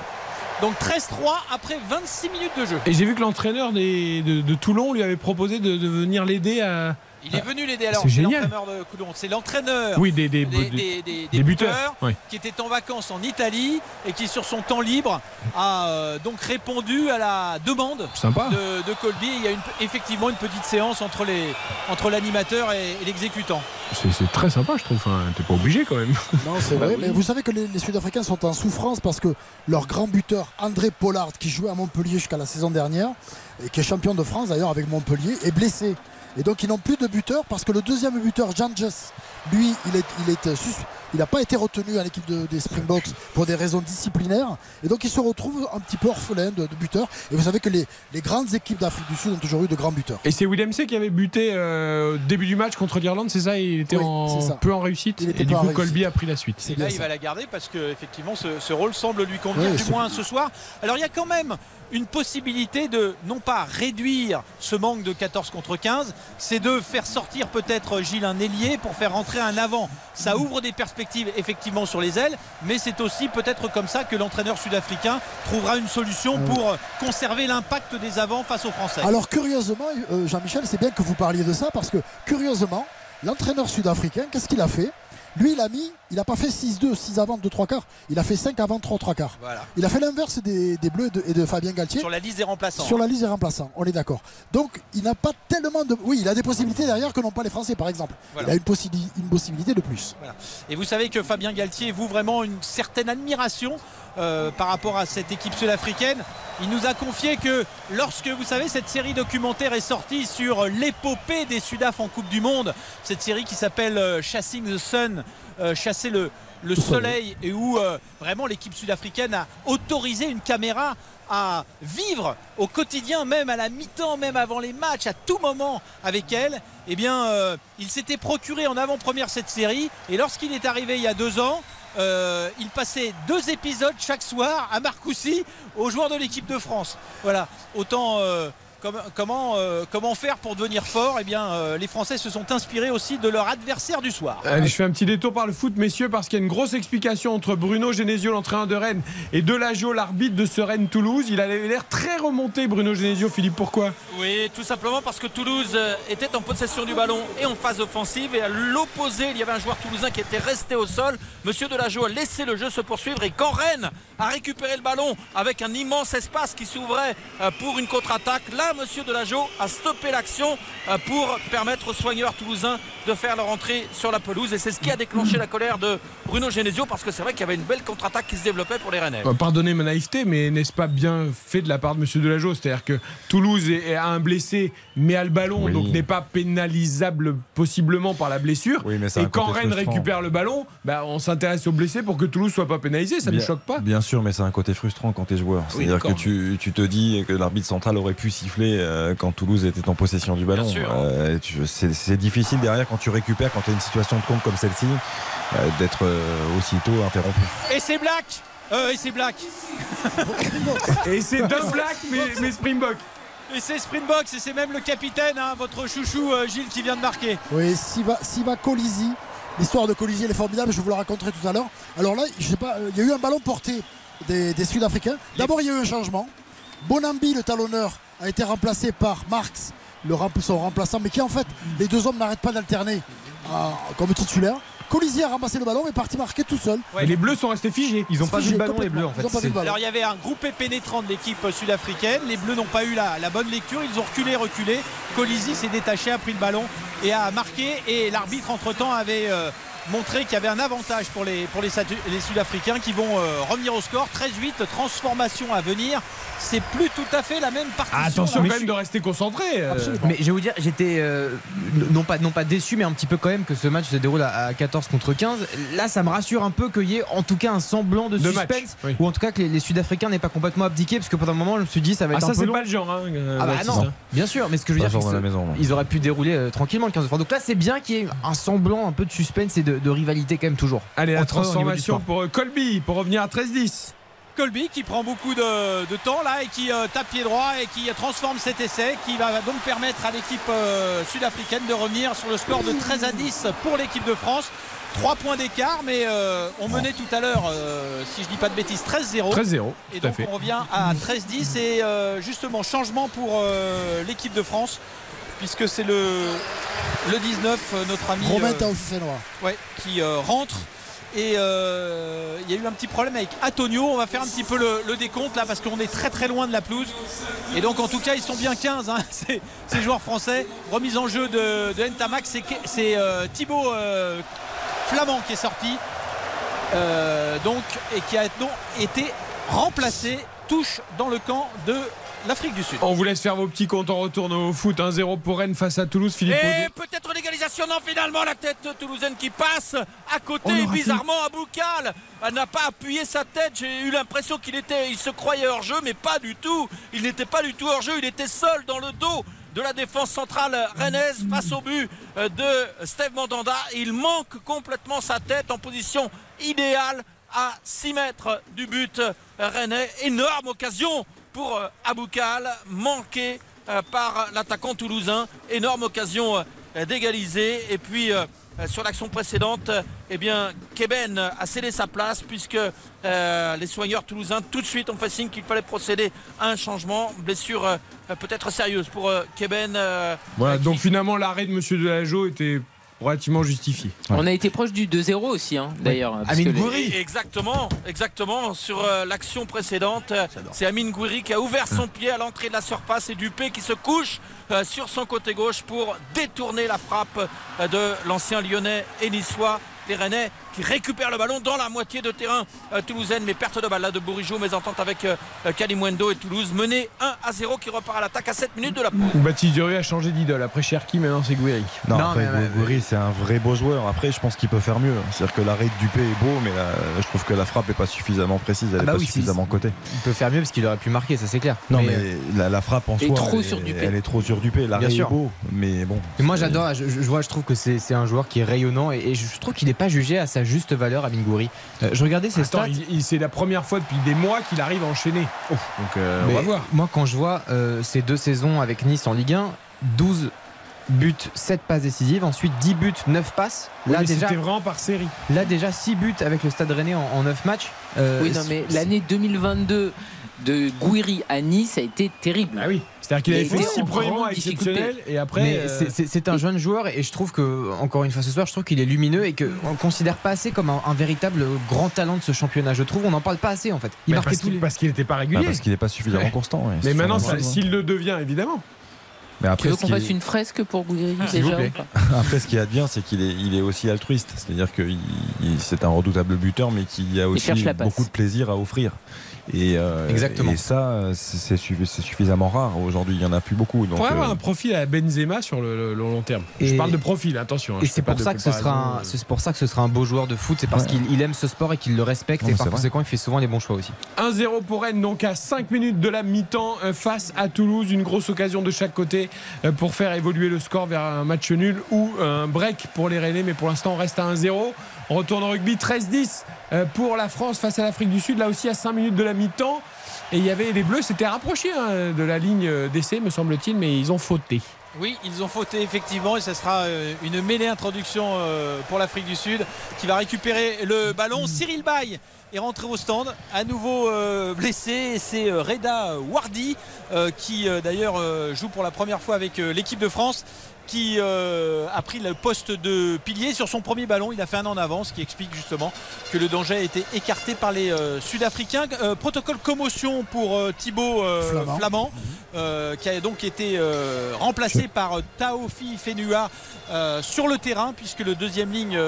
Donc 13-3 après 26 minutes de jeu. Et j'ai vu que l'entraîneur de, Toulon lui avait proposé de venir l'aider à, Il est venu l'aider alors. C'est génial. l'entraîneur de Coulon. C'est l'entraîneur Oui, des- des- des, des- des- des- des des buteurs, buteurs oui. qui était en vacances en Italie et qui sur son temps libre a euh, donc répondu à la demande Sympa. de, de Colby. Il y a une- effectivement une petite séance entre les entre l'animateur et, et l'exécutant. C'est c'est très sympa, je trouve. Enfin, T'es pas obligé quand même. Non, c'est vrai. Mais vous savez que les, les Sud-Africains sont en souffrance parce que leur grand buteur, André Pollard, qui jouait à Montpellier jusqu'à la saison dernière, et qui est champion de France d'ailleurs avec Montpellier, est blessé. Et donc ils n'ont plus de buteur parce que le deuxième buteur, Janges, lui, il est, il est, euh, sus- il n'a pas été retenu à l'équipe de- des Springboks pour des raisons disciplinaires. Et donc il se retrouve un petit peu orphelin de, de buteurs. Et vous savez que les, les grandes équipes d'Afrique du Sud ont toujours eu de grands buteurs. Et c'est William C qui avait buté euh, au début du match contre l'Irlande, c'est ça? Il était Oui, en, c'est ça. peu en réussite. Il était Et du coup, réussite. Colby a pris la suite. Et là, il va la garder parce que effectivement, ce, ce rôle semble lui convenir, du moins ce soir. Alors, il y a quand même une possibilité de non pas réduire ce manque de 14 contre 15, c'est de faire sortir peut-être Gilles un ailier pour faire rentrer un avant. Ça ouvre des perspectives effectivement sur les ailes, mais c'est aussi peut-être comme ça que l'entraîneur sud-africain trouvera une solution pour conserver l'impact des avants face aux Français. Alors curieusement, euh, Jean-Michel, c'est bien que vous parliez de ça parce que curieusement, l'entraîneur sud-africain, qu'est-ce qu'il a fait? Lui, il a mis, il n'a pas fait 6-2, 6 avant, 2 3 quarts. Il a fait 5 avant, 3 3 quarts. Voilà. Il a fait l'inverse des, des Bleus et de, et de Fabien Galtier. Sur la liste des remplaçants. Sur la liste des remplaçants, on est d'accord. Donc, il n'a pas tellement de. Oui, il a des possibilités derrière que n'ont pas les Français, par exemple. Voilà. Il a une, possi- une possibilité de plus. Voilà. Et vous savez que Fabien Galtier vous vraiment une certaine admiration euh, par rapport à cette équipe sud-africaine. Il nous a confié que lorsque vous savez cette série documentaire est sortie sur l'épopée des Sudaf en Coupe du Monde, cette série qui s'appelle euh, Chasing the Sun, euh, chasser le, le soleil, et où euh, vraiment l'équipe sud-africaine a autorisé une caméra à vivre au quotidien, même à la mi-temps, même avant les matchs, à tout moment avec elle, eh bien, euh, il s'était procuré en avant-première cette série. Et lorsqu'il est arrivé il y a deux ans, euh, il passait deux épisodes chaque soir à Marcoussis aux joueurs de l'équipe de France. Voilà, autant. euh, comment, euh, comment faire pour devenir fort? Eh bien, euh, les Français se sont inspirés aussi de leur adversaire du soir. Allez, je fais un petit détour par le foot, messieurs, parce qu'il y a une grosse explication entre Bruno Genesio, l'entraîneur de Rennes, et Delageau, l'arbitre de ce Rennes-Toulouse. Il avait l'air très remonté, Bruno Genesio. Philippe, pourquoi? Oui, tout simplement parce que Toulouse euh, était en possession du ballon et en phase offensive. Et à l'opposé, il y avait un joueur toulousain qui était resté au sol. Monsieur Delageau a laissé le jeu se poursuivre. Et quand Rennes a récupéré le ballon avec un immense espace qui s'ouvrait pour une contre-attaque, là, Monsieur Delageau a stoppé l'action euh, pour permettre aux soigneurs toulousains de faire leur entrée sur la pelouse. Et c'est ce qui a déclenché la colère de Bruno Genesio parce que c'est vrai qu'il y avait une belle contre-attaque qui se développait pour les Rennais. Euh, Pardonnez ma naïveté, mais n'est-ce pas bien fait de la part de Monsieur Delageau? C'est-à-dire que Toulouse a un blessé, mais a le ballon, Oui. donc n'est pas pénalisable possiblement par la blessure. Oui, mais c'est et quand Rennes frustrant. récupère le ballon, bah, on s'intéresse aux blessés pour que Toulouse soit pas pénalisé. Ça ne Bien- choque pas. Bien sûr, mais c'est un côté frustrant quand tu es joueur. Oui, C'est-à-dire que tu, tu te dis que l'arbitre central aurait pu siffler euh, quand Toulouse était en possession du ballon. Euh, c'est difficile derrière quand tu récupères, quand tu as une situation de compte comme celle-ci, euh, d'être euh, aussitôt interrompu. Et c'est Black Euh, Et c'est Black Et c'est d'un black, mais, mais Springbok. Et c'est Springbok, et c'est même le capitaine, hein, votre chouchou euh, Gilles qui vient de marquer. Oui, Siva, Siva Colisi. L'histoire de Colisi, elle est formidable, je vous la raconterai tout à l'heure. Alors là, je sais pas, euh, il y a eu un ballon porté des, des Sud-Africains. D'abord, il y a eu un changement. Bonambi, le talonneur, a été remplacé par Marx, le rem- son remplaçant, mais qui en fait, les deux hommes n'arrêtent pas d'alterner euh, comme titulaire. Colisi a ramassé le ballon et est parti marquer tout seul. Les bleus sont restés figés. Ils ont pas vu Figé le ballon, les bleus, en fait. Le. Alors il y avait un groupé pénétrant de l'équipe sud-africaine. Les Bleus n'ont pas eu la, la bonne lecture. Ils ont reculé, reculé. Colisi s'est détaché, a pris le ballon et a marqué. Et l'arbitre entre-temps avait euh, montré qu'il y avait un avantage pour les, pour les, les Sud-Africains qui vont euh, revenir au score. 13-8, transformation à venir. C'est plus tout à fait la même partition. Ah, attention là. quand même de rester concentré. euh. Mais je vais vous dire, j'étais euh, non, pas, non pas déçu, mais un petit peu quand même que ce match se déroule à, à 14 contre 15. Là, ça me rassure un peu qu'il y ait en tout cas un semblant de, De suspense, match, oui. ou en tout cas que les, les Sud-Africains n'aient pas complètement abdiqué, parce que pendant un moment, je me suis dit, ça va Ah, être ça, un peu c'est long. pas le genre. Hein, euh, Ah bah non, hein. bien sûr, mais ce que je veux Pas dire, c'est à la que maison, non. ils auraient pu dérouler euh, tranquillement le 15 enfin, Donc là, c'est bien qu'il y ait un semblant, un peu de suspense et de, de rivalité quand même toujours. Allez, la eux, transformation pour euh, Colby pour revenir à 13-10. Colby qui prend beaucoup de, de temps là et qui euh, tape pied droit et qui euh, transforme cet essai qui va donc permettre à l'équipe euh, sud-africaine de revenir sur le score de 13 à 10 pour l'équipe de France. 3 points d'écart mais euh, on menait tout à l'heure euh, si je dis pas de bêtises 13-0 13-0. et Tout à donc fait. on revient à 13-10 et euh, justement changement pour euh, l'équipe de France puisque c'est le le 19, euh, notre ami Romain euh, ouais, qui euh, rentre. Et euh, il y a eu un petit problème avec Antonio. On va faire un petit peu le, le décompte là parce qu'on est très très loin de la pelouse. Et donc en tout cas ils sont bien 15 hein, ces, ces joueurs français. Remise en jeu de, de Ntamak, c'est Thibaut Flamand qui est sorti. Donc et qui a donc été remplacé. Touche dans le camp de l'Afrique du Sud. On vous laisse faire vos petits comptes. On retourne au foot. 1-0 pour Rennes face à Toulouse. Philippe Et peut-être l'égalisation, non, finalement, la tête toulousaine qui passe à côté, bizarrement, à Boucal. Elle n'a pas appuyé sa tête. J'ai eu l'impression qu'il était, il se croyait hors jeu, mais pas du tout. Il n'était pas du tout hors jeu. Il était seul dans le dos de la défense centrale rennaise face au but euh, de Steve Mandanda. Il manque complètement sa tête en position idéale à 6 mètres du but rennais. Énorme occasion pour euh, Aboukal, manqué euh, par l'attaquant toulousain. Énorme occasion euh, d'égaliser. Et puis sur l'action précédente, eh bien Keben a cédé sa place puisque euh, les soigneurs toulousains tout de suite ont fait signe qu'il fallait procéder à un changement. Blessure euh, peut-être sérieuse pour euh, Keben. Voilà, donc finalement l'arrêt de Monsieur Delageau était relativement justifié. On a été proche du 2-0 aussi, hein, d'ailleurs. Amine les- Gouiri. Exactement, exactement. Sur euh, l'action précédente, euh, c'est Amine Gouiri qui a ouvert son pied à l'entrée de la surface et Dupé qui se couche euh, sur son côté gauche pour détourner la frappe euh, de l'ancien lyonnais et niçois. Les Rennais qui récupèrent le ballon dans la moitié de terrain euh, toulousaine, mais perte de balle là de Bourigeau, mésentente avec euh, euh, Kalimwendo et Toulouse, mené 1 à 0 qui repart à l'attaque à 7 minutes de la pause. Baptiste Durieux a changé d'idole. Après Cherki, maintenant c'est Gouiri. Non, Non, après, mais- Gouiri, c'est un vrai beau joueur. Après, je pense qu'il peut faire mieux. C'est-à-dire que l'arrêt de Dupé est beau, mais je trouve que la frappe est pas suffisamment précise, elle Ah est bah pas oui, suffisamment cotée. Il peut faire mieux parce qu'il aurait pu marquer, ça c'est clair. Non, mais, euh, la, la frappe en soi, trop elle, sur est- Dupé. elle est trop sur Dupé. L'arrêt est beau, mais bon. Et moi j'adore, je, je vois, je trouve que c'est c'est un joueur qui est rayonnant et, et je trouve qu'il n'est pas jugé à sa juste valeur à Mingouri. Euh, je regardais ses Attends, stats. il- il- c'est la première fois depuis des mois qu'il arrive à enchaîner. Donc euh, on va voir. Moi quand je vois euh, ces deux saisons avec Nice en Ligue 1, 12 buts, 7 passes décisives, ensuite 10 buts, 9 passes. Là déjà, c'était vraiment par série. là déjà 6 buts avec le Stade Rennais en, en 9 matchs. Euh, Oui, non, mais l'année 2022 de Gouiri à Nice a été terrible. Ah oui, c'est-à-dire qu'il avait fait était 6 en premiers mois exceptionnels et après. Mais euh, c'est- c'est c'est un jeune joueur et je trouve que, encore une fois ce soir, je trouve qu'il est lumineux et qu'on ne considère pas assez comme un, un véritable grand talent de ce championnat. Je trouve on n'en parle pas assez en fait. Il bah, marquait parce tous qu'il les- parce qu'il n'était pas régulier. Bah, parce qu'il n'est pas suffisamment Ouais. constant. ouais. Mais maintenant, s'il le devient, évidemment. Mais Tu après, veux ce qu'on fasse est- une fresque pour Gouiri vous déjà ou pas Après, ce qu'il y a de bien, c'est qu'il est, il est aussi altruiste. C'est-à-dire que c'est un redoutable buteur, mais qui a aussi beaucoup de plaisir à offrir. Et, euh, Exactement. et ça, c'est c'est suffi- c'est suffisamment rare. Aujourd'hui, il n'y en a plus beaucoup. On Donc, pourrait avoir euh, un profil à Benzema sur le, le- le long terme. Je parle de profil, attention. hein, Et c'est pour ça que ce sera un, euh. c'est pour ça que ce sera un beau joueur de foot. C'est parce Ouais. qu'il il aime ce sport et qu'il le respecte Non, et par conséquent il fait souvent les bons choix aussi. 1-0 pour Rennes, donc à 5 minutes de la mi-temps face à Toulouse. Une grosse occasion de chaque côté pour faire évoluer le score vers un match nul ou un break pour les Rennais. Mais pour l'instant, on reste à 1-0. On retourne au rugby 13-10 euh, pour la France face à l'Afrique du Sud. Là aussi, à 5 minutes de la mi-temps. Et il y avait les Bleus, s'étaient rapprochés hein, de la ligne euh, d'essai, me semble-t-il, mais ils ont fauté. Oui, ils ont fauté effectivement et ce sera euh, une mêlée introduction euh, pour l'Afrique du Sud qui va récupérer le ballon. Cyril Bay est rentré au stand, à nouveau euh, blessé et c'est euh, Reda Wardi euh, qui d'ailleurs joue pour la première fois avec l'équipe de France qui euh, a pris le poste de pilier sur son premier ballon. Il a fait un en avant, ce qui explique justement que le danger a été écarté par les euh, Sud-Africains. Euh, protocole commotion pour Thibaut Flamand. Flamand, euh, qui a donc été remplacé par Taofi Fenua sur le terrain, puisque le deuxième ligne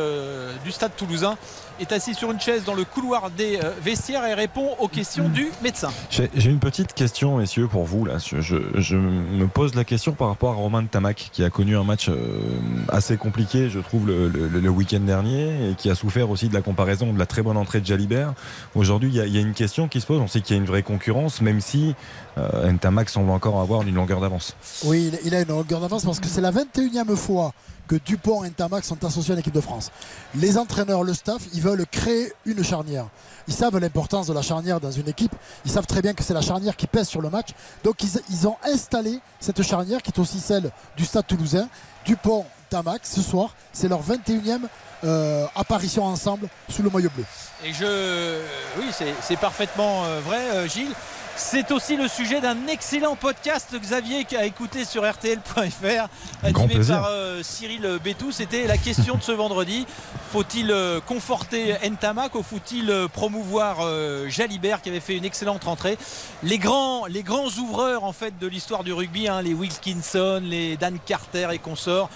du stade toulousain est assis sur une chaise dans le couloir des euh, vestiaires et répond aux questions du médecin. J'ai une petite question, messieurs, pour vous. Là. Je, me pose la question par rapport à Romain Tamac, qui a connu un match euh, assez compliqué, je trouve, le, week-end dernier, et qui a souffert aussi de la comparaison de la très bonne entrée de Jalibert. Aujourd'hui, il y a une question qui se pose. On sait qu'il y a une vraie concurrence, même si euh, Ntamak semble encore avoir une longueur d'avance. Oui, il- a une longueur d'avance parce que c'est la 21e fois que Dupont et Ntamak sont associés à l'équipe de France. Les entraîneurs, le staff, ils veulent créer une charnière. Ils savent l'importance de la charnière dans une équipe. Ils savent très bien que c'est la charnière qui pèse sur le match. Donc ils, ils ont installé cette charnière qui est aussi celle du stade toulousain. Dupont, Ntamak, ce soir, c'est leur 21e euh, apparition ensemble sous le maillot bleu. Et je. Oui, c'est c'est parfaitement euh, vrai, euh, Gilles. C'est aussi le sujet d'un excellent podcast Xavier qui a écouté sur RTL.fr animé par euh, Cyril Bétou. C'était la question de ce vendredi. Faut-il euh, conforter Ntamak ou faut-il euh, promouvoir Jalibert qui avait fait une excellente rentrée? Les grands, les grands ouvreurs en fait de l'histoire du rugby, hein, les Wilkinson, les Dan Carter et consorts.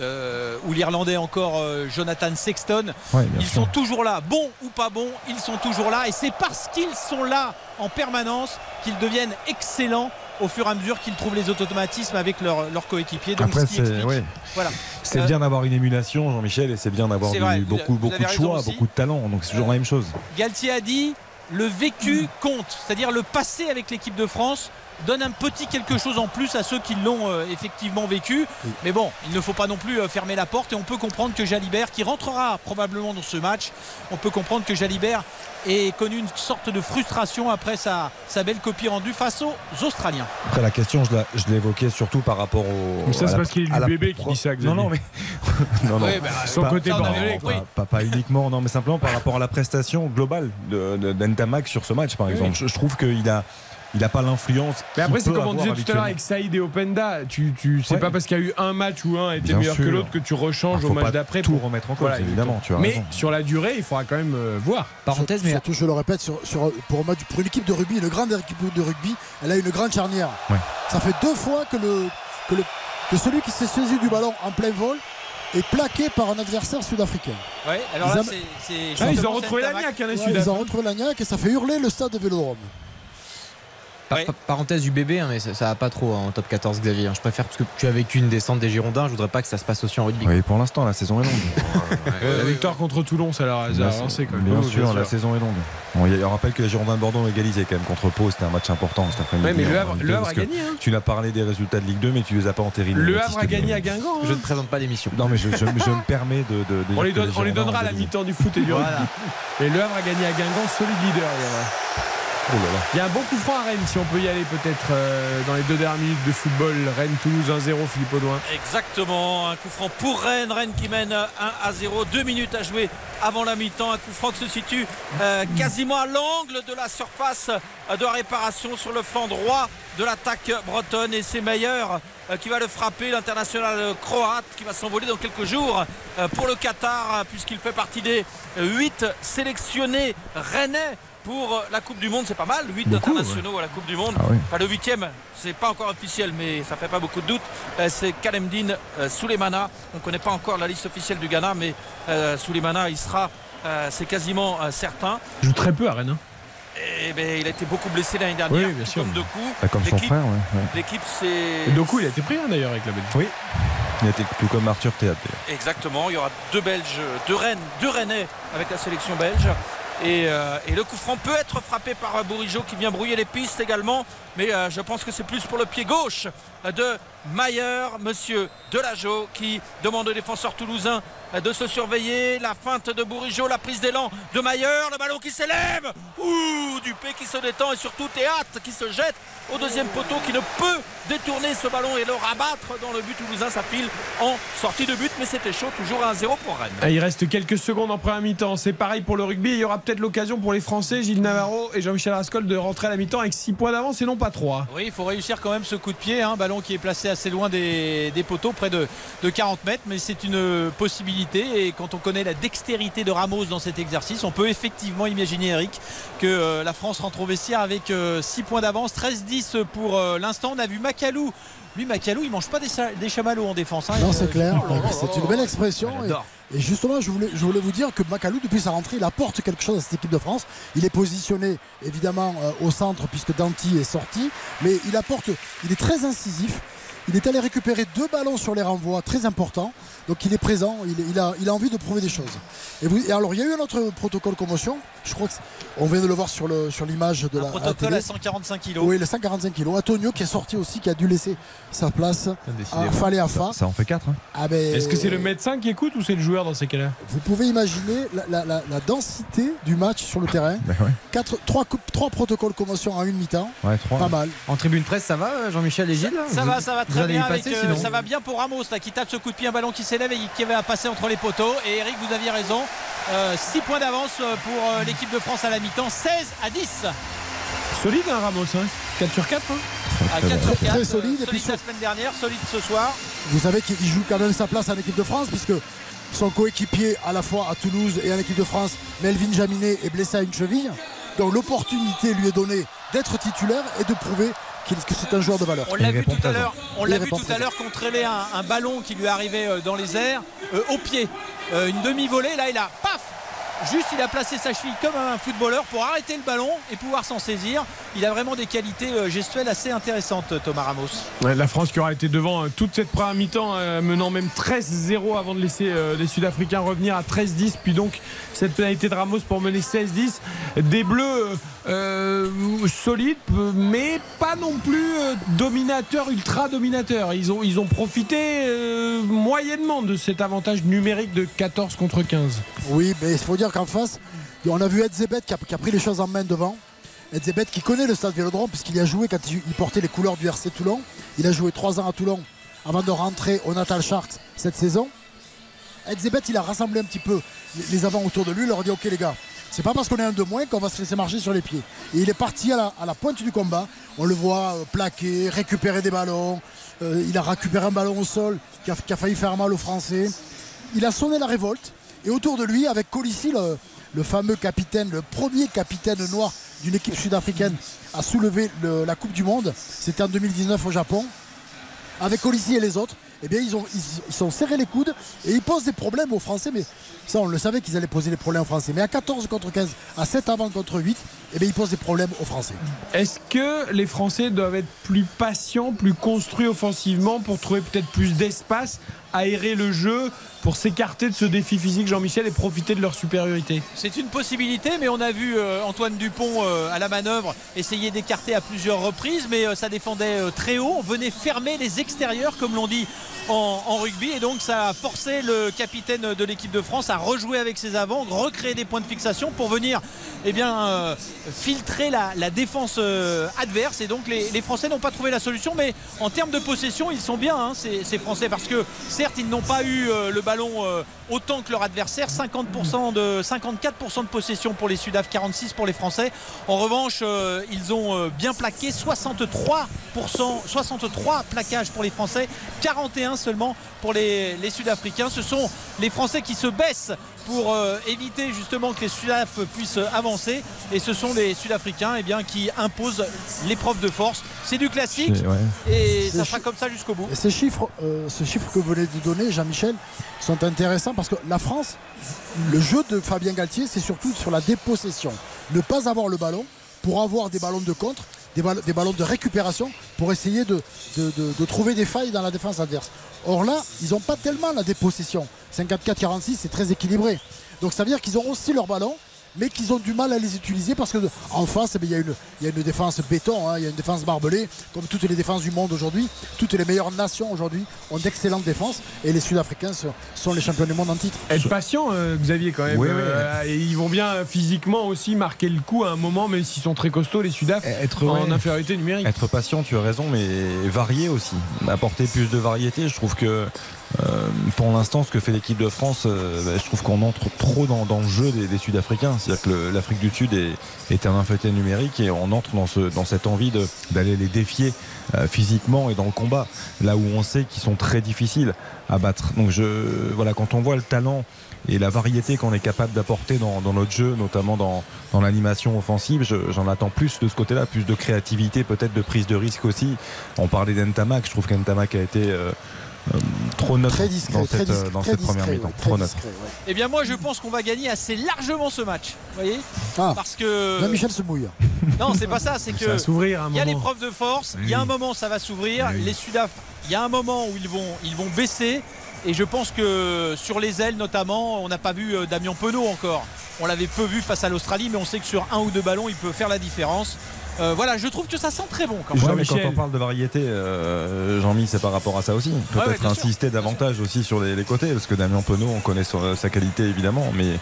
Euh, ou l'Irlandais encore euh, Jonathan Sexton, Ouais, ils sûr. sont toujours là, bons ou pas bons, ils sont toujours là et c'est parce qu'ils sont là en permanence qu'ils deviennent excellents au fur et à mesure qu'ils trouvent les automatismes avec leurs leurs coéquipiers. Donc, Après, c'est ouais. voilà. Euh, bien d'avoir une émulation, Jean-Michel, et c'est bien d'avoir beaucoup, beaucoup de choix, aussi. beaucoup de talent. Donc c'est toujours la même chose. Galtier a dit le vécu compte, c'est-à-dire le passé avec l'équipe de France donne un petit quelque chose en plus à ceux qui l'ont euh, effectivement vécu. Mais bon, il ne faut pas non plus euh, fermer la porte et on peut comprendre que Jalibert, qui rentrera probablement dans ce match, on peut comprendre que Jalibert ait connu une sorte de frustration après sa, sa belle copie rendue face aux Australiens. Après la question, je l'évoquais surtout par rapport au. Mais ça, c'est parce qu'il est du bébé qui dit ça, Non, non, mais. non, non. Ouais, bah, son Pas- côté pas- bordelais, pas- oui. Pas, pas uniquement, non, mais simplement par rapport à la prestation globale de, de- d'Ntamak sur ce match, par Oui. exemple. Je, je trouve qu'il a. Il a pas l'influence. Mais après, c'est comme on disait tout à l'heure avec Saïd et Openda. Tu, tu, c'est Ouais. pas parce qu'il y a eu un match où un était Bien meilleur que l'autre que tu rechanges Ah, au match pas d'après. tout pour- remettre en cause, évidemment, tu as mais raison. sur la durée, il faudra quand même euh, voir. Parenthèse, mais surtout, je le répète, sur, sur- pour, un match- pour une équipe de rugby, une grande équipe de rugby, elle a une grande charnière. Ouais. Ça fait deux fois que, le, que, le- que celui qui s'est saisi du ballon en plein vol est plaqué par un adversaire sud-africain. Ouais, alors Ils là, am- c'est- c'est- Ah, ils ont retrouvé c'est la niaque, hein, les Ouais, Sud-Africains. ils ont retrouvé la niaque et ça fait hurler le stade de Vélodrome. Par- par- Parenthèse du bébé, hein, mais ça, ça va pas trop hein, en top 14, Xavier. hein. Je préfère parce que tu as vécu une descente des Girondins. Je voudrais pas que ça se passe aussi en rugby. Oui, pour l'instant, la saison est longue. la victoire contre Toulon, ça leur a ça a Bien, avancé quand même. bien Oui, sûr, la saison est longue. Bon, il y a- on rappelle que les Girondins de Bordeaux ont égalisé quand même contre Pau. C'était un match important cet après-midi. Ouais, mais le Havre- Ligue le 2, Havre parce a gagné, hein. Tu as parlé des résultats de Ligue 2, mais tu les as pas entérinés. Le Havre a gagné à Guingamp. hein. Je ne présente pas l'émission. Non, mais je, je- je me permets de. de- de On les on donnera la gagné. mi-temps du foot et du rugby. Et le Havre a gagné à Guingamp, solide leader. Il y aura. Oh là là. Il y a un bon coup franc à Rennes, si on peut y aller peut-être euh, dans les deux dernières minutes de football. Rennes-Toulouse 1-0, Philippe Audouin. Exactement, un coup franc pour Rennes, Rennes qui mène 1 à 0, deux minutes à jouer avant la mi-temps, un coup franc qui se situe euh, quasiment à l'angle de la surface euh, de réparation sur le flanc droit de l'attaque bretonne et c'est Meyer euh, qui va le frapper, l'international euh, croate qui va s'envoler dans quelques jours euh, pour le Qatar euh, puisqu'il fait partie des 8 sélectionnés rennais pour euh, la Coupe du Monde, c'est pas mal, 8 Beaucoup, internationaux à la Coupe du Monde. Ah oui. Enfin, le huitième, c'est pas encore officiel, mais ça fait pas beaucoup de doute. Euh, c'est Kalemdine euh, Souleymana. On ne connaît pas encore la liste officielle du Ghana, mais euh, Souleymana, il sera, euh, c'est quasiment euh, certain. Il joue très peu à Rennes. hein. Et ben, il a été beaucoup blessé l'année dernière, Oui, bien tout sûr. comme Doku. Bah, comme son L'équipe- frère, ouais, ouais. L'équipe, c'est. Doku, il a été pris hein, d'ailleurs avec la Belgique. Oui. Il était tout comme Arthur Théâtre. Exactement, il y aura deux Belges, deux Rennes, deux Rennais avec la sélection belge. Et, euh, et le coup franc peut être frappé par euh, Bourigeau qui vient brouiller les pistes également. Mais euh, je pense que c'est plus pour le pied gauche de Mayer, monsieur Delageau, qui demande aux défenseurs toulousains de se surveiller. La feinte de Bourigeau, la prise d'élan de Mayer, le ballon qui s'élève. Ouh, Dupé qui se détend et surtout Théâtre qui se jette au deuxième poteau qui ne peut détourner ce ballon et le rabattre dans le but toulousain. Ça file en sortie de but, mais c'était chaud, toujours à 1-0 pour Rennes. Il reste quelques secondes en première mi-temps. C'est pareil pour le rugby. Il y aura peut-être l'occasion pour les Français, Gilles Navarro et Jean-Michel Rascol, de rentrer à la mi-temps avec 6 points d'avance et non pas 3. Oui, il faut réussir quand même ce coup de pied. Un ballon qui est placé assez loin des, des poteaux, près de, de 40 mètres, mais c'est une possibilité. Et quand on connaît la dextérité de Ramos dans cet exercice, on peut effectivement imaginer, Eric, que euh, la France rentre au vestiaire avec 6 points d'avance, 13-10 pour euh, l'instant. On a vu Macalou. Lui, Macalou, il mange pas des, des chamallows en défense. hein. Non, c'est euh, clair. oh C'est une belle expression. Elle Et, justement, je voulais, je voulais vous dire que Macalou, depuis sa rentrée, il apporte quelque chose à cette équipe de France. Il est positionné évidemment euh, au centre puisque Danti est sorti, mais il apporte, il est très incisif. Il est allé récupérer deux ballons sur les renvois très importants. Donc il est présent, il, il a, il a envie de prouver des choses. Et, vous- et alors il y a eu un autre protocole commotion. Je crois que c'est- on vient de le voir sur le sur l'image de la, à la Protocole télé. à 145 kilos. Oui, le 145 kg. Antonio qui est sorti aussi, qui a dû laisser sa place à Fallait Afa. Ça en fait 4. Ah ben, Est-ce que c'est le médecin qui écoute ou c'est le joueur dans ces cas-là? Vous pouvez imaginer la, la- la- la densité du match sur le terrain. Bah ouais. Quatre, trois, trois protocoles commotion en une mi-temps. Ouais, 3. Pas mal. En tribune presse, ça va, Jean-Michel et Gilles? Ça Vous- va, ça va très bien. avec, euh, ça va bien pour Ramos là, qui tape ce coup de pied, un ballon qui s'élève et qui va passer entre les poteaux. Et Eric, vous aviez raison. 6 points d'avance euh, pour euh, l'équipe de France à la mi-temps. 16 à 10. Solide, hein, Ramos. Hein 4 sur 4. À 4 sur 4, Très solide, puis la semaine dernière, solide ce soir. Vous savez qu'il joue quand même sa place en équipe de France puisque son coéquipier à la fois à Toulouse et en équipe de France, Melvin Jaminet, est blessé à une cheville. Donc l'opportunité lui est donnée d'être titulaire et de prouver que c'est un joueur de valeur. On l'a vu tout à l'heure. On l'a vu répond tout à présent. l'heure contrôler un, un ballon qui lui arrivait euh, dans les airs, euh, au pied. Euh, une demi-volée, là il a paf Juste il a placé sa cheville comme un footballeur pour arrêter le ballon et pouvoir s'en saisir. Il a vraiment des qualités gestuelles assez intéressantes, Thomas Ramos. Ouais, la France qui aura été devant toute cette première mi-temps, menant même 13-0 avant de laisser les Sud-Africains revenir à 13-10. Puis donc cette pénalité de Ramos pour mener 16-10. Des Bleus euh, solides, mais pas non plus euh, dominateurs, ultra dominateurs. Ils ont, profité euh, moyennement de cet avantage numérique de 14 contre 15. Oui, mais il faut dire qu'en face, on a vu Edzebet qui qui a pris les choses en main devant. Edzebet qui connaît le stade Vélodrome puisqu'il a joué quand il, portait les couleurs du RC Toulon. Il a joué trois ans à Toulon avant de rentrer au Natal Sharks cette saison. Edzebet, il a rassemblé un petit peu les- avants autour de lui. Il leur a dit Ok, les gars, c'est pas parce qu'on est un de moins qu'on va se laisser marcher sur les pieds. Et il est parti à la, pointe du combat. On le voit euh, plaquer, récupérer des ballons. Euh, il a récupéré un ballon au sol qui a, failli faire mal aux Français. Il a sonné la révolte. Et autour de lui, avec Colissi, le, fameux capitaine, le premier capitaine noir d'une équipe sud-africaine à soulever le- la Coupe du Monde, c'était en 2019 au Japon. Avec Colissi et les autres, eh bien, ils ont, ils, sont serrés les coudes et ils posent des problèmes aux Français. Mais ça, on le savait qu'ils allaient poser des problèmes aux Français. Mais à 14 contre 15, à 7 avant contre 8, eh bien, ils posent des problèmes aux Français. Est-ce que les Français doivent être plus patients, plus construits offensivement pour trouver peut-être plus d'espace, aérer le jeu, pour s'écarter de ce défi physique, Jean-Michel, et profiter de leur supériorité C'est une possibilité, mais on a vu euh, Antoine Dupont euh, à la manœuvre essayer d'écarter à plusieurs reprises, mais euh, ça défendait très haut. On venait fermer les extérieurs, comme l'on dit en, rugby, et donc ça a forcé le capitaine de l'équipe de France à rejouer avec ses avants, recréer des points de fixation pour venir eh bien, filtrer la, défense adverse. Et donc les, Français n'ont pas trouvé la solution, mais en termes de possession, ils sont bien, hein, ces, ces Français, parce que certes, ils n'ont pas eu le ballon euh, autant que leur adversaire, 50% de, 54% de possession pour les Sudaf, 46% pour les Français. En revanche, euh, ils ont euh, bien plaqué 63%, 63 plaquages pour les Français, 41 seulement pour les, les Sud-Africains. Ce sont les Français qui se baissent pour euh, éviter justement que les Sudaf puissent avancer. Et ce sont les Sud-Africains eh bien, qui imposent l'épreuve de force. C'est du classique C'est- ouais. et ça sera comme ça jusqu'au bout. Et ces chiffres, euh, ce chiffre que vous venez de donner, Jean-Michel, sont intéressants parce que la France, le jeu de Fabien Galtier, c'est surtout sur la dépossession. Ne pas avoir le ballon pour avoir des ballons de contre, des, ball- des ballons de récupération pour essayer de, de- de- de trouver des failles dans la défense adverse. Or là, ils n'ont pas tellement la dépossession. 54-46, c'est très équilibré. Donc ça veut dire qu'ils ont aussi leur ballon, mais qu'ils ont du mal à les utiliser parce qu'en face, eh il y, a une- il y a une défense béton, hein, il y a une défense barbelée, comme toutes les défenses du monde aujourd'hui. Toutes les meilleures nations aujourd'hui ont d'excellentes défenses et les Sud-Africains sont, les champions du monde en titre. Être patient, euh, Xavier, quand même. Oui, oui. Euh, et ils vont bien euh, physiquement aussi marquer le coup à un moment, même s'ils sont très costauds, les Sudaf, Être, en ouais. infériorité numérique. Être patient, tu as raison, mais varier aussi. Apporter plus de variété. Je trouve que euh, pour l'instant, ce que fait l'équipe de France, euh, bah, je trouve qu'on entre trop dans, dans le jeu des, des Sud-Africains. C'est-à-dire que l'Afrique du Sud est, est un infecté numérique et on entre dans, ce, dans cette envie d'aller les défier euh, physiquement et dans le combat. Là où on sait qu'ils sont très difficiles à battre. Donc voilà, quand on voit le talent et la variété qu'on est capable d'apporter dans, notre jeu, notamment dans, l'animation offensive, je- j'en attends plus de ce côté-là, plus de créativité, peut-être de prise de risque aussi. On parlait d'Entamac, je trouve qu'Entamac a été euh, euh, trop neutre Très discret, dans cette, discret, dans très cette première mi-temps. ouais, très trop neutre. discret, ouais. Eh bien moi je pense qu'on va gagner assez largement ce match. Vous voyez Ah. Parce que. Jean-Michel se mouille. Non, c'est pas ça, c'est que. Ça va s'ouvrir à un Il y a l'épreuve de force, il y a un moment ça va s'ouvrir. Les Sudaf, il y a un moment où ils vont, ils vont baisser. Et je pense que sur les ailes notamment, on n'a pas vu euh, Damien Penaud encore. On l'avait peu vu face à l'Australie, mais on sait que sur un ou deux ballons, il peut faire la différence. Euh, voilà, je trouve que ça sent très bon quand même. Ouais, mais quand on parle de variété, euh, Jean-Mi, c'est par rapport à ça aussi. Peut-être ouais, bien sûr. insister davantage aussi sur les, les côtés, parce que Damien Penaud, on connaît son- sa qualité évidemment, mais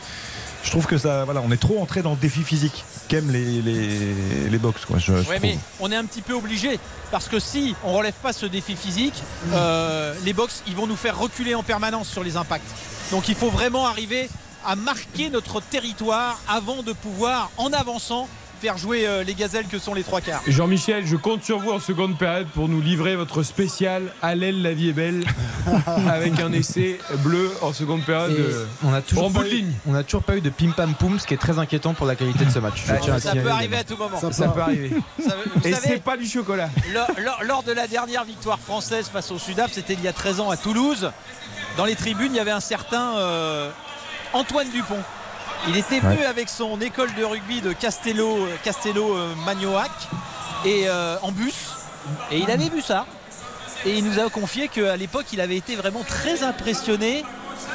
je trouve que ça, voilà, on est trop entré dans le défi physique qu'aiment les, les, les box, quoi. Je, je Ouais, trouve. mais on est un petit peu obligé parce que si on relève pas ce défi physique, euh, les box ils vont nous faire reculer en permanence sur les impacts. Donc il faut vraiment arriver à marquer notre territoire avant de pouvoir, en avançant, faire jouer euh, les gazelles que sont les trois quarts. Jean-Michel, je compte sur vous en seconde période pour nous livrer votre spécial À l'aile, la vie est belle, avec un essai bleu en seconde période. Et euh, on a toujours en pas bout de eu- ligne. on a toujours pas eu de pim pam poum, ce qui est très inquiétant pour la qualité de ce match. Ça peut arriver à tout moment. Ça peut arriver. Ça Et savez, c'est pas du chocolat. lors, lors- lors de la dernière victoire française face au Sudaf, c'était il y a 13 ans à Toulouse. Dans les tribunes, il y avait un certain euh, Antoine Dupont. Il était venu Ouais. avec son école de rugby de Castello, Castello euh, Magnoac et euh, en bus. Et il avait vu ça. Et il nous a confié qu'à l'époque, il avait été vraiment très impressionné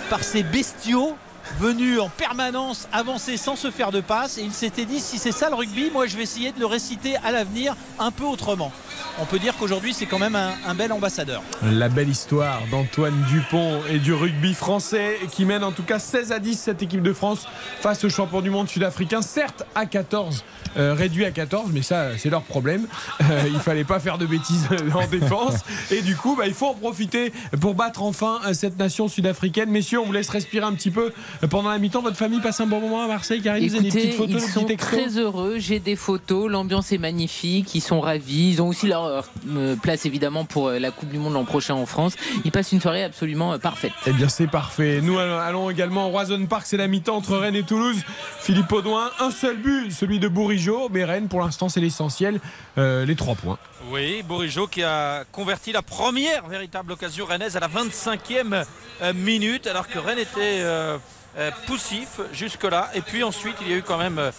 par ces bestiaux venus en permanence avancer sans se faire de passe. Et il s'était dit, si c'est ça le rugby, moi je vais essayer de le réciter à l'avenir un peu autrement. On peut dire qu'aujourd'hui, c'est quand même un, un bel ambassadeur. La belle histoire d'Antoine Dupont et du rugby français qui mène en tout cas 16 à 10 cette équipe de France face aux champions du monde sud-africain. Certes à 14, euh, réduit à 14, mais ça c'est leur problème. Euh, il fallait pas faire de bêtises en défense. Et du coup, bah, il faut en profiter pour battre enfin euh, cette nation sud-africaine. Messieurs, on vous laisse respirer un petit peu euh, pendant la mi-temps. Votre famille passe un bon moment à Marseille, Karine Vous avez des petites photos, ils des sont très heureux. J'ai des photos. L'ambiance est magnifique. Ils sont ravis. Ils ont aussi leur euh, place évidemment pour euh, la Coupe du Monde l'an prochain en France. Ils passent une soirée absolument euh, parfaite. Eh bien, c'est parfait. Nous allons- également au Roison Park. C'est la mi-temps entre Rennes et Toulouse. Philippe Audouin, un seul but, celui de Mais Rennes, pour l'instant, c'est l'essentiel. Euh, les trois points. Oui, Bourigeau qui a converti la première véritable occasion rennaise à la 25e euh, minute, alors que Rennes était euh, poussif jusque-là. Et puis ensuite, il y a eu quand même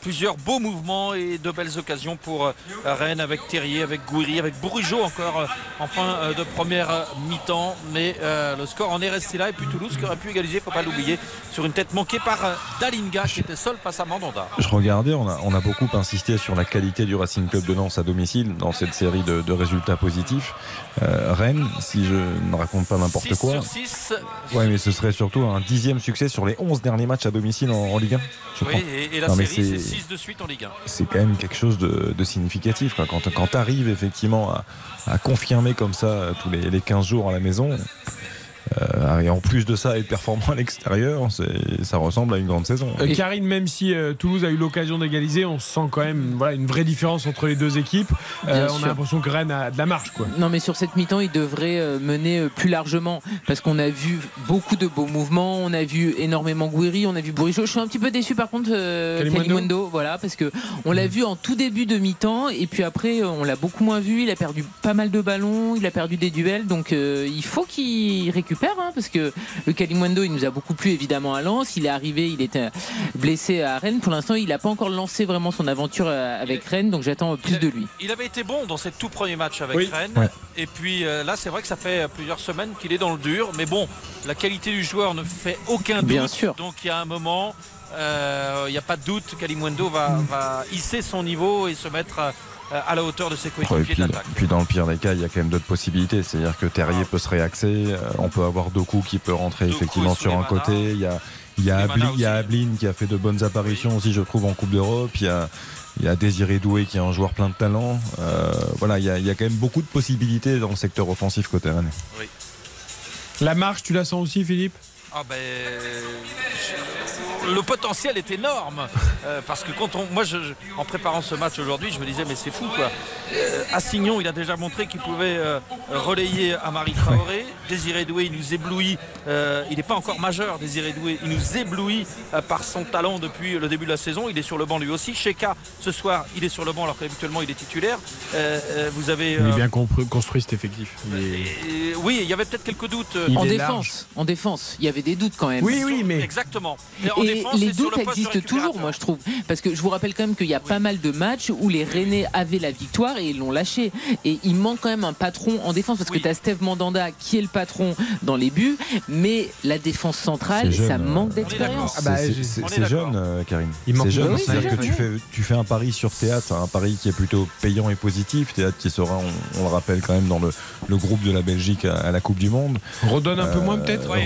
plusieurs beaux mouvements et de belles occasions pour euh, Rennes avec Terrier, avec Gouiri, avec Bourigeau encore euh, en fin euh, de première euh, mi-temps. Mais euh, le score en est resté là. Et puis Toulouse qui aurait pu égaliser, il ne faut pas l'oublier, sur une tête manquée par euh, Dalinga qui était seul face à Mandanda. Je regardais, on a, on a beaucoup insisté sur la qualité du Racing Club de Lens à domicile dans cette série de, de résultats positifs. Euh, Rennes, si je ne raconte pas n'importe 6 quoi. sur 6. Ouais, mais ce serait surtout un dixième succès sur les 11 derniers matchs à domicile en, en Ligue 1. Je Oui, et, et la Non, mais série, c'est c'est- 6 de suite en Ligue 1. c'est quand même quelque chose de, de significatif. quoi. Quand, quand tu arrives effectivement à, à confirmer comme ça euh, tous les, les 15 jours à la maison, euh, et en plus de ça, être performant à l'extérieur, ça ressemble à une grande saison. Euh, Karine, même si euh, Toulouse a eu l'occasion d'égaliser, on sent quand même voilà, une vraie différence entre les deux équipes. Euh, on a l'impression que Rennes a de la marche. Quoi. Non, mais sur cette mi-temps, il devrait euh, mener euh, plus largement parce qu'on a vu beaucoup de beaux mouvements, on a vu énormément Gouiri, on a vu Bourigeau. Je suis un petit peu déçu par contre, euh. Kalimundo, voilà, parce que on l'a vu en tout début de mi-temps et puis après, euh, on l'a beaucoup moins vu. Il a perdu pas mal de ballons, il a perdu des duels, donc euh, il faut qu'il récupère hein, parce que le Kalimundo, il nous a beaucoup plu évidemment à Lens. Il est arrivé, il était blessé à Rennes. Pour l'instant, il n'a pas encore lancé vraiment son aventure euh, avec Rennes, donc j'attends plus de lui. Il avait été bon dans ses tout premiers matchs avec Oui. Rennes. Ouais. Et puis euh, là, c'est vrai que ça fait plusieurs semaines qu'il est dans le dur. Mais bon, la qualité du joueur ne fait aucun doute. Bien sûr. Donc il y a un moment, euh, il n'y a pas de doute, Kalimwendo va, va hisser son niveau et se mettre à, à la hauteur de ses Ouais, et coéquipiers puis, d'attaque. puis dans le pire des cas, il y a quand même d'autres possibilités. C'est-à-dire que Terrier peut se réaxer, euh, on peut avoir Doku qui peut rentrer effectivement sur un côté. Il y a, il y a, Souleymana Abli- il y a Ablin qui a fait de bonnes apparitions aussi, je trouve, en Coupe d'Europe. Il y a, il y a Désiré Doué qui est un joueur plein de talent. Euh, voilà, il y, a, il y a quand même beaucoup de possibilités dans le secteur offensif côté Rennes. Oui. La marche, tu la sens aussi, Philippe? Ah ben, je- le potentiel est énorme Euh, parce que quand on, moi, je- je- en préparant ce match aujourd'hui, je me disais mais c'est fou quoi. Euh, Assignon, il a déjà montré qu'il pouvait euh, relayer Amari Traoré. Désiré Doué, il nous éblouit. Euh, il n'est pas encore majeur, Désiré Doué. Il nous éblouit euh, par son talent depuis le début de la saison. Il est sur le banc lui aussi. Sheka, ce soir, il est sur le banc alors qu'habituellement il est titulaire. Euh, euh, vous avez. Il est bien construit cet effectif. Il est- et- oui, il y avait peut-être quelques doutes. en défense, en défense, il y avait des doutes quand même. Exactement. Et en Et défense, les doutes le existent toujours, moi je trouve. Parce que je vous rappelle quand même qu'il y a pas mal de matchs où les Rennais avaient la victoire et ils l'ont lâché. Et il manque quand même un patron en défense parce que tu as Steve Mandanda qui est le patron dans les buts, mais la défense centrale, jeune, ça euh, manque d'expérience. C'est- c'est- c'est- jeune, euh, Karine. Il manque C'est jeune. Oui, C'est-à-dire c'est que tu fais, tu fais un pari sur théâtre, un pari qui est plutôt payant et positif. Théâtre qui sera, on, on le rappelle quand même, dans le, le groupe de la Belgique à, à la Coupe du Monde. Redonne un peu moins, peut-être bah,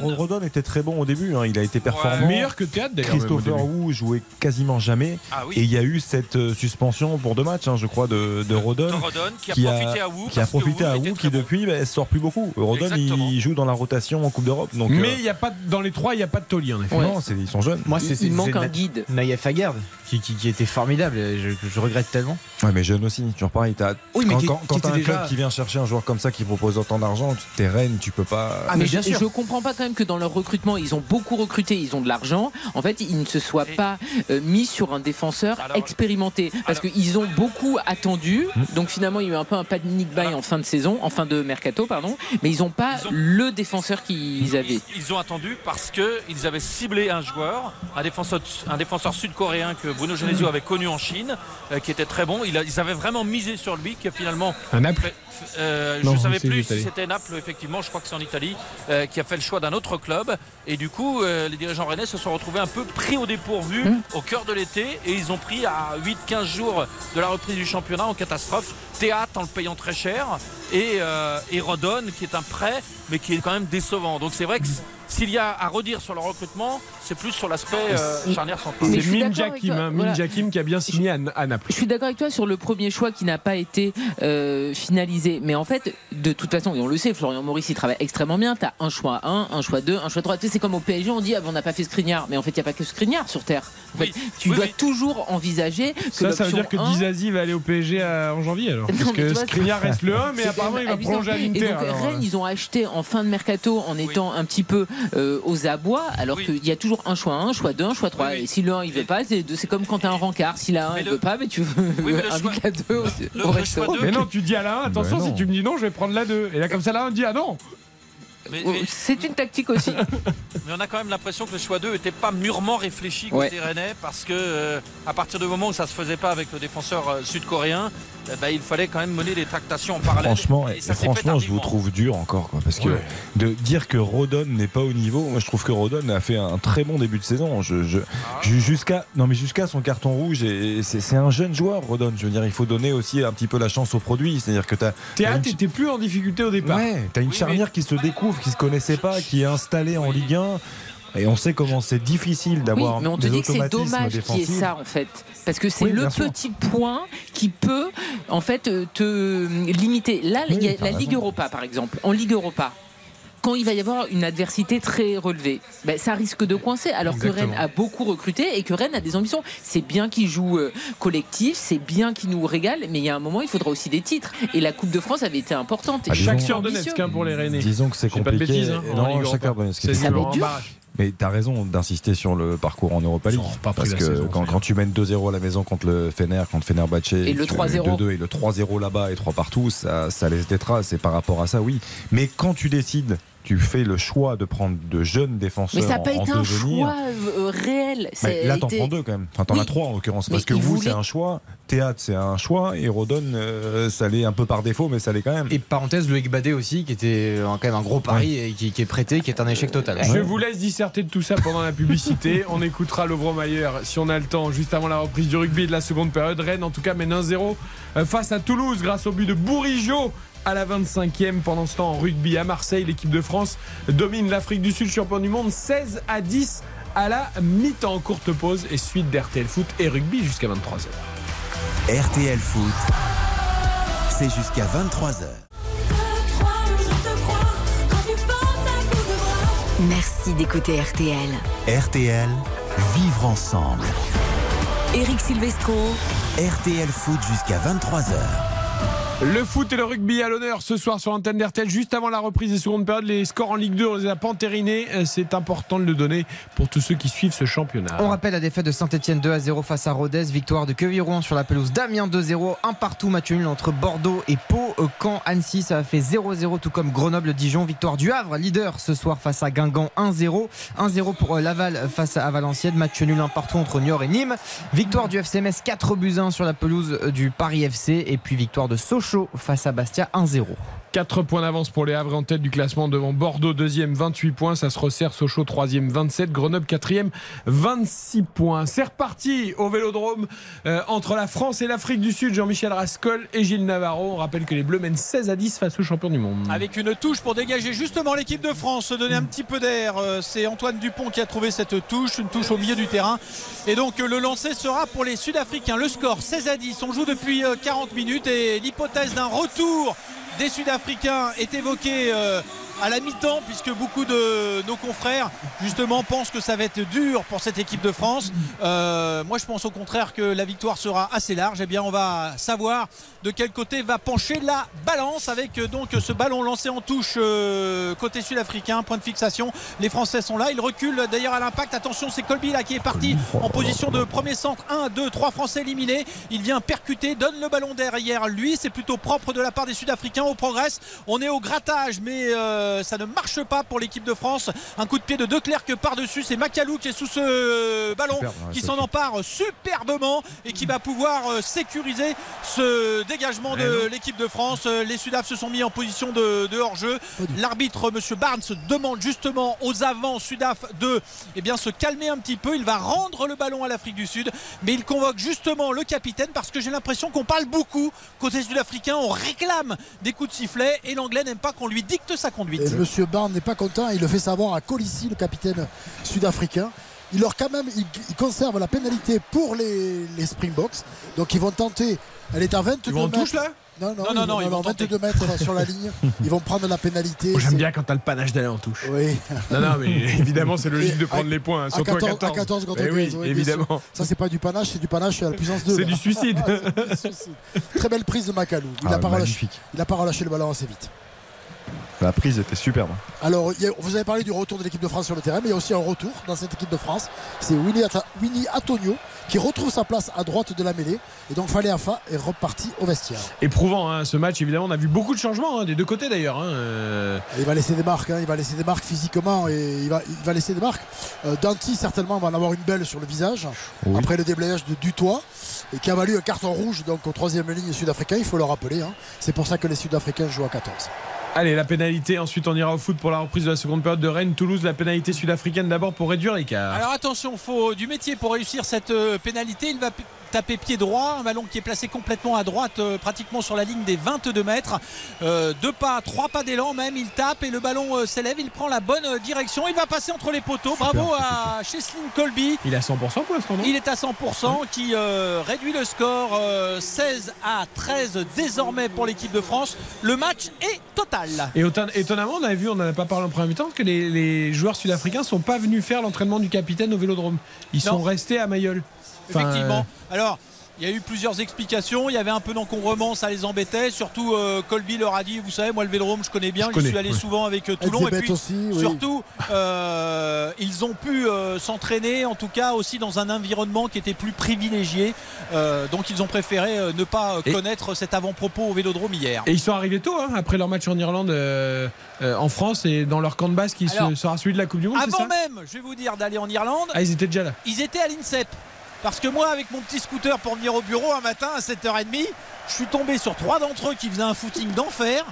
Ro- Rodon était très bon au début. hein. Il a été performant Meilleur que Théâtre d'ailleurs. Christopher. Wu jouait quasiment jamais. Ah oui. Et il y a eu cette euh, suspension pour deux matchs, hein, je crois, de, de Rodon. de Rodon, qui a profité à Wu, Qui a profité à Wu, qui depuis ne sort plus beaucoup. Rodon, Exactement. il joue dans la rotation en Coupe d'Europe. Donc, Mais euh, il y a pas dans les trois, il n'y a pas de Toli en effet. non, c'est- ils sont jeunes. Moi, c'est Il- manque un guide. Naïef Aguerd qui, qui, qui était formidable. Je, je regrette tellement. Ouais, mais jeune aussi, toujours pareil. t'as- Oui, mais quand quand, t'as un club qui vient chercher un joueur comme ça qui propose autant d'argent, t'es reine, tu peux pas. Ah, mais bien je, sûr. je comprends pas quand même que dans leur recrutement, ils ont beaucoup recruté, ils ont de l'argent. En fait, ils ne se soient pas euh, mis sur un défenseur expérimenté. Parce qu'ils ont beaucoup attendu. Hmm. Donc finalement, il y a eu un peu un panic buy en fin de saison, en fin de mercato, pardon. Mais ils n'ont pas le défenseur qu'ils avaient. Ils ont attendu parce qu'ils avaient ciblé un joueur, un défenseur, un défenseur sud-coréen que Bruno Genesio avait connu en Chine, euh, qui était très bon. Il a- ils avaient vraiment misé sur lui, qui a finalement. Un fait- euh, Non, Je ne savais plus si c'était Naples, effectivement, je crois que c'est en Italie, euh, qui a fait le choix d'un autre club. Et du coup, euh, les dirigeants rennais se sont retrouvés un peu pris au dépourvu Mmh. au cœur de l'été. Et ils ont pris à 8-15 jours de la reprise du championnat en catastrophe. Théâtre en le payant très cher. Et, et Rodon, qui est un prêt, mais qui est quand même décevant. Donc c'est vrai que s'il y a à redire sur le recrutement, c'est plus sur l'aspect euh, charnière centrale. C'est suis Min d'accord avec Jakim, toi. hein, Min Voilà. Jakim qui a bien signé à, à Naples. Je suis d'accord avec toi sur le premier choix qui n'a pas été euh, finalisé. Mais en fait, de toute façon, et on le sait, Florian Maurice, il travaille extrêmement bien. Tu as un choix 1, un choix 2, un choix 3. Tu sais, c'est comme au PSG, on dit, ah, on n'a pas fait Skriniar. Mais en fait, il n'y a pas que Skriniar sur Terre. En fait, tu Oui, dois oui. toujours envisager que Ça, ça veut dire que 1, Dizazi va aller au PSG à- en janvier alors. Non, Parce que c'est- reste le 1, mais apparemment il va prolonger à Et l'Inter. donc alors, Rennes, euh. ils ont acheté en fin de mercato en étant un petit peu euh, aux abois, alors qu'il y a toujours un choix 1, un choix 2, un choix 3. Et si le 1 il veut pas, c'est comme quand tu as un rencard. Si la 1 il veut pas, mais tu Oui, mais le invites choix- la 2 au, le- au le resto. choix deux- Mais non, tu dis à la 1, attention, si tu me dis non, je vais prendre la 2. Et là, comme ça, la 1 dit ah non. Mais- mais- C'est une tactique aussi. Mais on a quand même l'impression que le choix 2 n'était pas mûrement réfléchi côté Ouais. rennais parce que euh, à partir du moment où ça se faisait pas avec le défenseur euh, sud-coréen, eh ben, il fallait quand même mener des tractations en parallèle. Franchement, Et ça je vous trouve dur encore, quoi, parce que Ouais. de dire que Rodon n'est pas au niveau, moi je trouve que Rodon a fait un très bon début de saison. Je, je- Ah. ju- jusqu'à non mais jusqu'à son carton rouge, et c'est c'est un jeune joueur, Rodon. Je veux dire, il faut donner aussi un petit peu la chance au produit, c'est-à-dire que t'as Théâtre t'as une- était plus en difficulté au départ. Ouais, t'as une Oui, charnière qui se découvre, qui se connaissait pas, qui est installée en Ligue 1. Et on sait comment c'est difficile Oui, d'avoir mais on te des dit que c'est dommage qu'il y ait ça en fait, parce que c'est Oui, le sûr. petit point qui peut en fait euh, te limiter. Là, il y a Oui, la Ligue. Europa par exemple. En Ligue Europa. Quand il va y avoir une adversité très relevée, ben, ça risque de coincer. Alors que. Rennes a beaucoup recruté et que Rennes a des ambitions. C'est bien qu'il joue euh, collectif, c'est bien qu'il nous régale, mais il y a un moment, il faudra aussi des titres. Et la Coupe de France avait été importante. Ah, Et Chaque sur. Donetsk hein, pour les Rennais. Disons que c'est dis pas de compliqué. bêtises, hein, non, chaque. C'est Ça va dur, être en dur. barrage. Mais t'as raison d'insister sur le parcours en Europa League. Pas parce que saison, quand, tu mènes 2-0 à la maison contre le Fener, contre Fenerbahçe, Et le tu- 3-0. 2-2 et le 3-0 là-bas et 3 partout, ça, ça laisse des traces. Et par rapport à ça, oui. Mais quand tu décides, tu fais le choix de prendre de jeunes défenseurs Mais ça n'a pas en été un devenir. choix euh, réel. Mais là, t'en été- prends deux quand même. Enfin, t'en Oui. as trois en l'occurrence. Mais Parce que vous, voulait- c'est un choix. Théâtre, c'est un choix. Et Rodon, euh, ça l'est un peu par défaut, mais ça l'est quand même. Et parenthèse, Loïc Badet aussi, qui était euh, quand même un gros pari et qui, qui est prêté, qui est un échec total. Je vous laisse disserter de tout ça pendant la publicité. On écoutera Lovromayer si on a le temps, juste avant la reprise du rugby de la seconde période. Rennes, en tout cas, mène 1-0 euh, face à Toulouse grâce au but de Bourigeau à la 25e. Pendant ce temps, en rugby à Marseille, l'équipe de France domine l'Afrique du Sud, champion du monde, 16 à 10 à la mi-temps. Courte pause et suite d'RTL Foot et rugby jusqu'à 23h. RTL Foot, c'est jusqu'à 23h. Merci d'écouter RTL. RTL, vivre ensemble. Eric Silvestro. RTL Foot jusqu'à 23h. Le foot et le rugby à l'honneur ce soir sur l'antenne d'RTL. Juste avant la reprise des secondes périodes, les scores en Ligue 2, on les a. Euh, C'est important de le donner pour tous ceux qui suivent ce championnat. On rappelle la défaite de Saint-Etienne 2 à 0 face à Rodez, victoire de Queviron sur la pelouse d'Amiens 2-0, un partout match nul entre Bordeaux et Pau, Euh, Caen, Annecy, ça a fait 0-0 tout comme Grenoble-Dijon, victoire du Havre, leader ce soir face à Guingamp 1-0, 1-0 pour euh, Laval face à Valenciennes, match nul un partout entre Niort et Nîmes, victoire du FC Metz 4 buts 1 sur la pelouse du Paris FC et puis victoire de Sochaux face à Bastia 1-0. 4 points d'avance pour les Havres en tête du classement devant Bordeaux, deuxième, 28 points. Ça se resserre Sochaux, troisième, 27. Grenoble, quatrième, 26 points. C'est reparti au vélodrome euh, entre la France et l'Afrique du Sud. Jean-Michel Rascol et Gilles Navarro. On rappelle que les Bleus mènent 16 à 10 face aux champions du monde. Avec une touche pour dégager justement l'équipe de France, se donner un petit peu d'air. Euh, C'est Antoine Dupont qui a trouvé cette touche, une touche au milieu du terrain. Et donc euh, le lancer sera pour les Sud-Africains. Le score 16 à 10. On joue depuis euh, 40 minutes et l'hypothèse d'un retour des Sud-Africains est évoquée euh, à la mi-temps puisque beaucoup de nos confrères justement pensent que ça va être dur pour cette équipe de France. Euh, moi je pense au contraire que la victoire sera assez large. Eh bien on va savoir de quel côté va pencher la balance avec euh, donc ce ballon lancé en touche euh, côté sud-africain, point de fixation. Les Français sont là, ils reculent d'ailleurs à l'impact. Attention c'est Colby là qui est parti en position de premier centre. 1, 2, 3 Français éliminés. Il vient percuter, donne le ballon derrière lui. C'est plutôt propre de la part des Sud-Africains. On progresse. On est au grattage, mais euh, ça ne marche pas pour l'équipe de France. Un coup de pied de De Klerk par-dessus. C'est Macalou qui est sous ce ballon, Superbe, ouais, qui s'en empare superbement et qui va pouvoir euh, sécuriser ce dégagement de l'équipe de France. Euh, Les Sudaf se sont mis en position de, de hors-jeu. L'arbitre, Monsieur Barnes, demande justement aux avants Sudaf de eh bien, se calmer un petit peu. Il va rendre le ballon à l'Afrique du Sud, mais il convoque justement le capitaine parce que j'ai l'impression qu'on parle beaucoup côté sud-africain. On réclame des coups de sifflet et l'anglais n'aime pas qu'on lui dicte sa conduite. Et Monsieur Barnes n'est pas content, il le fait savoir à Colissi, le capitaine sud-africain. Il leur quand même, il, il conserve la pénalité pour les, les Springboks. Donc ils vont tenter. Elle est à 22 Ils vont en mètres. touche, là? Non, non, Non, non, non, ils vont 22 mètres sur la ligne. Ils vont prendre la pénalité. J'aime bien quand t'as le panache d'aller en touche. Oui. Non, non, mais évidemment, c'est logique de prendre à- les points, hein, à surtout 14, à 14. à 14 contre Eh 15, oui, oui, évidemment. Ça, c'est pas du panache, c'est du panache à la puissance 2. C'est du suicide. C'est du suicide. Très belle prise de Macalou. Il n'a Ah, pas relâché le ballon assez vite. La prise était superbe. Alors, vous avez parlé du retour de l'équipe de France sur le terrain, mais il y a aussi un retour dans cette équipe de France. C'est Winnie, Antonio qui retrouve sa place à droite de la mêlée. Et donc, Fallait Afa est reparti au vestiaire. Éprouvant hein, ce match, évidemment. On a vu beaucoup de changements hein, des deux côtés d'ailleurs. hein, euh. Il va laisser des marques, hein, il va laisser des marques physiquement et il va, il va laisser des marques. Euh, Danti, certainement, va en avoir une belle sur le visage Oui. après le déblayage de Dutoit et qui a valu un carton rouge donc au troisième ligne sud-africain. Il faut le rappeler. hein. C'est pour ça que les Sud-Africains jouent à 14. Allez, la pénalité. Ensuite, on ira au foot pour la reprise de la seconde période de Rennes. Toulouse, la pénalité sud-africaine d'abord pour réduire l'écart. Alors attention, faut du métier pour réussir cette euh, pénalité. Il va taper pied droit, un ballon qui est placé complètement à droite, euh, pratiquement sur la ligne des 22 mètres. Euh, deux pas, trois pas d'élan même. Il tape et le ballon euh, s'élève. Il prend la bonne euh, direction. Il va passer entre les poteaux. Bravo à Cheslin Colby. Il est à 100% pour l'instant, Il est à 100% qui euh, réduit le score euh, 16 à 13 désormais pour l'équipe de France. Le match est total. Et autant- étonnamment, on a vu, on n'en a pas parlé en première mi-temps, que les, les joueurs sud-africains sont pas venus faire l'entraînement du capitaine au vélodrome. Ils Non. sont restés à Mayol. Enfin, Effectivement. Alors, il y a eu plusieurs explications. Il y avait un peu d'encombrement, ça les embêtait. Surtout, euh, Colby leur a dit Vous savez, moi, le vélodrome, je connais bien. Je connais, suis allé ouais. souvent avec euh, Toulon. Et puis, aussi, oui. surtout, euh, ils ont pu euh, s'entraîner, en tout cas, aussi dans un environnement qui était plus privilégié. Euh, donc, ils ont préféré euh, ne pas Et- connaître cet avant-propos au vélodrome hier. Et ils sont arrivés tôt, hein, après leur match en Irlande, euh, euh, en France et dans leur camp de base qui Alors, sera celui de la Coupe du Monde. Avant ça? même, je vais vous dire, d'aller en Irlande, Ah, ils étaient déjà là. ils étaient à l'INSEP. Parce que moi, avec mon petit scooter pour venir au bureau un matin à 7h30, je suis tombé sur trois d'entre eux qui faisaient un footing d'enfer.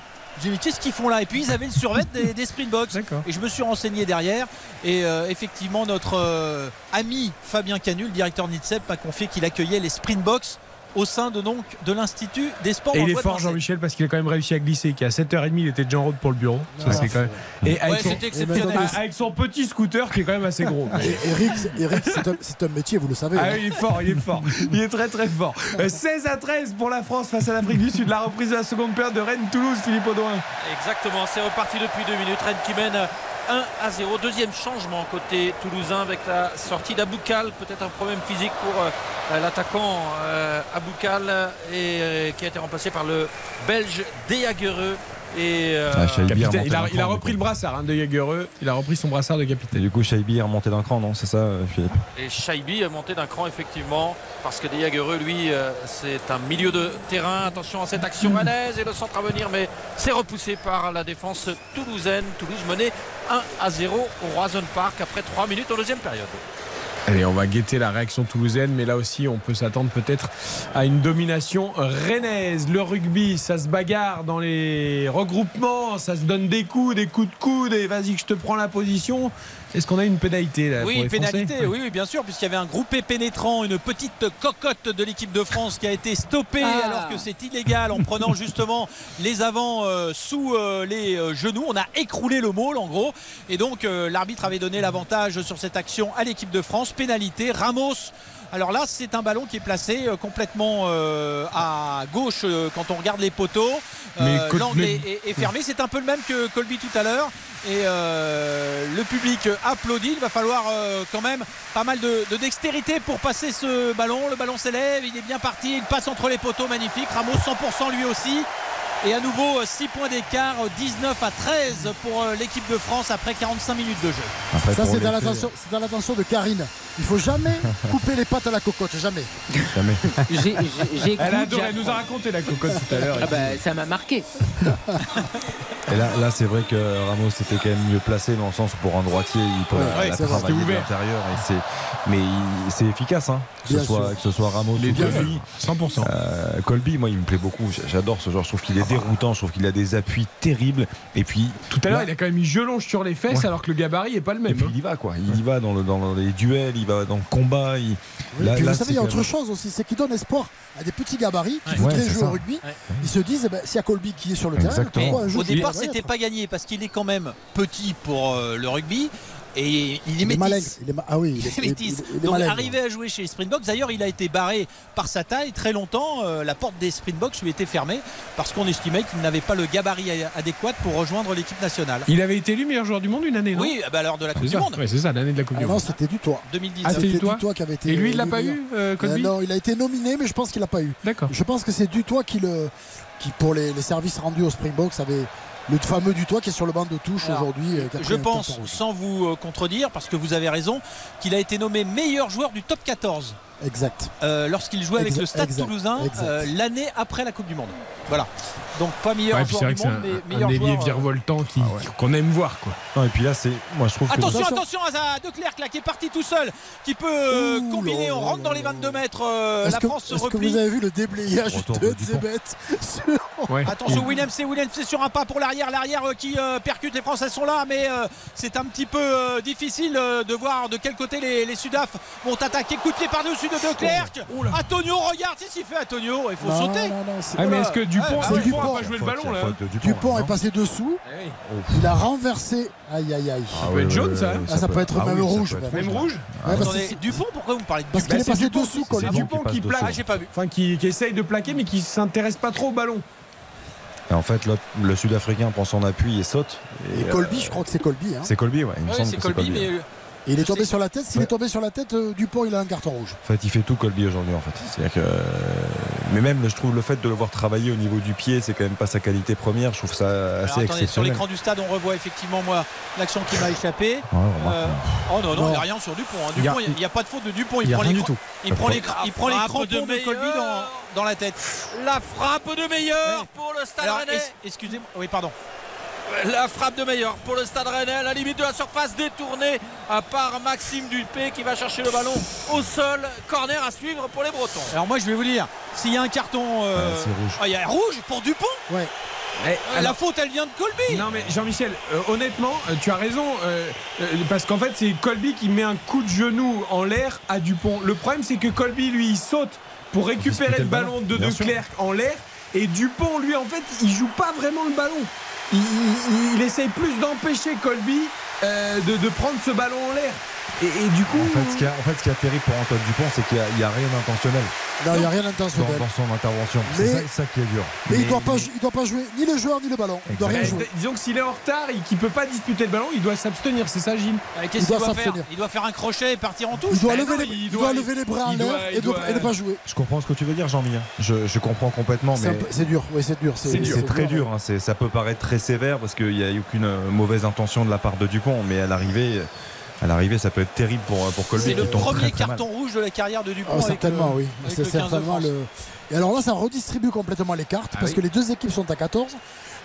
J'ai dit, qu'est-ce qu'ils font là? Et puis ils avaient le survêt des, des Springboks. Et je me suis renseigné derrière. Et euh, effectivement, notre euh, ami Fabien Canu, le directeur NITSEP, m'a confié qu'il accueillait les Springboks au sein de, donc, de l'Institut des sports Et il est fort. Jean-Michel parce qu'il a quand même réussi à glisser qu'à 7h30 il était déjà en route pour le bureau. Ça, Ah, c'est quand même... Et avec, Ouais, son... c'était exceptionnel. Ah, avec son petit scooter qui est quand même assez gros. Et Eric, Eric, c'est un, métier, vous le savez. Ah hein. il est fort, il est fort. Il est très très fort. Euh, 16 à 13 pour la France face à l'Afrique du Sud. La reprise de la seconde période de Rennes-Toulouse, Philippe Audouin. Exactement, c'est reparti depuis deux minutes. Rennes qui mène 1 à 0. Deuxième changement côté toulousain avec la sortie d'Aboukal. Peut-être un problème physique pour euh, l'attaquant euh, Aboukal et euh, qui a été remplacé par le Belge Dejagereux. Et euh, Ah, Capitaine, il, a, il repris le brassard hein, de Jagereux. Il a repris son brassard de Et capitaine. du coup, Shaibi est remonté d'un cran, non C'est ça, euh, Philippe Et Shaibi est monté d'un cran effectivement parce que Dejagereux lui euh, c'est un milieu de terrain. Attention à cette action rennaise et le centre à venir mais c'est repoussé par la défense toulousaine. Toulouse menée 1 à 0 au Roison Park après 3 minutes en deuxième période. Allez, on va guetter la réaction toulousaine, mais là aussi, on peut s'attendre peut-être à une domination rennaise. Le rugby, ça se bagarre dans les regroupements, ça se donne des coups, des coups de coude, et vas-y que je te prends la position. Est-ce qu'on a une pénalité là, Oui, pour les pénalité, oui, oui, bien sûr, puisqu'il y avait un groupé pénétrant, une petite cocotte de l'équipe de France qui a été stoppée Ah. alors que c'est illégal en prenant justement les avants euh, sous euh, les euh, genoux. On a écroulé le môle en gros. Et donc euh, l'arbitre avait donné l'avantage sur cette action à l'équipe de France. Pénalité, Ramos. Alors là, c'est un ballon qui est placé euh, complètement euh, à gauche euh, quand on regarde les poteaux. Euh, L'angle est, est- est fermé. C'est un peu le même que Colby tout à l'heure. Et euh, le public applaudit. Il va falloir euh, quand même pas mal de, de dextérité pour passer ce ballon. Le ballon s'élève, il est bien parti, il passe entre les poteaux, magnifique. Ramos 100% lui aussi. Et à nouveau 6 points d'écart, 19 à 13 pour l'équipe de France après 45 minutes de jeu. Après, Ça, c'est dans l'attention de Karine. Il faut jamais couper les pattes à la cocotte, jamais. Jamais. J'ai- j'ai- J'écoute. Elle, adore, elle nous a raconté la cocotte tout à l'heure. Ah bah, ça m'a marqué. Et là, là c'est vrai que Ramos était quand même mieux placé dans le sens où pour un droitier, il peut Ouais, la- ouais, la c'est vrai, travailler de l'intérieur. Mais c'est efficace, hein, que, ce soit, sûr. que ce soit Ramos Les ou deux, Colby. 100%. Euh, Colby, moi, il me plaît beaucoup. J'adore ce genre. Je trouve qu'il est déroutant. Je trouve qu'il a des appuis terribles. Et puis, Tout à l'heure, il a quand même mis gelonge sur les fesses Ouais. alors que le gabarit est pas le et même. puis hein. il y va, quoi. Il y va dans, le, dans les duels, il va dans le combat. Il... Oui, Là- puis là, vous savez, c'est il y a autre chose aussi, c'est qu'il donne espoir à des petits gabarits qui Ouais, voudraient jouer ça. au rugby. Ouais. Ils se disent, eh ben, s'il y a Colby qui est sur le terrain, Exactement. pourquoi un jour Au départ, c'était pas gagné parce qu'il est quand même petit pour euh, le rugby et il est Il est métis. Il est ma- Ah oui, il est, Il est métis. il est- il est Donc arrivé à jouer chez les Springboks, d'ailleurs il a été barré par sa taille très longtemps. euh, la porte des Springboks lui était fermée parce qu'on estimait qu'il n'avait pas le gabarit a- adéquat pour rejoindre l'équipe nationale. Il avait été élu meilleur joueur du monde une année, non? Oui, ah bah, lors de la Coupe du ça, Monde Ouais, c'est ça, l'année de la Coupe Ah du non, Monde. c'était du toit. 2019. Ah, c'était C'était du toit qui avait été. Et lui, il l'a pas eu, euh, Euh, Non, il a été nominé, mais je pense qu'il l'a pas eu. D'accord. Je pense que c'est Dutoit qui, le, qui pour les, les services rendus au Springboks, avait le fameux Dutoit qui est sur le banc de touche aujourd'hui. euh, Je pense, sans vous euh, contredire, parce que vous avez raison, qu'il a été nommé meilleur joueur du top 14 Exact. euh, lorsqu'il jouait avec Exact, le Stade exact, Toulousain euh, l'année après la Coupe du Monde. Voilà. Donc pas meilleur Ouais, joueur vrai du que c'est monde, mais un, un meilleur ailier joueur. euh, virevoltant qui- Ah ouais. qu'on aime voir. quoi. Non, et puis là, c'est. Moi, je trouve que. Attention, Attention. attention à De Klerk là qui est parti tout seul, qui peut Ouh combiner. là On rentre là dans les là 22 mètres. euh, la que, France se est-ce que replie. vous avez vu le déblayage de. Zebet Ouais. Attention Williams c'est Williams c'est sur un pas pour l'arrière l'arrière qui euh, percute les Français sont là mais c'est un petit peu difficile de voir de quel côté les, les Sudaf vont attaquer coup de pied par dessus de De Klerk Antonio regarde qu'est-ce qu'il fait Antonio il faut Non, sauter non, non, c'est- Ah, mais est-ce que Dupont, bah ouais. Dupont Dupont. a pas joué le ballon là Dupont, Dupont est passé dessous. Eh oui. Il a renversé. Aïe, aïe, aïe. Ah peut être jaune, ça. ouais, Ah, ça peut être Ah même oui, ça rouge, peut être même. Même rouge Ouais, parce Attendez, que- Dupont pourquoi vous parlez de Parce qu'il est c'est passé Dupont dessous, qui- Colby. C'est Dupont qui plaque. Ah j'ai pas vu Enfin, qui, essaye de plaquer, mais qui s'intéresse pas trop au ballon. Et en fait, l'autre- le Sud-Africain prend son appui et saute. Et euh, Colby, je crois que c'est Colby. hein. C'est Colby, ouais. Il me Ouais, semble c'est que c'est Colby Colby. mais euh, Et il est tombé sur la tête. S'il Ouais. est tombé sur la tête, euh, Dupont, il a un carton rouge. En fait, il fait tout Colby aujourd'hui, en fait. C'est-à-dire que. Mais même, je trouve le fait de le voir travailler au niveau du pied, c'est quand même pas sa qualité première. Je trouve ça alors, assez attendez, sur exceptionnel. l'écran du stade on revoit effectivement moi l'action qui m'a échappé Ouais, Euh, oh non non, il n'y a Non. rien sur Dupont. hein. Dupont, il n'y a, pas de faute de Dupont. Il Il, y a prend rien les, du tout. il prend les, il prend les crampons de de, Colby dans, dans la tête. La frappe de meilleur pour le Stade Rennais. excusez-moi. Oui, pardon. La frappe de meilleur pour le Stade Rennais à la limite de la surface détournée à part Maxime Dupé qui va chercher le ballon au sol. Corner à suivre pour les Bretons. Alors moi, je vais vous dire, s'il y a un carton, euh, c'est rouge. ah, il y a rouge pour Dupont. Ouais. Eh, la alors- faute, elle vient de Colby. Non mais Jean-Michel, euh, honnêtement, euh, tu as raison, euh, euh, parce qu'en fait c'est Colby qui met un coup de genou en l'air à Dupont. Le problème c'est que Colby lui il saute pour récupérer le le ballon de bien De sûr. Klerk en l'air et Dupont lui en fait il joue pas vraiment le ballon. Il, essaye plus d'empêcher Colby euh, de prendre ce ballon en l'air. Et, et du coup, En fait, ce qui, a, en fait, ce qui est terrible pour Antoine Dupont, c'est qu'il n'y a, rien d'intentionnel Non, il n'y a rien dans, d'intentionnel. dans son intervention. C'est ça, ça qui est dur. Mais il ne doit, pas jou- il doit pas jouer ni le joueur ni le ballon. Il doit rien eh, jouer. disons que s'il est en retard et qu'il peut pas disputer le ballon, il doit s'abstenir. C'est ça, Gilles? Euh, Il Qu'est-ce qu'il doit doit faire? s'abstenir. Il doit faire un crochet et partir en touche. Il doit, Ben lever, non, les, il il doit- doit lever les bras en l'air et, ne pas jouer. Je comprends ce que tu veux dire, Jean-Mi. hein. Je, je comprends complètement, C'est mais dur, oui, c'est dur. c'est très dur. hein. Ça peut paraître très sévère parce qu'il n'y a eu aucune euh, mauvaise intention de la part de Dupont, mais à l'arrivée. À l'arrivée, ça peut être terrible pour, pour Colby. C'est qui le premier très, très carton mal. rouge de la carrière de Dupont. Ah, avec, certainement, euh, oui. C'est le 15 de certainement France. le. Et alors là, ça redistribue complètement les cartes parce oui. que les deux équipes sont à 14.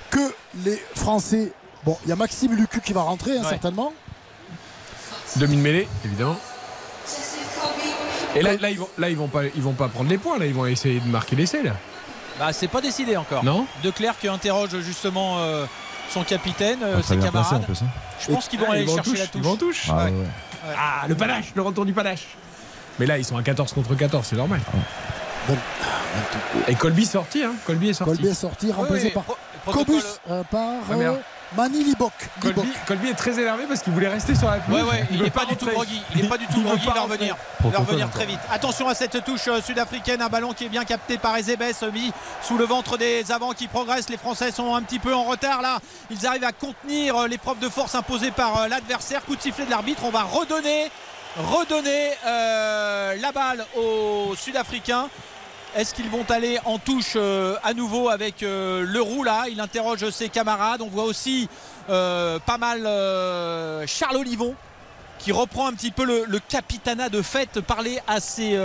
Que les Français. Bon, il y a Maxime Lucu qui va rentrer, hein, Ouais. certainement. Demi de mêlée, évidemment. Et là, là, ils vont, là, ils vont pas, ils vont pas prendre les points. Là, ils vont essayer de marquer l'essai. Là. Bah, c'est pas décidé encore. Non. De Clerc interroge justement euh, son capitaine, euh, ses placé, camarades. hein. Je pense qu'ils vont Ah, aller chercher touche, la touche. Ils. Ah, Ouais. ouais. Ah, le panache, le retour du panache. Mais là, ils sont à 14 contre 14, c'est normal. Et Colby est sorti, hein. Colby est sorti. Colby est sorti, remplacé oui, par Cobus, euh, par Ah, euh, Mani Libok. Colby. Colby est très énervé parce qu'il voulait rester sur la pelouse. Ouais, ouais, il n'est pas, du tout groggy. Il n'est pas du tout groggy, il va revenir. Il va Protocole revenir très vite. Attention à cette touche euh, sud-africaine, un ballon qui est bien capté par Ezebes, mis sous le ventre des avants qui progressent. Les Français sont un petit peu en retard là. Ils arrivent à contenir euh, l'épreuve de force imposée par euh, l'adversaire. Coup de sifflet de l'arbitre. On va redonner, redonner euh, la balle aux Sud-Africains. Est-ce qu'ils vont aller en touche euh, à nouveau avec euh, le roux là? Il interroge ses camarades. On voit aussi euh, pas mal Charles Olivon qui reprend un petit peu le, le capitanat de fête, parler à ses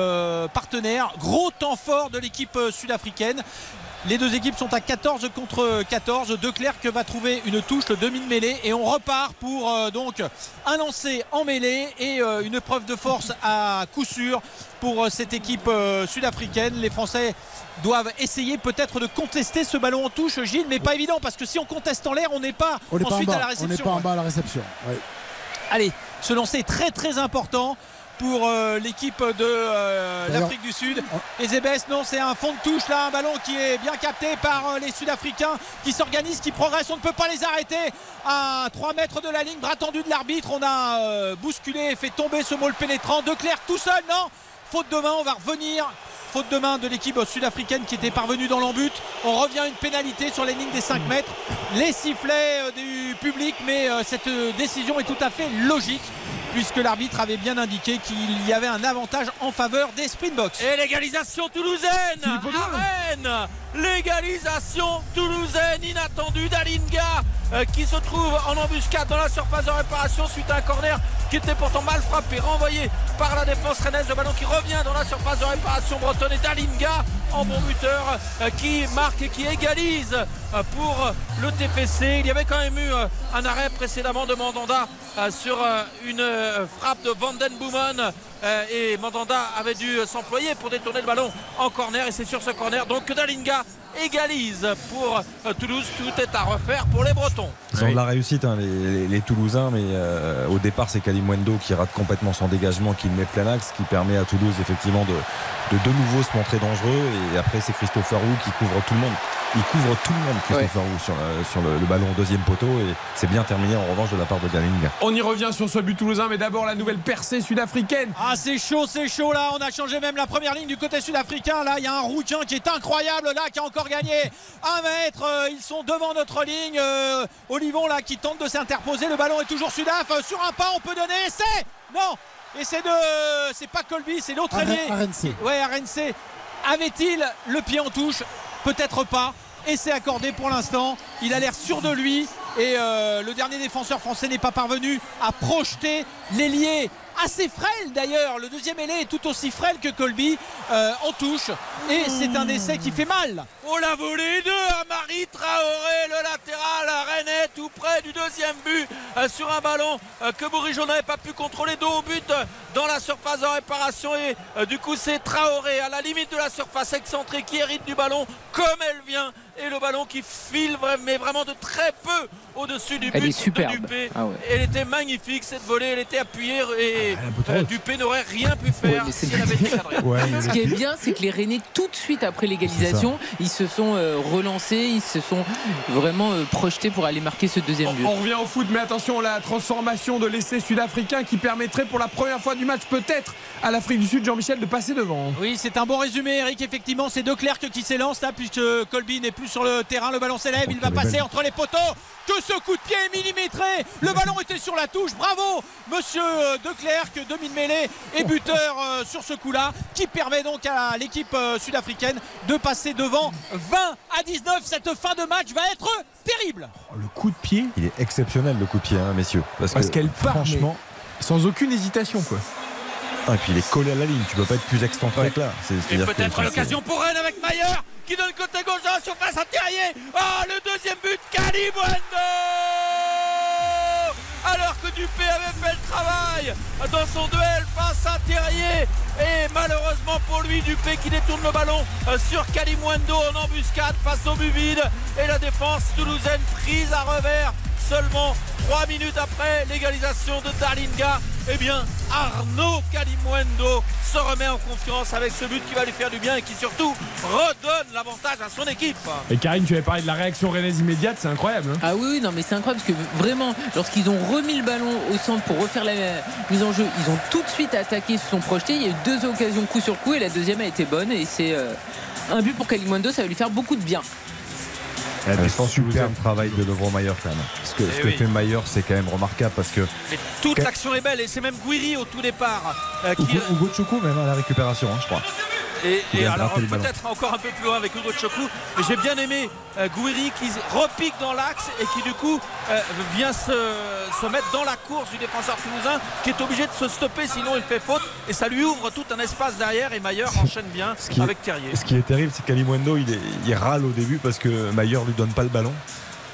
partenaires. Gros temps fort de l'équipe sud-africaine. Les deux équipes sont à 14 contre 14. De Clerc va trouver une touche, le demi de mêlée. Et on repart pour euh, donc un lancer en mêlée et euh, une preuve de force à coup sûr pour euh, cette équipe sud-africaine. Les Français doivent essayer peut-être de contester ce ballon en touche, Gilles, mais pas évident parce que si on conteste en l'air, on n'est pas On n'est pas en ensuite à la bas. On réception. n'est pas en bas à la réception. Ouais. Allez, ce lancer est très très important pour euh, l'équipe de euh, l'Afrique du Sud. Et Zébès, non, c'est un fond de touche là, un ballon qui est bien capté par euh, les Sud-Africains qui s'organisent, qui progressent. On ne peut pas les arrêter à 3 mètres de la ligne, bras tendu de l'arbitre. On a bousculé et fait tomber ce môle pénétrant. De Clerc tout seul, non Faute de main, on va revenir. Faute de main de l'équipe sud-africaine qui était parvenue dans l'embut. On revient à une pénalité sur les lignes des 5 mètres. Les sifflets du public, mais cette décision est tout à fait logique puisque l'arbitre avait bien indiqué qu'il y avait un avantage en faveur des Springboks. Et l'égalisation toulousaine à Rennes L'égalisation toulousaine inattendue d'Alinga euh, qui se trouve en embuscade dans la surface de réparation suite à un corner qui était pourtant mal frappé, renvoyé par la défense rennaise. Le ballon qui revient dans la surface de réparation bretonne et d'Alinga en bon buteur euh, qui marque et qui égalise euh, pour le TFC. Il y avait quand même eu un arrêt précédemment de Mandanda sur une frappe de Vandenboomen. euh, et Mandanda avait dû euh, s'employer pour détourner le ballon en corner et c'est sur ce corner donc que Dalinga égalise pour euh, Toulouse. Tout est à refaire pour les Bretons. Ils ont de la réussite, hein, les, les- les Toulousains, mais euh, au départ, c'est Kalimwendo qui rate complètement son dégagement, qui le met plein axe, qui permet à Toulouse, effectivement, de, de de nouveau se montrer dangereux. Et après, c'est Christopher Roux qui couvre tout le monde. Il couvre tout le monde, Christopher Roux, sur, le- sur le, le ballon au deuxième poteau. Et c'est bien terminé, en revanche, de la part de Galinga. On y revient sur ce but toulousain, mais d'abord la nouvelle percée sud-africaine. Ah c'est chaud, c'est chaud là, on a changé même la première ligne du côté sud-africain. Là, il y a un rouquin qui est incroyable là, qui a encore gagné un mètre. Euh, Ils sont devant notre ligne. Euh, Olivon là qui tente de s'interposer. Le ballon est toujours sudaf. Euh, Sur un pas, on peut donner essai. Non, essai de. C'est pas Colby, c'est l'autre ailier. RNC. Ouais, RNC. Avait-il le pied en touche? Peut-être pas. Essai accordé pour l'instant. Il a l'air sûr de lui. Et euh, le dernier défenseur français n'est pas parvenu à projeter l'ailier assez frêle d'ailleurs. Le deuxième ailier est tout aussi frêle que Colby euh, en touche. Et c'est un essai qui fait mal. Oh la volée de Marie Traoré, le latéral René tout près du deuxième but euh, sur un ballon euh, que Bourigeau n'avait pas pu contrôler dos au but dans la surface de réparation et du coup c'est Traoré à la limite de la surface excentrée qui hérite du ballon comme elle vient et le ballon qui file mais vraiment de très peu au-dessus du Elle but est superbe. de Dupé. Ah ouais. Elle était magnifique cette volée, elle était appuyée et trop euh. Dupé n'aurait rien pu faire si elle avait été cadrée. Ce qui est bien, c'est que les Rennais, tout de suite après l'égalisation, ils se sont euh, relancés, ils se sont vraiment euh, projetés pour aller marquer ce deuxième but. On revient au foot, mais attention, la transformation de l'essai sud-africain qui permettrait pour la première fois du match peut-être à l'Afrique du Sud, Jean-Michel, de passer devant. Oui, c'est un bon résumé, Eric. Effectivement, c'est De Clercq qui s'élance là, puisque Colby n'est plus sur le terrain. Le ballon s'élève, il va passer entre les poteaux. Que ce coup de pied est millimétré. Le ballon était sur la touche. Bravo, monsieur euh, De Clercq, demi de mêlée et buteur euh, sur ce coup-là, qui permet donc à l'équipe euh, sud-africaine de passer devant 20 à 19. Cette fin de match va être terrible. Oh, le coup de pied, Il est exceptionnel, le coup de pied, hein, messieurs. Parce, parce que, qu'elle part, franchement. mais sans aucune hésitation, quoi. Ah, et puis il est collé à la ligne, tu peux pas être plus excentré que là. C'est- Et peut-être c'est- l'occasion pour Rennes avec Mayer qui donne côté gauche dans la surface à Terrier. Ah, le deuxième but, Calibuendo Alors que Dupé avait fait le travail dans son duel face à Terrier. Et malheureusement pour lui, Dupé qui détourne le ballon euh, sur Kalimwendo en embuscade face au but. Et la défense toulousaine prise à revers seulement 3 minutes après l'égalisation de Darlinga. Eh bien, Arnaud Kalimwendo se remet en confiance avec ce but qui va lui faire du bien et qui surtout redonne l'avantage à son équipe. Et Karine, tu avais parlé de la réaction rennaise immédiate, c'est incroyable. hein. Ah oui, non, mais c'est incroyable parce que vraiment, lorsqu'ils ont remis le ballon au centre pour refaire la mise en jeu, ils ont tout de suite attaqué, se sont projetés. Il y a eu deux occasions coup sur coup et la deuxième a été bonne. Et c'est euh, un but pour Kalimundo, ça va lui faire beaucoup de bien. Un défense super travail de Lovro Mayer quand même. Ce que, Eh ce que oui. fait Mayer, c'est quand même remarquable parce que Mais toute l'action est belle et c'est même Guiri au tout départ euh, qui, Hugo, Hugo Choukou même à la récupération, hein, je crois. Et, alors peut-être encore un peu plus loin avec Hugo Chokou. Mais j'ai bien aimé euh, Gouiri qui repique dans l'axe et qui du coup euh, vient se, se mettre dans la course du défenseur toulousain qui est obligé de se stopper sinon il fait faute et ça lui ouvre tout un espace derrière et Maillard enchaîne bien est- avec Terrier. Ce qui est terrible, c'est qu'Alimundo, il, est- il râle au début parce que Mayer lui donne pas le ballon.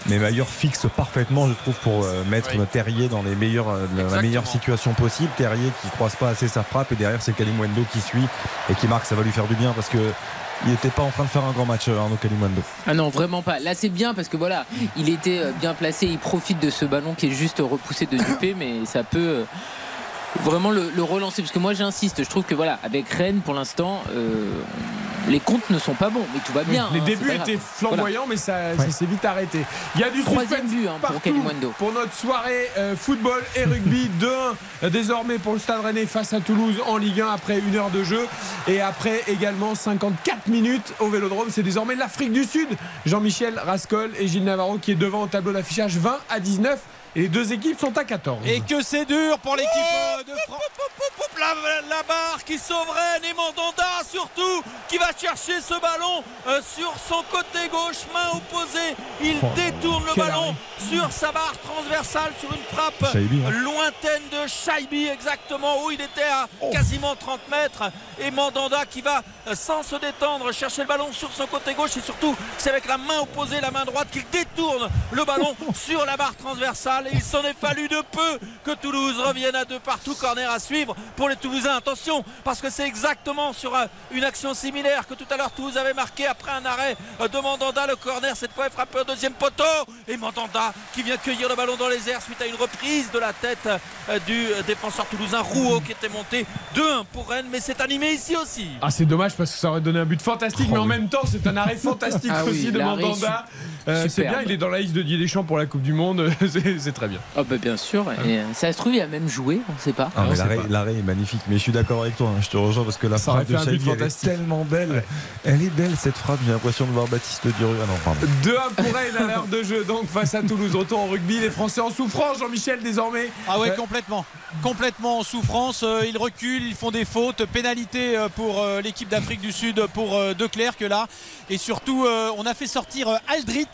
Mais Mayer fixe parfaitement, je trouve, pour euh, mettre Oui. Terrier dans les meilleures, euh, la meilleure situation possible. Terrier qui croise pas assez sa frappe et derrière c'est Kalimwendo qui suit et qui marque. Ça va lui faire du bien parce que il n'était pas en train de faire un grand match euh, Arnaud Kalimwendo. Ah non, vraiment pas. Là, c'est bien parce que voilà, il était bien placé. Il profite de ce ballon qui est juste repoussé de Dupé, mais ça peut vraiment le, le relancer. Parce que moi, j'insiste. Je trouve que voilà, avec Rennes, pour l'instant, euh, les comptes ne sont pas bons, mais tout va bien. Les hein, débuts étaient flamboyants, mais ça, ça s'est vite arrêté. Il y a du Troisième but, hein, pour partout Kalimundo. pour notre soirée euh, football et rugby 2-1 euh, désormais pour le Stade Rennais face à Toulouse en Ligue 1 après une heure de jeu et après également 54 minutes au Vélodrome. C'est désormais l'Afrique du Sud. Jean-Michel Rascol et Gilles Navarro qui est devant au tableau d'affichage 20 à 19 et les deux équipes sont à 14. Et que c'est dur pour l'équipe euh, de France. La, la barre qui sauve Rennes et Mandanda surtout qui va chercher ce ballon euh, sur son côté gauche, main opposée. Il Oh, détourne le ballon arrêt. sur sa barre transversale sur une frappe Shaibi, hein. lointaine de Shaibi exactement où il était à Oh. quasiment 30 mètres et Mandanda qui va euh, sans se détendre chercher le ballon sur son côté gauche et surtout c'est avec la main opposée, la main droite qu'il détourne le ballon sur la barre transversale et il s'en est fallu de peu que Toulouse revienne à deux partout. Corner à suivre pour les Toulousains. Attention parce que c'est exactement sur euh, une action similaire que tout à l'heure Toulouse avait marqué après un arrêt euh, de Mandanda. Le corner cette fois est frappé au deuxième poteau. Et Mandanda qui vient cueillir le ballon dans les airs suite à une reprise de la tête euh, du défenseur toulousain Rouault qui était monté 2-1 pour Rennes. Mais c'est animé ici aussi. Ah c'est dommage parce que ça aurait donné un but fantastique mais en même temps c'est un arrêt fantastique Ah oui, aussi de Mandanda. su- Euh, c'est bien, il est dans la liste de Didier Deschamps pour la Coupe du Monde, c'est c'est très bien. Ah bah bien sûr. Et, euh, ça se trouve, il a même joué, on sait pas. Ah, l'arrêt, pas. l'arrêt est magnifique, mais je suis d'accord avec toi, hein, je te rejoins parce que la Ça frappe de elle est tellement belle. Elle est belle cette frappe, j'ai l'impression de voir Baptiste Duru. Ah non, pardon. 2-1 pour Rennes à l'heure de jeu donc face à Toulouse. Retour au rugby, les Français en souffrance, Jean-Michel désormais. Ah ouais, complètement. Complètement en souffrance. Euh, ils reculent, ils font des fautes. Pénalité euh, pour l'équipe d'Afrique du Sud pour De Clercq là. Et surtout, on a fait sortir Aldrit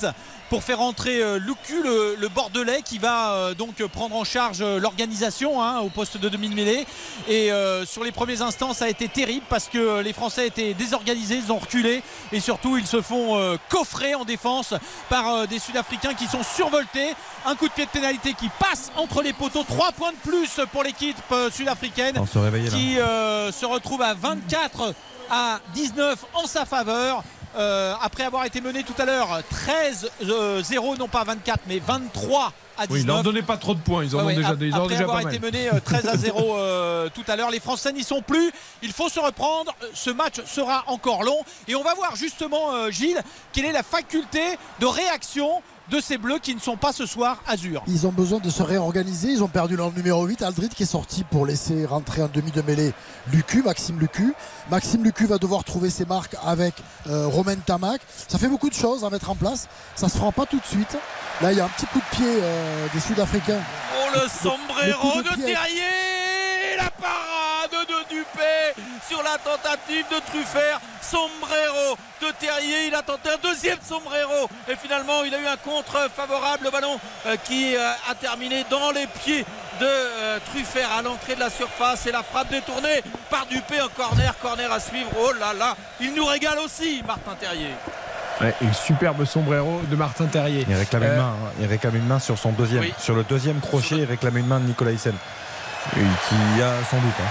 pour faire entrer euh, Lucu, le, le Bordelais, qui va euh, donc prendre en charge euh, l'organisation hein, au poste de demi-mêlée. Et sur les premiers instants, ça a été terrible parce que les Français étaient désorganisés, ils ont reculé et surtout ils se font coffrer en défense par des Sud-Africains qui sont survoltés. Un coup de pied de pénalité qui passe entre les poteaux, 3 points de plus pour l'équipe sud-africaine qui euh, se retrouve à 24 à 19 en sa faveur. Euh, après avoir été mené tout à l'heure 13-0, non pas 24 mais 23 à 19. Oui, ils leur donnaient pas trop de points, ils en ont ouais, déjà, ils en ont après déjà avoir pas été mal. mené euh, 13 à 0 euh, tout à l'heure, les Français n'y sont plus. Il faut se reprendre. Euh, Ce match sera encore long et on va voir justement euh, Gilles quelle est la faculté de réaction de ces Bleus qui ne sont pas ce soir azur. Ils ont besoin de se réorganiser. Ils ont perdu leur numéro 8, Aldrit, qui est sorti pour laisser rentrer en demi de mêlée Lucu, Maxime Lucu. Maxime Lucu va devoir trouver ses marques avec euh, Romain Tamac. Ça fait beaucoup de choses à mettre en place. Ça se fera pas tout de suite. Là, il y a un petit coup de pied euh, des Sud-Africains. Oh le le sombrero de La parade sur la tentative de Truffert. Sombrero de Terrier. Il a tenté un deuxième sombrero. Et finalement, il a eu un contre favorable. Le ballon euh, qui euh, a terminé dans les pieds de euh, Truffert à l'entrée de la surface. Et la frappe détournée par Dupé en corner. Corner à suivre. Oh là là. Il nous régale aussi, Martin Terrier. Ouais, et superbe sombrero de Martin Terrier. Il réclame, Euh, une main, hein. il réclame une main sur son deuxième. Oui. Sur le deuxième crochet, il réclame une main de Nicolas Hyssen. Qui a sans doute. hein.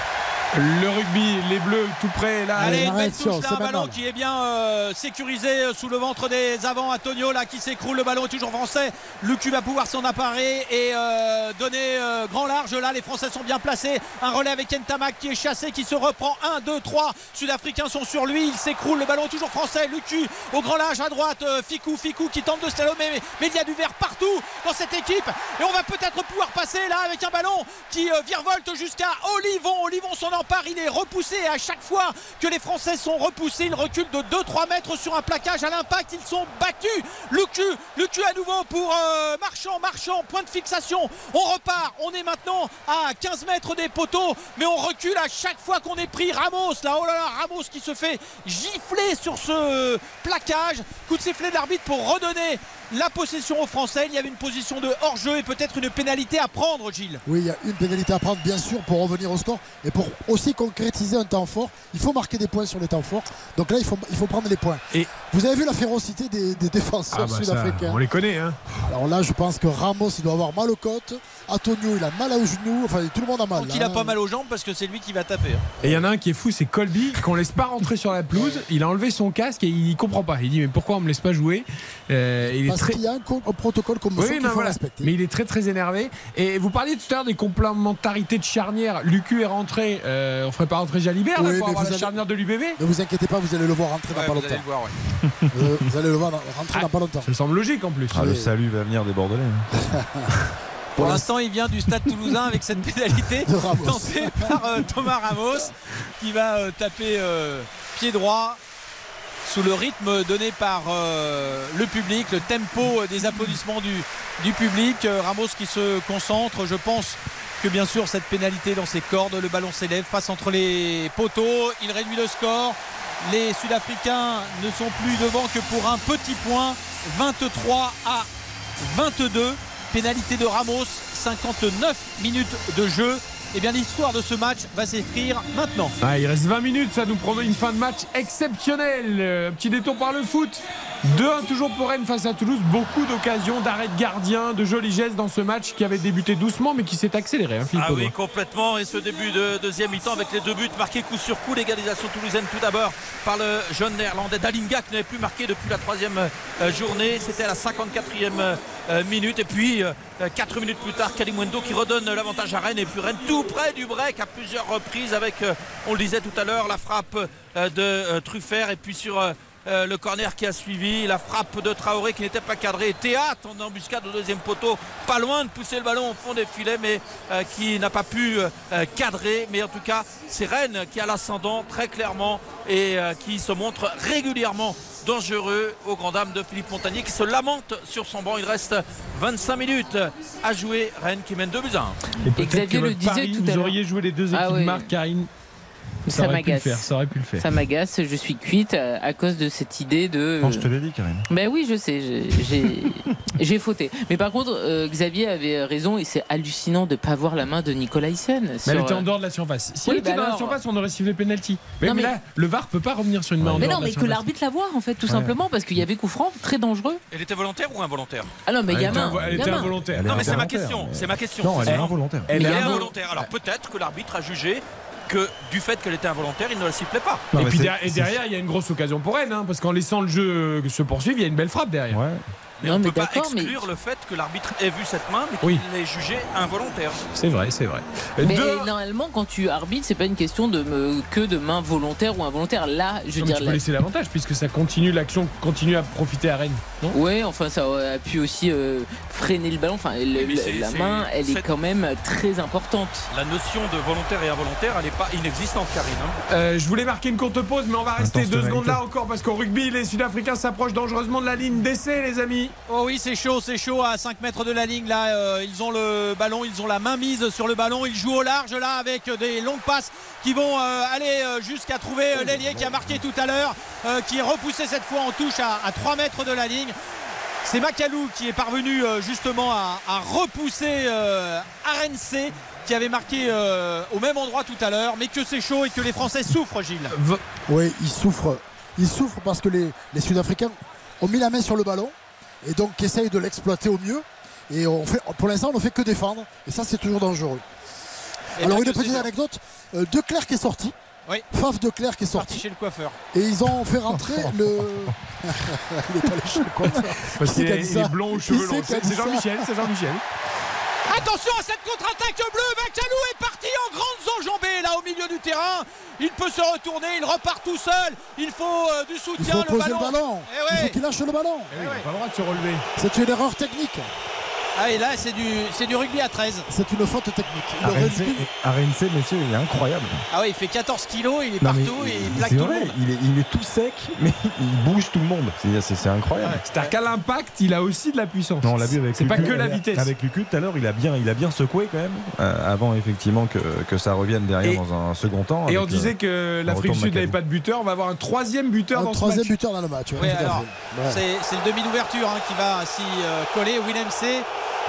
Le rugby, les bleus tout près là. Allez, une belle touche là, un ballon qui est bien euh, sécurisé euh, sous le ventre des avants. Antonio là qui s'écroule, le ballon est toujours français. Lucu va pouvoir s'en apparer et euh, donner euh, grand large. Là, les Français sont bien placés. Un relais avec Ntamak qui est chassé, qui se reprend. 1, 2, 3. Sud-Africains sont sur lui. Il s'écroule, le ballon est toujours français. Lucu au grand large à droite. Ficou, Ficou qui tente de slalomer. Mais, mais il y a du vert partout dans cette équipe. Et on va peut-être pouvoir passer là avec un ballon qui virevolte jusqu'à Olivon. Olivon s'en Il est repoussé. Et à chaque fois que les Français sont repoussés, ils reculent de 2-3 mètres sur un plaquage. À l'impact, ils sont battus. Lucu, Lucu à nouveau pour euh, Marchand. Marchand, point de fixation. On repart. On est maintenant à 15 mètres des poteaux. Mais on recule à chaque fois qu'on est pris. Ramos, là, oh là là, Ramos qui se fait gifler sur ce plaquage. Coup de sifflet de l'arbitre pour redonner la possession aux Français. Il y avait une position de hors-jeu et peut-être une pénalité à prendre, Gilles. Oui, il y a une pénalité à prendre, bien sûr, pour revenir au score et pour aussi concrétiser un temps fort. Il faut marquer des points sur les temps forts. Donc là, il faut, il faut prendre les points. Et Vous avez vu la férocité des, des défenseurs Ah bah sud-africains on les connaît. Hein. Alors là, je pense que Ramos, il doit avoir mal aux côtes. Antonio, il a mal aux genoux. Enfin, tout le monde a mal. Donc là, il a hein. pas mal aux jambes parce que c'est lui qui va taper. hein. Et il y en a un qui est fou, c'est Colby, qu'on laisse pas rentrer sur la pelouse. Il a enlevé son casque et il comprend pas. Il dit mais pourquoi on me laisse pas jouer? Euh, il est Parce très qu'il y a un, un protocole comme ça Oui, non, voilà. respecter. Mais il est très très énervé. Et vous parliez tout à l'heure des complémentarités de charnière. Lucu est rentré. euh, on ferait pas rentrer Jalibert là, Oui, pour mais avoir vous la allez- charnière de l'UBB Ne vous inquiétez pas, vous allez le voir rentrer dans pas longtemps. Euh, vous allez le voir dans- rentrer dans pas longtemps. Ça me semble logique en plus. Ah, le salut va venir des Bordelais. Pour l'instant, il vient du stade toulousain avec cette pénalité tentée par euh, Thomas Ramos qui va euh, taper euh, pied droit sous le rythme donné par le public, le tempo des applaudissements du, du public. Ramos qui se concentre, je pense que bien sûr cette pénalité dans ses cordes, le ballon s'élève, passe entre les poteaux, il réduit le score. Les Sud-Africains ne sont plus devant que pour un petit point, 23 à 22. Pénalité de Ramos, 59 minutes de jeu. Et bien l'histoire de ce match va s'écrire maintenant. Ah, il reste 20 minutes, ça nous promet une fin de match exceptionnelle. Euh, petit détour par le foot. 2-1 toujours pour Rennes face à Toulouse. Beaucoup d'occasions d'arrêt de gardien, de jolis gestes dans ce match qui avait débuté doucement mais qui s'est accéléré. hein, Ah oui, complètement. Et ce début de deuxième mi-temps avec les deux buts marqués coup sur coup. L'égalisation toulousaine tout d'abord par le jeune néerlandais Dalinga qui n'avait plus marqué depuis la troisième euh, journée. C'était à la 54e euh, minute. Et puis, 4 minutes plus tard, Kalimwendo qui redonne l'avantage à Rennes. Et puis Rennes tout près du break à plusieurs reprises avec, euh, on le disait tout à l'heure, la frappe euh, de euh, Truffert. Et puis sur... le corner qui a suivi, la frappe de Traoré qui n'était pas cadrée, Théâtre en embuscade au deuxième poteau, pas loin de pousser le ballon au fond des filets, mais qui n'a pas pu cadrer. Mais en tout cas, c'est Rennes qui a l'ascendant très clairement et qui se montre régulièrement dangereux aux grand dames de Philippe Montagnier qui se lamente sur son banc. Il reste 25 minutes à jouer. Rennes qui mène 2 buts à 1. Et Xavier que le disait pari, tout à vous auriez joué les deux équipes Ah oui. marques, Karine. Ça m'agace. ça aurait pu le faire. Ça m'agace, je suis cuite à, à cause de cette idée de. Non, je te l'ai dit, Karine. Ben oui, je sais, j'ai- fauté. Mais par contre, euh, Xavier avait raison et c'est hallucinant de ne pas voir la main de Nicolas Hyssen. Mais sur, elle était en euh, dehors de la surface. Si Oui, elle était bah dans la alors. surface, on aurait sifflé penalty. Mais, Non, mais mais- là, le VAR peut pas revenir sur une main en Mais non, de la mais que l'arbitre la voit en fait, tout Ouais. simplement, parce qu'il y avait coup franc très dangereux. Elle était volontaire ou involontaire? Ah non, mais Elle était gamin. invo- elle était involontaire. Non, mais c'est ma question. mais- C'est ma question. Non, elle est involontaire. Elle est est invol- involontaire. Alors peut-être que l'arbitre a jugé que du fait qu'elle était involontaire, il ne la sifflait pas. Non, et puis derrière, il y a une grosse occasion pour Rennes, hein, parce qu'en laissant le jeu se poursuivre, il y a une belle frappe derrière. Ouais. Mais Non, on ne peut pas mais- exclure le fait que l'arbitre ait vu cette main, mais qu'il Oui. l'ait jugée involontaire. C'est vrai, c'est vrai. Mais Deux- normalement, quand tu arbitres, c'est pas une question de me- que de main volontaire ou involontaire. Là, je veux dire. tu peux la- laisser l'avantage puisque ça continue, l'action continue à profiter à Rennes. Ouais, enfin, ça a pu aussi euh, freiner le ballon. Enfin, le- la main, elle est quand même très importante. La notion de volontaire et involontaire, elle n'est pas inexistante, Karine. hein. Euh, je voulais marquer une courte pause, mais on va rester Intense deux secondes là encore parce qu'au rugby, les Sud-Africains s'approchent dangereusement de la ligne d'essai, les amis. Oh oui, c'est chaud, c'est chaud à 5 mètres de la ligne. Là, euh, ils ont le ballon, ils ont la main mise sur le ballon. Ils jouent au large là avec des longues passes qui vont euh, aller euh, jusqu'à trouver l'ailier qui a marqué tout à l'heure, qui est repoussé cette fois en touche à, à 3 mètres de la ligne. C'est Macalou qui est parvenu justement à, repousser RNC qui avait marqué au même endroit tout à l'heure, mais que c'est chaud et que les Français souffrent, Gilles. Oui, ils souffrent. Ils souffrent parce que les Sud-Africains ont mis la main sur le ballon et donc essayent de l'exploiter au mieux. Et on fait, pour l'instant, on ne fait que défendre. Et ça, c'est toujours dangereux. Et Alors une petite anecdote, euh, De Clerc qui est sorti. Oui. Faf De Clerc qui est Parti sorti. chez le coiffeur. Et ils ont fait rentrer le. il est allé chez le coiffeur. Parce Qui qu'il qui est, est blond aux Qui cheveux c'est longs. qui Jean-Michel, c'est Jean-Michel. Attention à cette contre-attaque bleue. Macalou est parti en grandes enjambées là au milieu du terrain. Il peut se retourner, il repart tout seul. Il faut euh, du Il soutien. faut poser le ballon. Eh Il faut qu'il lâche le ballon. Eh oui, il n'a pas le droit de se relever. C'est une erreur technique. Ah et là c'est du c'est du rugby à 13. C'est une faute technique. Arense, messieurs, il est incroyable. Ah oui, il fait 14 kilos, il est Non, mais partout et il c'est plaque tout le vrai, monde. il est, il est tout sec, mais il bouge tout le monde. C'est- incroyable. C'est-à-dire qu'à l'impact, il a aussi de la puissance. Non, on l'a vu avec C'est pas que la vitesse. Avec Lucu tout à l'heure, il a bien, il a bien secoué quand même, euh, avant effectivement que, que ça revienne derrière Et- dans un second temps. Et on disait le- que le l'Afrique du Sud n'avait pas de buteur. On va avoir un troisième buteur Un dans ce troisième match. buteur dans le match. ouais. Ouais. c'est le demi d'ouverture hein, qui va s'y euh, coller. Willem C.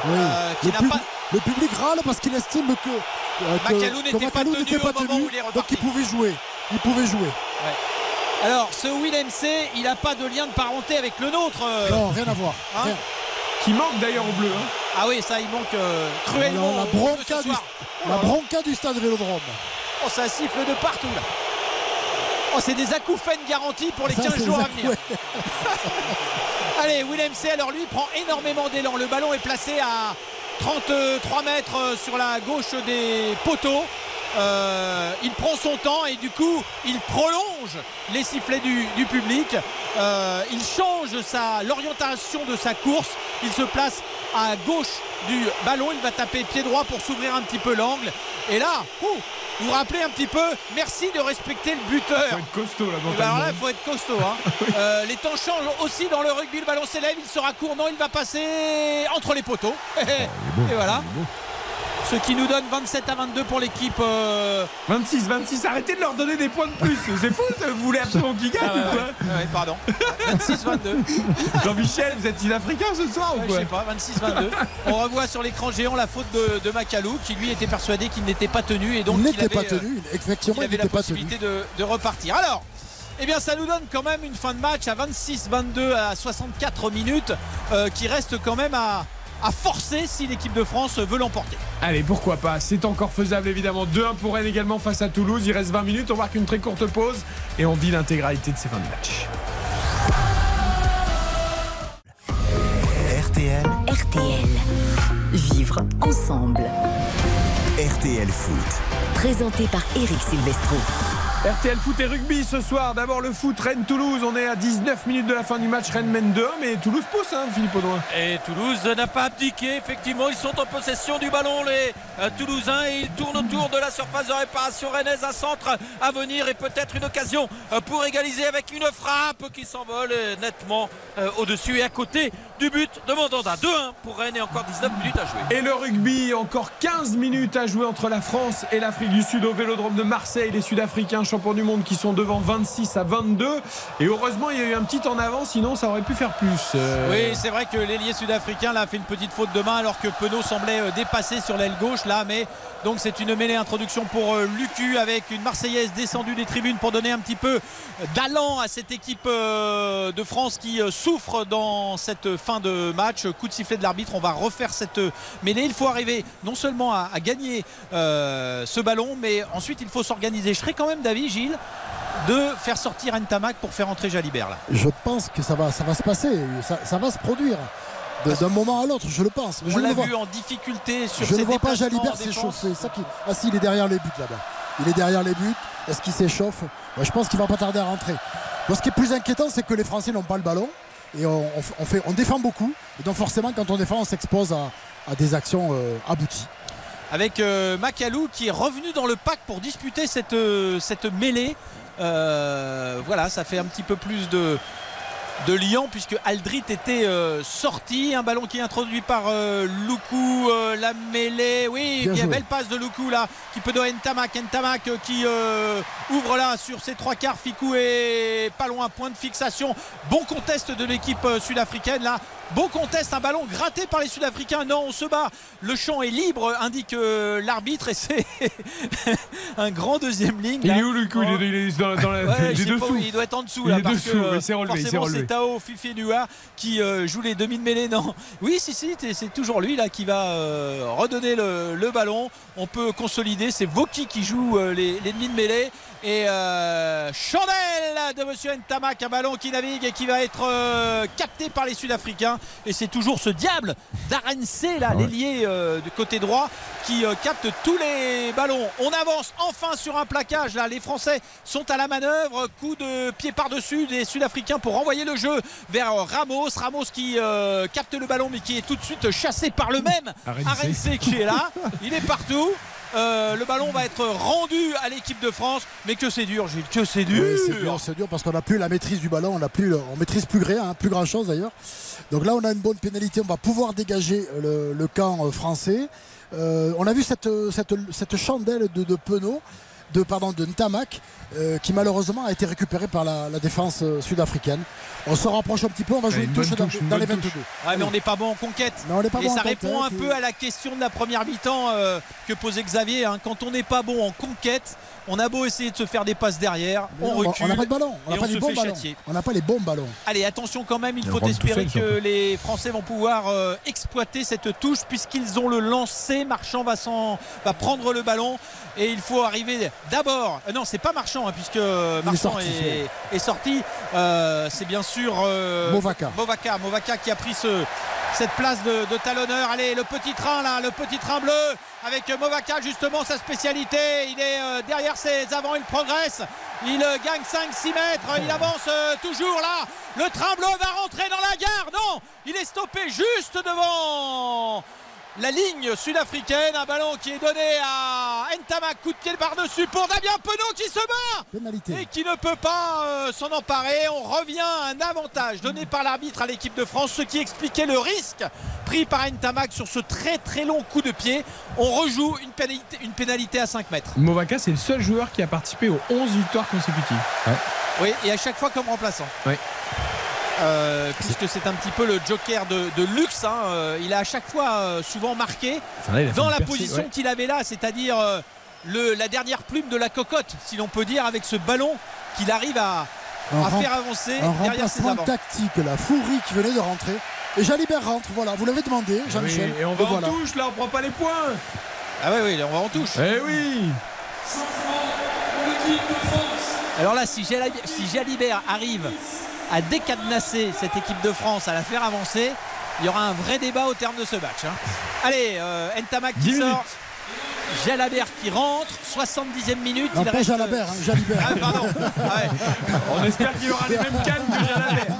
Oui. euh, qui le, n'a pub- pas. le public râle parce qu'il estime que, euh, que- Macalou que n'était pas tenu n'était au pas moment tenu, où il est donc il pouvait jouer. Il pouvait jouer. Alors, ce Willem C, il n'a pas de lien de parenté avec le nôtre. euh, Non, rien à voir. hein. rien. Qui manque d'ailleurs au bleu. hein. Ah oui, ça, il manque euh, cruellement. Alors, la jeu bronca du- soir. La bronca du stade Vélodrome. Oh, ça siffle de partout là. Oh, c'est des acouphènes garantis pour les Ça, 15 c'est jours à venir. Allez, Willem C, alors lui, prend énormément d'élan. Le ballon est placé à 33 mètres euh, sur la gauche des poteaux. Euh, il prend son temps et du coup il prolonge les sifflets du, public. Euh, il change l'orientation de sa course. Il se place à gauche du ballon. Il va taper pied droit pour s'ouvrir un petit peu l'angle. Et là, ouh, vous rappelez un petit peu, merci de respecter le buteur. Faut être costaud là, Eh ben alors là, il faut être costaud. hein. Euh, les temps changent aussi dans le rugby. Le ballon s'élève, il sera court. Non, il va passer entre les poteaux. Et voilà. Ce qui nous donne 27 à 22 pour l'équipe. euh, 26, 26. Arrêtez de leur donner des points de plus. C'est fou. Vous voulez absolument qu'ils gagnent Ah ouais, ou quoi ouais, ouais, pardon. 26-22. Jean-Michel, vous êtes sud-africain ce soir Ouais, ou je quoi sais pas, 26-22. On revoit sur l'écran géant la faute de, de Macalou qui lui était persuadé qu'il n'était pas tenu et donc Il qu'il n'était avait, pas euh, tenu. Effectivement, il il avait la n'était pas tenu. possibilité de, de repartir. Alors, eh bien, ça nous donne quand même une fin de match à 26-22 à 64 minutes euh, qui reste quand même à, à forcer si l'équipe de France veut l'emporter. Allez, pourquoi pas? C'est encore faisable évidemment. 2-1 pour Rennes également face à Toulouse. Il reste 20 minutes. On marque une très courte pause et on vit l'intégralité de ces fins de match. RTL, RTL. Vivre ensemble. RTL Foot. Présenté par Eric Silvestro. RTL Foot et rugby ce soir. D'abord le foot Rennes-Toulouse. On est à 19 minutes de la fin du match. Rennes mène 2 mais Toulouse pousse, hein, Philippe Audouin. Et Toulouse n'a pas abdiqué, effectivement, ils sont en possession du ballon, les euh, Toulousains, et ils tournent autour de la surface de réparation rennaise, un centre à venir et peut-être une occasion euh, pour égaliser avec une frappe qui s'envole euh, nettement au-dessus et à côté du but de Mandanda. 2-1 pour Rennes et encore 19 minutes à jouer. Et le rugby, encore 15 minutes à jouer entre la France et l'Afrique du Sud au Vélodrome de Marseille. Les Sud-Africains champions du monde qui sont devant 26 à 22. Et heureusement, il y a eu un petit en avant, sinon ça aurait pu faire plus. Euh, Oui, c'est vrai que l'ailier sud-africain là, a fait une petite faute de main alors que Penaud semblait euh, dépasser sur l'aile gauche là. Mais donc c'est une mêlée introduction pour euh, Lucu avec une Marseillaise descendue des tribunes pour donner un petit peu d'allant à cette équipe euh, de France qui euh, souffre dans cette fin de match. Coup de sifflet de l'arbitre, on va refaire cette mêlée. Il faut arriver non seulement à, à gagner euh, ce ballon, mais ensuite il faut s'organiser. Je serais quand même d'avis, Gilles, de faire sortir Ntamak pour faire entrer Jalibert là. Je pense que ça va, ça va se passer. Ça, ça va se produire. D'un moment à l'autre, je le pense. Mais On l'a vu en difficulté sur je ne vois pas Jalibert s'échauffer. Ça qui... Ah si, il est derrière les buts là-bas. Il est derrière les buts. Est-ce qu'il s'échauffe? Je pense qu'il va pas tarder à rentrer. Ce qui est plus inquiétant, c'est que les Français n'ont pas le ballon. Et on, fait, on défend beaucoup. Et donc forcément, quand on défend, on s'expose à, des actions euh, abouties. avec euh, Macalou qui est revenu dans le pack pour disputer cette, euh, cette mêlée. Voilà, ça fait un petit peu plus de, de liant puisque Aldrit était euh, sorti. Un ballon qui est introduit par euh, Loukou, euh, la mêlée. Oui, Bien bien joué. belle passe de Loukou là qui peut donner Ntamak. Ntamak euh, qui ouvre là sur ses trois quarts. Ficou est pas loin, point de fixation. Bon contest de l'équipe sud-africaine là. Beau contest, un ballon gratté par les Sud-Africains. Non, on se bat. Le champ est libre, indique euh, l'arbitre, et c'est un grand deuxième ligne. Il est où le coup? Il est, il est dans, dans la, Ouais, il est pas dessous. il doit être en dessous Il là est parce dessous, que oui, c'est relevé, forcément c'est Tao Fifenua qui euh, joue les demi de mêlée non oui si si c'est toujours lui là qui va euh, redonner le, le ballon on peut consolider c'est Voki qui joue euh, les, les demi de mêlée et euh, chandelle de Monsieur Ntamak un ballon qui navigue et qui va être euh, capté par les Sud-Africains. Et c'est toujours ce diable d'Arense là Ah ouais. l'ailier euh, du côté droit qui capte tous les ballons. On avance enfin sur un plaquage là. Les Français sont à la manœuvre. Coup de pied par-dessus des Sud-Africains pour renvoyer le jeu vers Ramos. Ramos qui capte le ballon mais qui est tout de suite chassé par le même. Arense qui est là. Il est partout Euh, le ballon va être rendu à l'équipe de France mais que c'est dur Gilles que c'est dur c'est dur, parce qu'on n'a plus la maîtrise du ballon, on n'a plus, on maîtrise plus rien, hein, plus grand chose d'ailleurs. Donc là, on a une bonne pénalité, on va pouvoir dégager le, camp euh, français. Euh, on a vu cette chandelle de, de Penaud, de pardon de Ntamak, euh, qui malheureusement a été récupérée par la, la défense euh, sud-africaine. On se rapproche un petit peu, on va jouer une une touche, dans, touche, une dans les bonne 22. touche. Ouais, mais on n'est pas bon en conquête. On pas et bon en ça conquête, répond un et- peu à la question de la première mi-temps euh, que posait Xavier. hein. Quand on n'est pas bon en conquête, on a beau essayer de se faire des passes derrière, Mais on non, recule. on n'a pas de ballon, on n'a pas on les bons ballons. châtier. On n'a pas les bons ballons. Allez, attention quand même, il faut espérer que surtout. les Français vont pouvoir euh, exploiter cette touche puisqu'ils ont le lancer. Marchand va, s'en- va prendre le ballon et il faut arriver d'abord. euh, non, c'est pas Marchand hein, puisque Marchand sorti, est, est sorti. Euh, c'est bien sûr euh, Movaca. Movaca. Movaca qui a pris ce, cette place de, de talonneur. Allez, le petit train là, le petit train bleu avec Movaca justement sa spécialité. Il est euh, derrière ses avants, il progresse. Il gagne 5-6 mètres, il avance toujours là. Le train bleu va rentrer dans la gare. Non, il est stoppé juste devant la ligne sud-africaine. Un ballon qui est donné à Ntamak. Coup de pied par-dessus pour Damien Penaud qui se bat Pénalité. et qui ne peut pas euh, s'en emparer. On revient à un avantage donné par l'arbitre à l'équipe de France, ce qui expliquait le risque pris par Ntamak sur ce très très long coup de pied. On rejoue une pénalité, une pénalité à 5 mètres. Movaka, c'est le seul joueur qui a participé aux 11 victoires consécutives. Oui, et à chaque fois comme remplaçant. Oui. Euh, puisque c'est un petit peu le joker de, de luxe. hein. Euh, il a à chaque fois euh, souvent marqué Enfin, là, dans la position ouais. qu'il avait là, c'est-à-dire euh, le- la dernière plume de la cocotte, si l'on peut dire, avec ce ballon qu'il arrive à, Un à rem- faire avancer Un derrière ses tactique, la Fourie qui venait de rentrer. Et Jalibert rentre, voilà, vous l'avez demandé, Jean-Michel. Oui, et on va Et voilà. en touche là, on prend pas les points. Ah oui, oui, on va en touche. Eh oui Alors là, si Jalibert arrive à décadenasser cette équipe de France, à la faire avancer, il y aura un vrai débat au terme de ce match. hein. Allez, euh, Ntamak qui 10 sort. Jalabert qui rentre, 70e minute. Non, il pas reste... Jalabert, hein, Jalibert. Ah, pardon. Ah ouais. On espère qu'il aura les mêmes cannes que Jalabert.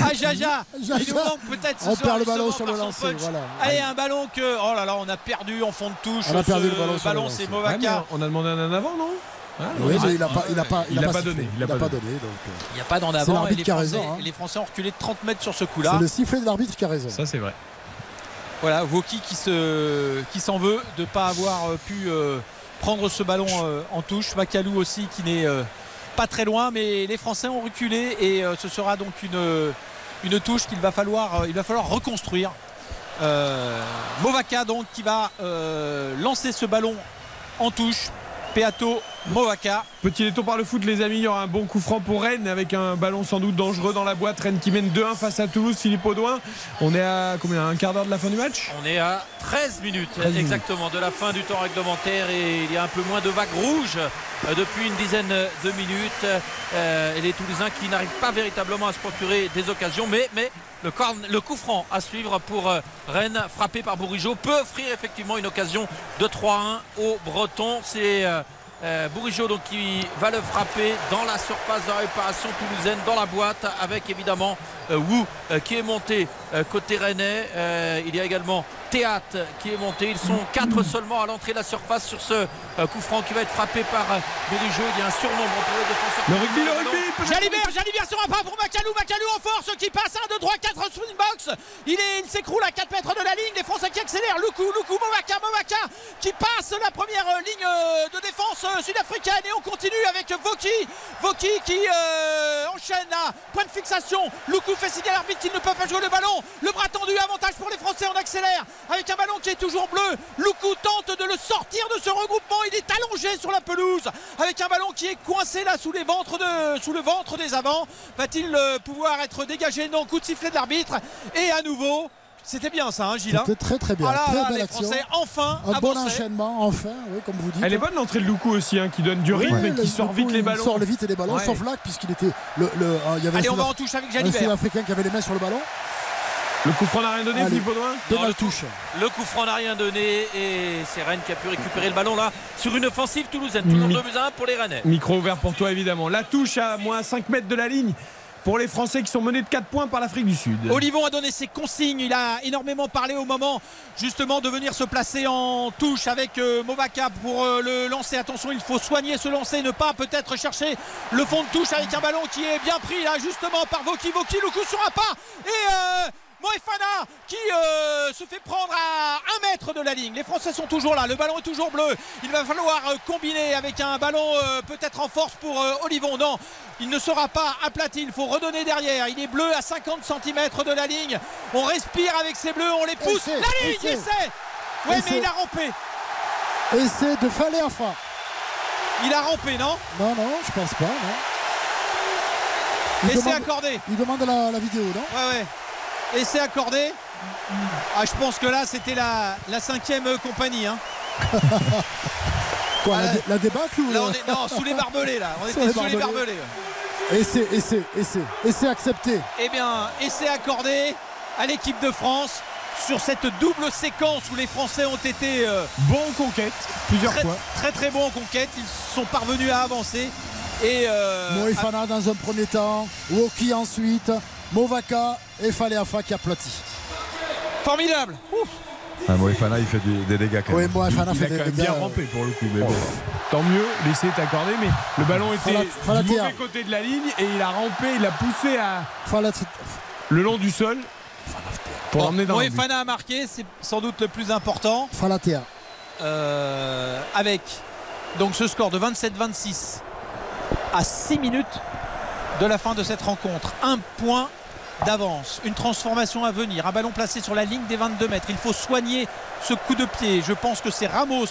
Ah Jaja, il nous manque peut-être ce On soir, perd le ballon sur le lancer, voilà. Allez, un ballon que oh là là, on a perdu en fond de touche. On a perdu Ce le ballon c'est Ouais, mais Movaca. on a demandé un en avant, non? Ah, Oui, non, mais il n'a pas, il a pas, Il a pas sifflé. donné, Il n'a pas donné. donc, euh, Il n'y a pas d'en C'est avant et l'arbitre les qui a Français, raison, hein. les Français ont reculé de 30 mètres sur ce coup-là. C'est le sifflet de l'arbitre qui a raison. Ça, c'est vrai. Voilà, Voki qui se qui s'en veut de ne pas avoir euh, pu euh, prendre ce ballon euh, en touche. Macalou aussi qui n'est euh, pas très loin, mais les Français ont reculé et euh, ce sera donc une, une touche qu'il va falloir, euh, il va falloir reconstruire. Euh, Movaca donc qui va euh, lancer ce ballon en touche. Peato Movaca. Petit détour par le foot, les amis. Il y aura un bon coup franc pour Rennes avec un ballon sans doute dangereux dans la boîte. Rennes qui mène 2-1 face à Toulouse. Philippe Audouin. On est à combien Un quart d'heure de la fin du match? On est à 13 minutes 13 minutes. exactement de la fin du temps réglementaire et il y a un peu moins de vagues rouges euh, depuis une dizaine de minutes. Euh, et les Toulousains qui n'arrivent pas véritablement à se procurer des occasions, mais, mais le, coup franc à suivre pour euh, Rennes, frappé par Bourigeau, peut offrir effectivement une occasion de 3-1 aux Bretons. C'est euh, euh, donc qui va le frapper dans la surface de réparation toulousaine dans la boîte avec évidemment euh, Wu qui est monté côté rennais. Il y a également Théâtre qui est monté. Ils sont quatre seulement à l'entrée de la surface sur ce euh, coup franc qui va être frappé par euh, Berigeux. Il y a un surnombre pour les défenseurs. Le rugby, le rugby Jalibert, Jalibert sur un pas pour Macalou, Macalou en force qui passe 1, 2, 3, 4 swing box. Il est, il s'écroule à 4 mètres de la ligne. Les Français qui accélèrent. Loukou, Loukou, Movaka, Movaka qui passe la première euh, ligne de défense sud-africaine et on continue avec Voki. Voki qui euh, enchaîne à point de fixation. Loukou fait signer à l'arbitre qu'il ne peut pas jouer le ballon. Le bras tendu, avantage pour les Français. On accélère avec un ballon qui est toujours bleu. Loukou tente de le sortir de ce regroupement. Il est allongé sur la pelouse avec un ballon qui est coincé là sous les ventres de, sous le ventre des avants. Va-t-il euh, pouvoir être dégagé? Non, coup de sifflet de l'arbitre. Et à nouveau, c'était bien ça, hein, Gilles hein? C'était très très bien. Ah là, très là, belle les action. Français enfin Un bon enchaînement, enfin, oui, comme vous dites. Elle est bonne l'entrée de Loukou aussi, hein, qui donne du rythme Ouais, et qui le- sort vite les il ballons. sort vite les ballons, Ouais. sauf là, puisqu'il était. Le, le- euh, il y avait Allez, un on va en touche avec un Jalibert. Sud-Africain qui avait les mains sur le ballon. Le coup franc n'a rien donné, Allez. Philippe Audouin Deux balles touche. Le coup franc n'a rien donné et c'est Rennes qui a pu récupérer le ballon là sur une offensive toulousaine. Toujours Mi- 2 buts à 1 pour les Rennais. Micro ouvert pour toi évidemment. La touche à moins 5 mètres de la ligne pour les Français qui sont menés de 4 points par l'Afrique du Sud. Olivon a donné ses consignes, il a énormément parlé au moment justement de venir se placer en touche avec euh, Movaka pour euh, le lancer. Attention, il faut soigner ce lancer, ne pas peut-être chercher le fond de touche avec un ballon qui est bien pris là justement par Voki. Voki, le coup sur un pas et euh, Moefana qui euh, se fait prendre à un mètre de la ligne. Les Français sont toujours là, le ballon est toujours bleu. Il va falloir euh, combiner avec un ballon euh, peut-être en force pour Olivon. Non, il ne sera pas aplati, il faut redonner derrière. Il est bleu à 50 cm de la ligne. On respire avec ces bleus, on les pousse. Essai, la ligne, essai. essai Ouais, Essai. mais il a rampé. C'est de Faléafa. Il a rampé, non? Non, non, je pense pas. Non. Il Essai demande- accordé. Il demande la, la vidéo, non? Ouais, ouais. Essai accordé. Ah, je pense que là, c'était la, la cinquième compagnie. Hein. Quoi, Ah, la, dé- la débâcle ou Là, le- on est non, sous les barbelés, là. On Sous était les sous les barbelés. ouais. Essai, essai, essai. Essai accepté. Eh bien, essai accordé à l'équipe de France sur cette double séquence où les Français ont été euh, Bon conquête, plusieurs très, fois. très très bons en conquête. Ils sont parvenus à avancer. Et euh, Moefana dans un premier temps, Woki ensuite, Movaka et Faléafa qui aplatit. formidable. Ah, Moefana, il fait des, des dégâts quand Oui, même. Il fait a des quand même dégâts. bien rampé pour le coup, mais bon. Tant mieux, l'essai est accordé, mais le ballon était Falat- du mauvais côté de la ligne et il a rampé, il a poussé à, Falat- le long du sol pour l'emmener dans le but. Moefana a marqué, c'est sans doute le plus important. Falatea. Euh, avec donc ce score de 27-26 à 6 minutes de la fin de cette rencontre. Un point d'avance, une transformation à venir, un ballon placé sur la ligne des 22 mètres. Il faut soigner ce coup de pied. Je pense que c'est Ramos,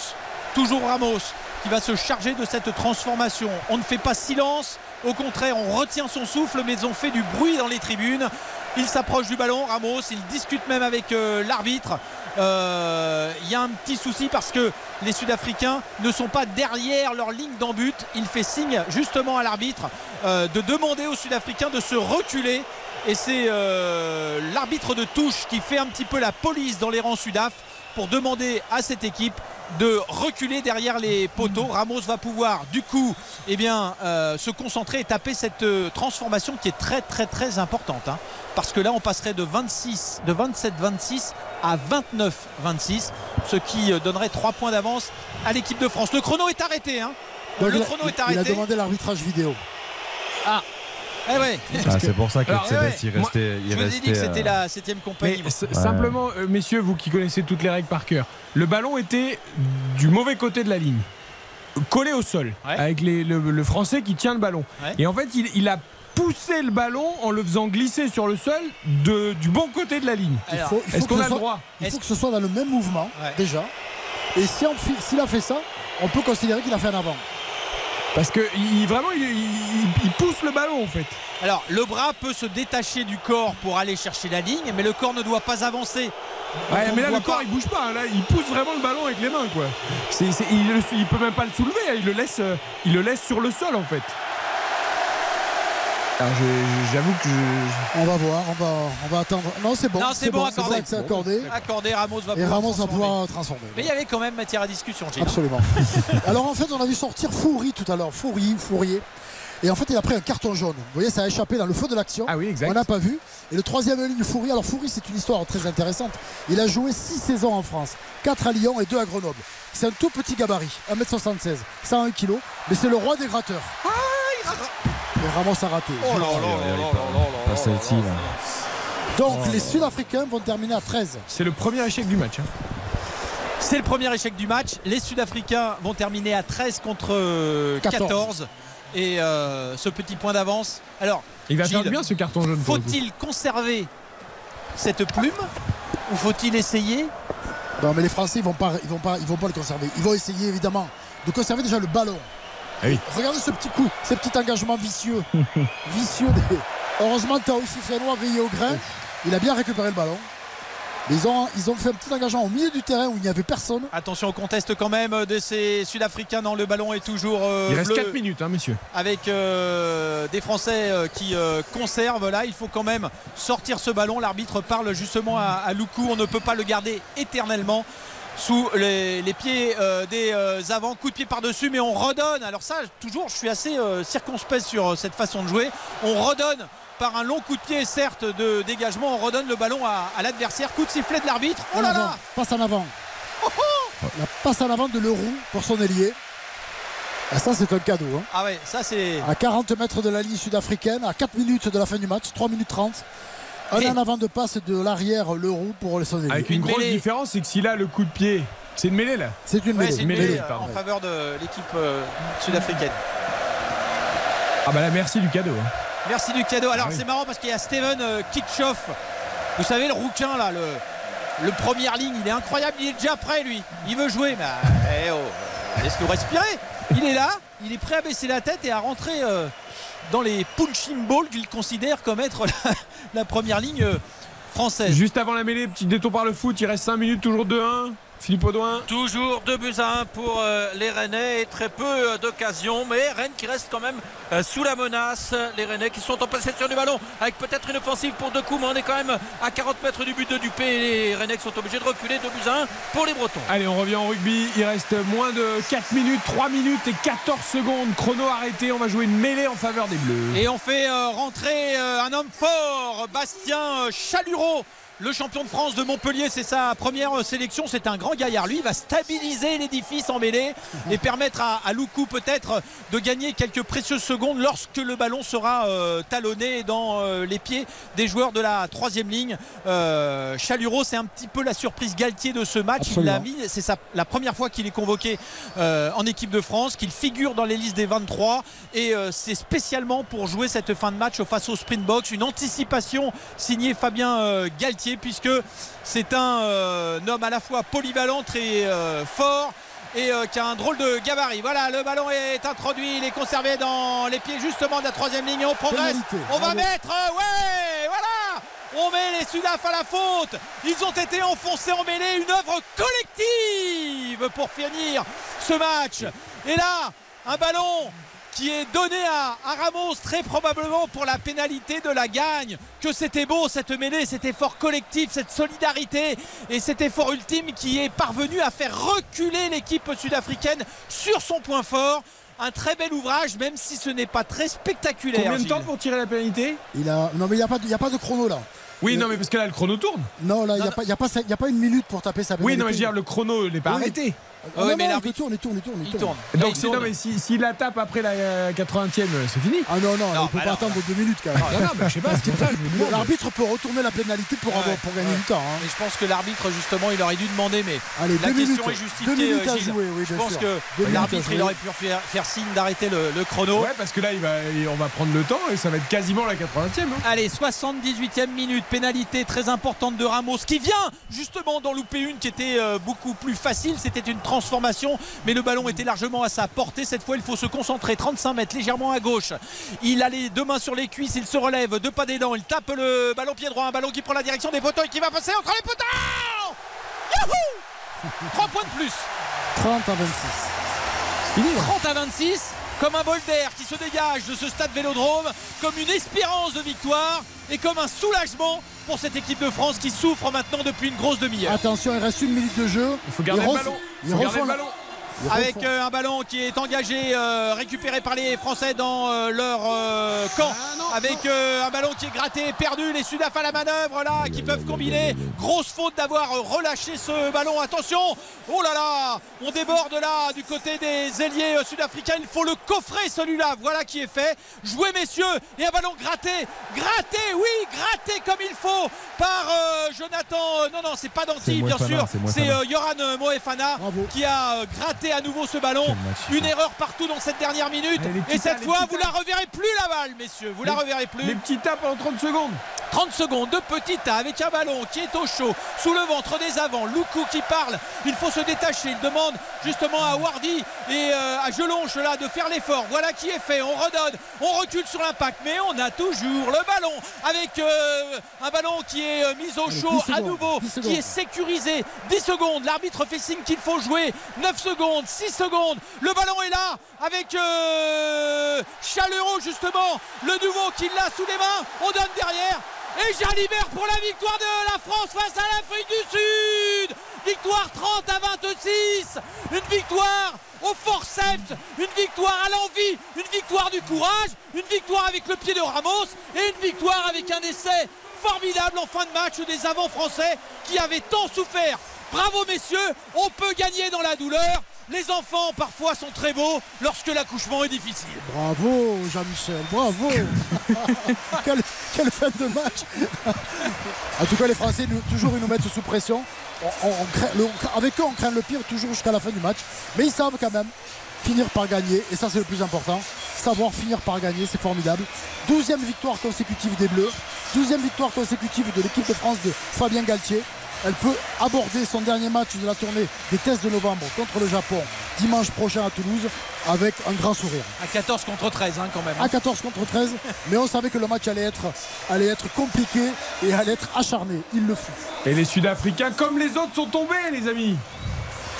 toujours Ramos, qui va se charger de cette transformation. On ne fait pas silence, au contraire, on retient son souffle, mais on fait du bruit dans les tribunes. Il s'approche du ballon, Ramos, il discute même avec euh, l'arbitre. Euh, Il y a un petit souci parce que les Sud-Africains ne sont pas derrière leur ligne d'en. Il fait signe justement à l'arbitre euh, de demander aux Sud-Africains de se reculer. Et c'est euh, l'arbitre de touche qui fait un petit peu la police dans les rangs Sudaf pour demander à cette équipe de reculer derrière les poteaux. Ramos va pouvoir du coup eh bien, euh, se concentrer et taper cette euh, transformation qui est très très très importante. hein. parce que là on passerait de 26, de 27-26 à 29-26, ce qui euh, donnerait 3 points d'avance à l'équipe de France. Le chrono est arrêté. hein. Donc, Le il a- chrono est il a arrêté. demandé l'arbitrage vidéo. Ah, eh ouais. Ah, c'est pour ça que Alors, Céleste, ouais, il moi, restait. il Je vous ai dit que c'était euh, la 7ème compagnie. Mais simplement, euh, messieurs, vous qui connaissez toutes les règles par cœur, le ballon était du mauvais côté de la ligne, collé au sol, avec les- le, le Français qui tient le ballon. Ouais. Et en fait, il, il a poussé le ballon en le faisant glisser sur le sol de- du bon côté de la ligne. Est-ce qu'on a le droit Il faut que ce soit dans le même mouvement, déjà. Et si s'il a fait ça, on peut considérer qu'il a fait un avant. Parce que il, vraiment, il, il- il pousse le ballon en fait. Alors, le bras peut se détacher du corps pour aller chercher la ligne, mais le corps ne doit pas avancer. Ouais, mais là, le corps pas- il bouge pas. hein. Là, il pousse vraiment le ballon avec les mains, quoi. Il, il peut même pas le soulever. hein. Il le laisse, euh, il le laisse sur le sol, en fait. J'avoue que je- On va voir, on va, on va attendre. Non, c'est bon. C'est bon, accordé. C'est accordé. Accordé, Ramos va Et pouvoir Ramos va transformer. pouvoir transformer. Mais il y avait quand même matière à discussion, Gilles. Absolument. Alors en fait, on a vu sortir Foury tout à l'heure. Foury, Fourier. Et en fait, il a pris un carton jaune. Vous voyez, ça a échappé dans le feu de l'action. Ah oui, exact. On n'a pas vu. Et le troisième ligne, Foury. Alors, Foury, c'est une histoire très intéressante. Il a joué 6 saisons en France 4 à Lyon et 2 à Grenoble. C'est un tout petit gabarit, 1m76, 101 kg. Mais c'est le roi des gratteurs. Ah, il rate. Et Ramos a raté. Oh là là là là là Pas celle-ci, là. Donc, Oh. les Sud-Africains vont terminer à 13. C'est le premier échec du match. hein. C'est le premier échec du match. Les Sud-Africains vont terminer à 13 contre euh, 14. 14. Et euh, ce petit point d'avance. Alors, Il va Gilles, bien ce carton jaune. faut-il conserver cette plume ou faut-il essayer? Non, mais les Français, ils vont pas, ils vont pas, ils vont pas le conserver. Ils vont essayer évidemment de conserver déjà le ballon. Ah oui. Regardez ce petit coup, ce petit engagement vicieux, vicieux. Des... Heureusement, Taoufik Fenois veillé au grain. Il a bien récupéré le ballon. Mais Ils ont, ils ont fait un petit engagement au milieu du terrain où il n'y avait personne. Attention au conteste quand même de ces Sud-Africains. dans le ballon est toujours euh, Il reste bleu. 4 minutes, hein, monsieur. avec euh, des Français euh, qui euh, conservent. Là, il faut quand même sortir ce ballon. L'arbitre parle justement à, à Loukou. On ne peut pas le garder éternellement sous les, les pieds euh, des euh, avants. Coup de pied par-dessus, mais on redonne. Alors ça, toujours, je suis assez euh, circonspect sur euh, cette façon de jouer. On redonne par un long coup de pied, certes, de dégagement. On redonne le ballon à, à l'adversaire. Coup de sifflet de l'arbitre. Oh là là passe en avant. La passe en avant de Leroux pour son ailier. Ah, ça, c'est un cadeau. hein. Ah ouais, ça c'est... À 40 mètres de la ligne sud-africaine, à 4 minutes de la fin du match, 3 minutes 30. Un Et- en avant de passe de l'arrière Leroux pour son ailier. Avec une, Une grosse mêlée. différence, c'est que s'il a le coup de pied, c'est une mêlée là. C'est une Ouais, mêlée. c'est une mêlée, mêlée, euh, pardon. en faveur de l'équipe euh, sud-africaine. Ah bah là, merci du cadeau. hein. Merci du cadeau. Alors oui. c'est marrant parce qu'il y a Steven euh, Kitchoff. Vous savez le rouquin là, le, le première ligne, il est incroyable, il est déjà prêt lui. Il veut jouer, mais eh oh, euh, laisse-le respirer. Il est là, il est prêt à baisser la tête et à rentrer euh, dans les punching balls qu'il considère comme être la, la première ligne euh, française. Juste avant la mêlée, petit détour par le foot, il reste 5 minutes, toujours 2-1. Philippe Audouin. Toujours 2 buts à 1 pour euh, les Rennais et très peu euh, d'occasions. Mais Rennes qui reste quand même euh, sous la menace. Les Rennais qui sont en possession du ballon avec peut-être une offensive pour deux coups. Mais on est quand même à 40 mètres du but de Dupé. Et les Rennais qui sont obligés de reculer 2 buts à 1 pour les Bretons. Allez, on revient en rugby. Il reste moins de 4 minutes, 3 minutes et 14 secondes. Chrono arrêté. On va jouer une mêlée en faveur des Bleus. Et on fait rentrer un homme fort, Bastien Chalureau. Le champion de France de Montpellier, c'est sa première euh, sélection. C'est un grand gaillard. Lui, il va stabiliser l'édifice en mêlée et permettre à, à Loukou peut-être de gagner quelques précieuses secondes lorsque le ballon sera euh, talonné dans euh, les pieds des joueurs de la troisième ligne. Euh, Chalureau, c'est un petit peu la surprise Galtier de ce match. Il l'a mis, c'est la première fois qu'il est convoqué en équipe de France, qu'il figure dans les listes des 23 et c'est spécialement pour jouer cette fin de match face au Springboks, une anticipation signée Fabien euh, Galtier puisque c'est un, euh, homme à la fois polyvalent très euh, fort et euh, qui a un drôle de gabarit. Voilà, le ballon est introduit, il est conservé dans les pieds justement de la troisième ligne on progresse. Pénalité. On va mettre, ouais, voilà on met les Sudaf à la faute. Ils ont été enfoncés en mêlée. Une œuvre collective pour finir ce match. Et là, un ballon qui est donné à, à Ramos très probablement pour la pénalité de la gagne. Que c'était beau cette mêlée, cet effort collectif, cette solidarité et cet effort ultime qui est parvenu à faire reculer l'équipe sud-africaine sur son point fort. Un très bel ouvrage, même si ce n'est pas très spectaculaire. Combien de temps pour tirer la pénalité? Il a... Non, mais il n'y a, pas de- il y a pas de chrono là. Oui, Le- non, mais parce que là, le chrono tourne. Non, là, il n'y a, pas- a, a une minute pour taper sa Oui, pénalité. non, mais je veux dire, le chrono n'est pas Oui. arrêté. Ah, Ouais, non, mais non, l'arbitre- il tourne, il tourne, il tourne. Il tourne. Donc, Il si, non, s'il la tape après la euh, 80e, c'est fini. Ah non, non, il ne peut bah pas non, attendre deux minutes quand même. Non, non, mais je sais pas, c'est ça, je me demande. L'arbitre peut retourner la pénalité pour, avoir- Ouais, pour gagner ouais. du temps. hein. Mais je pense que l'arbitre, justement, il aurait dû demander, mais Allez, la deux question minutes. est justifiée. Deux minutes euh, à jouer, oui, je pense sûr. que l'arbitre, il aurait pu faire, faire signe d'arrêter le, le chrono. Ouais, parce que là, il va, il- on va prendre le temps et ça va être quasiment la 80e. hein. Allez, 78e minute, pénalité très importante de Ramos qui vient justement d'en louper une qui était euh, beaucoup plus facile. C'était une transformation, mais le ballon était largement à sa portée. Cette fois, il faut se concentrer. 35 mètres, légèrement à gauche. Il a les deux mains sur les cuisses, il se relève, deux pas des dents. Il tape le ballon pied droit, un ballon qui prend la direction des poteaux et qui va passer entre les poteaux. Yahoo 3 points de plus. 30 à 26. 30 à 26 comme un bol d'air qui se dégage de ce stade Vélodrome, comme une espérance de victoire et comme un soulagement pour cette équipe de France qui souffre maintenant depuis une grosse demi-heure. Attention, il reste une minute de jeu. Il faut garder le ballon. Il faut garder le ballon. Avec euh, un ballon qui est engagé, euh, récupéré par les Français dans euh, leur euh, camp. avec euh, un ballon qui est gratté, perdu. Les Sudaf à la manœuvre là, qui peuvent combiner. Grosse faute d'avoir relâché ce ballon. Attention, oh là là, on déborde là du côté des ailiers euh, sud-africains. Il faut le coffrer celui-là. Voilà qui est fait. Jouez messieurs et un ballon gratté, gratté, oui, gratté comme il faut par euh, Jonathan. euh, non non, c'est pas Danti bien sûr. c'est euh, Yoran Moefana qui a euh, à nouveau ce ballon. Une erreur partout dans cette dernière minute. Allez, Et cette tas, fois, vous la reverrez plus la balle, messieurs. Vous la reverrez plus. Les petits tas pendant 30 secondes. 30 secondes de petit tas avec un ballon qui est au chaud sous le ventre des avants. Loukou qui parle. Il faut se détacher. Il demande justement à Wardy et euh, à Gelonche là de faire l'effort. Voilà qui est fait. On redonne. On recule sur l'impact. Mais on a toujours le ballon avec euh, un ballon qui est euh, mis au chaud 10 à secondes, nouveau. 10 Qui est sécurisé. 10 secondes. L'arbitre fait signe qu'il faut jouer. 9 secondes. 6 secondes. Le ballon est là avec euh, justement. Le nouveau qui l'a sous les mains. On donne derrière. Et Jalibert pour la victoire de la France face à l'Afrique du Sud. Victoire 30 à 26. Une victoire au forceps, une victoire à l'envie, une victoire du courage, une victoire avec le pied de Ramos et une victoire avec un essai formidable en fin de match des avants français qui avaient tant souffert. Bravo messieurs, on peut gagner dans la douleur. Les enfants parfois sont très beaux lorsque l'accouchement est difficile. Bravo Jean-Michel, bravo quelle, quelle fin de match En tout cas les Français nous- toujours ils nous mettent sous pression. On- on- on craint- le- avec eux on craint le pire toujours jusqu'à la fin du match. Mais ils savent quand même finir par gagner et ça c'est le plus important. Savoir finir par gagner, c'est formidable. 12e victoire consécutive des Bleus, 12e victoire consécutive de l'équipe de France de Fabien Galtier. Elle peut aborder son dernier match de la tournée des tests de novembre contre le Japon dimanche prochain à Toulouse avec un grand sourire À 14 contre 13 hein, quand même. hein. à 14 contre 13, mais on savait que le match allait être, allait être compliqué et allait être acharné. Il le fut. Et les Sud-Africains, comme les autres, sont tombés, les amis.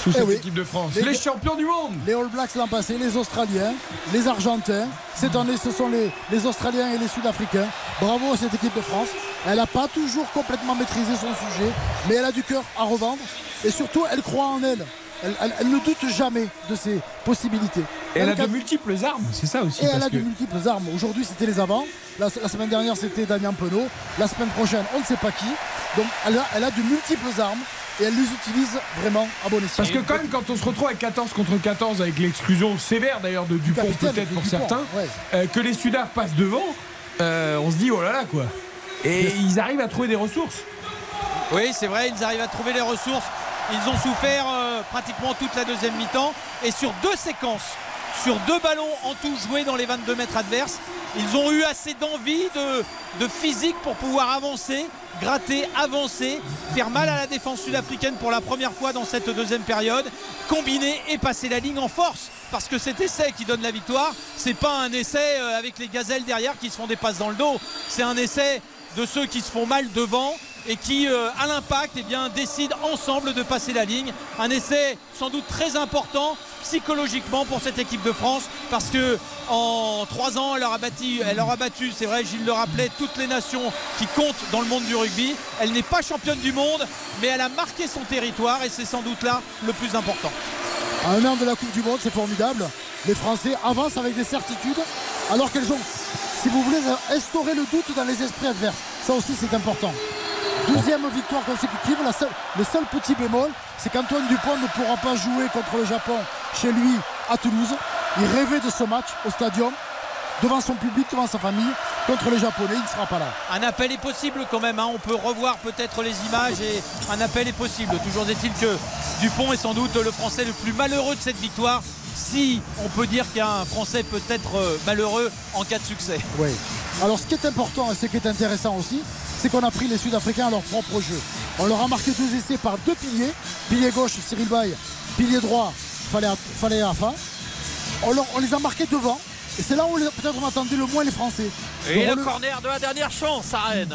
Sous Eh cette oui. équipe de France. Les- Les, champions du monde. Les All Blacks l'an passé, les Australiens, les Argentins. Cette année, ce sont les, les Australiens et les Sud-Africains. Bravo à cette équipe de France. Elle n'a pas toujours complètement maîtrisé son sujet, mais elle a du cœur à revendre. Et surtout, elle croit en elle. Elle, elle- elle ne doute jamais de ses possibilités. Et elle a de multiples armes, c'est ça aussi. Et elle a que- de multiples armes. Aujourd'hui, c'était les avants. La, la semaine dernière, c'était Damien Penaud. La semaine prochaine, on ne sait pas qui. Donc, elle a, elle a de multiples armes et elle les utilise vraiment à bon escient. Parce que quand même, quand on se retrouve avec 14 contre 14, avec l'exclusion sévère d'ailleurs de Dupont peut-être pour Dupont, certains, ouais. euh, que les Sudaf passent devant, euh, on se dit oh là là quoi. Et ils arrivent à trouver des ressources. Oui, c'est vrai, ils arrivent à trouver les ressources. Ils ont souffert euh, pratiquement toute la deuxième mi-temps. Et sur deux séquences, sur deux ballons en tout joués dans les 22 mètres adverses, ils ont eu assez d'envie, de, de physique pour pouvoir avancer, gratter, avancer, faire mal à la défense sud-africaine pour la première fois dans cette deuxième période, combiner et passer la ligne en force. Parce que cet essai qui donne la victoire, c'est pas un essai euh, avec les gazelles derrière qui se font des passes dans le dos. C'est un essai de ceux qui se font mal devant et qui, euh, à l'impact, eh décident ensemble de passer la ligne. Un essai sans doute très important psychologiquement pour cette équipe de France parce que en trois ans, elle aura battu, battu, c'est vrai, Gilles le rappelait, toutes les nations qui comptent dans le monde du rugby. Elle n'est pas championne du monde, mais elle a marqué son territoire et c'est sans doute là le plus important. À un de la Coupe du Monde, c'est formidable. Les Français avancent avec des certitudes alors qu'elles ont, si vous voulez, instauré le doute dans les esprits adverses. Ça aussi, c'est important. Douzième victoire consécutive. La seule- le seul petit bémol, c'est qu'Antoine Dupont ne pourra pas jouer contre le Japon chez lui à Toulouse. Il rêvait de ce match au stadium, devant son public, devant sa famille, contre les Japonais. Il ne sera pas là. Un appel est possible quand même, hein. on peut revoir peut-être les images et un appel est possible. Toujours est-il que Dupont est sans doute le Français le plus malheureux de cette victoire. Si on peut dire qu'un Français peut être euh, malheureux en cas de succès. Oui. Alors ce qui est important et ce qui est intéressant aussi, c'est qu'on a pris les Sud-Africains à leur propre jeu. On leur a marqué deux essais par deux piliers. Pilier gauche, Cyril Bay. Pilier droit, Fallait Fallait Afa. On, leur- on les a marqués devant. Et c'est là où peut-être on attendait le moins les Français. Et Donc, le corner de la dernière chance à Rennes.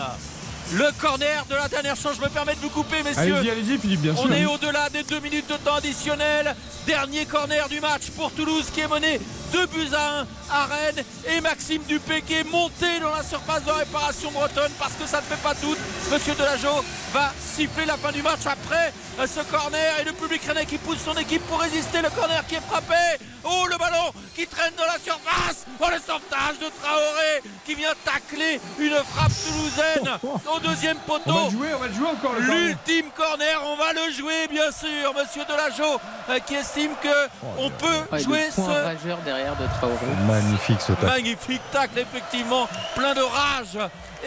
Le corner de la dernière chance, je me permets de vous couper, messieurs. Allez-y, allez-y, Philippe, bien sûr. On est au-delà des deux minutes de temps additionnel. Dernier corner du match pour Toulouse qui est mené 2 buts à 1 à Rennes et Maxime Dupé qui est monté dans la surface de réparation bretonne parce que ça ne fait pas de doute. Monsieur Delageau va siffler la fin du match après ce corner et le public rennais qui pousse son équipe pour résister. Le corner qui est frappé. Oh le ballon qui traîne dans la surface. Oh le sauvetage de Traoré qui vient tacler une frappe toulousaine au deuxième poteau. On va le jouer, on va le jouer encore. L'ultime corner, on va le jouer bien sûr, Monsieur Delageau euh, qui estime que on peut jouer ce derrière de Traoré. Magnifique ce tacle. Magnifique tacle, effectivement, plein de rage.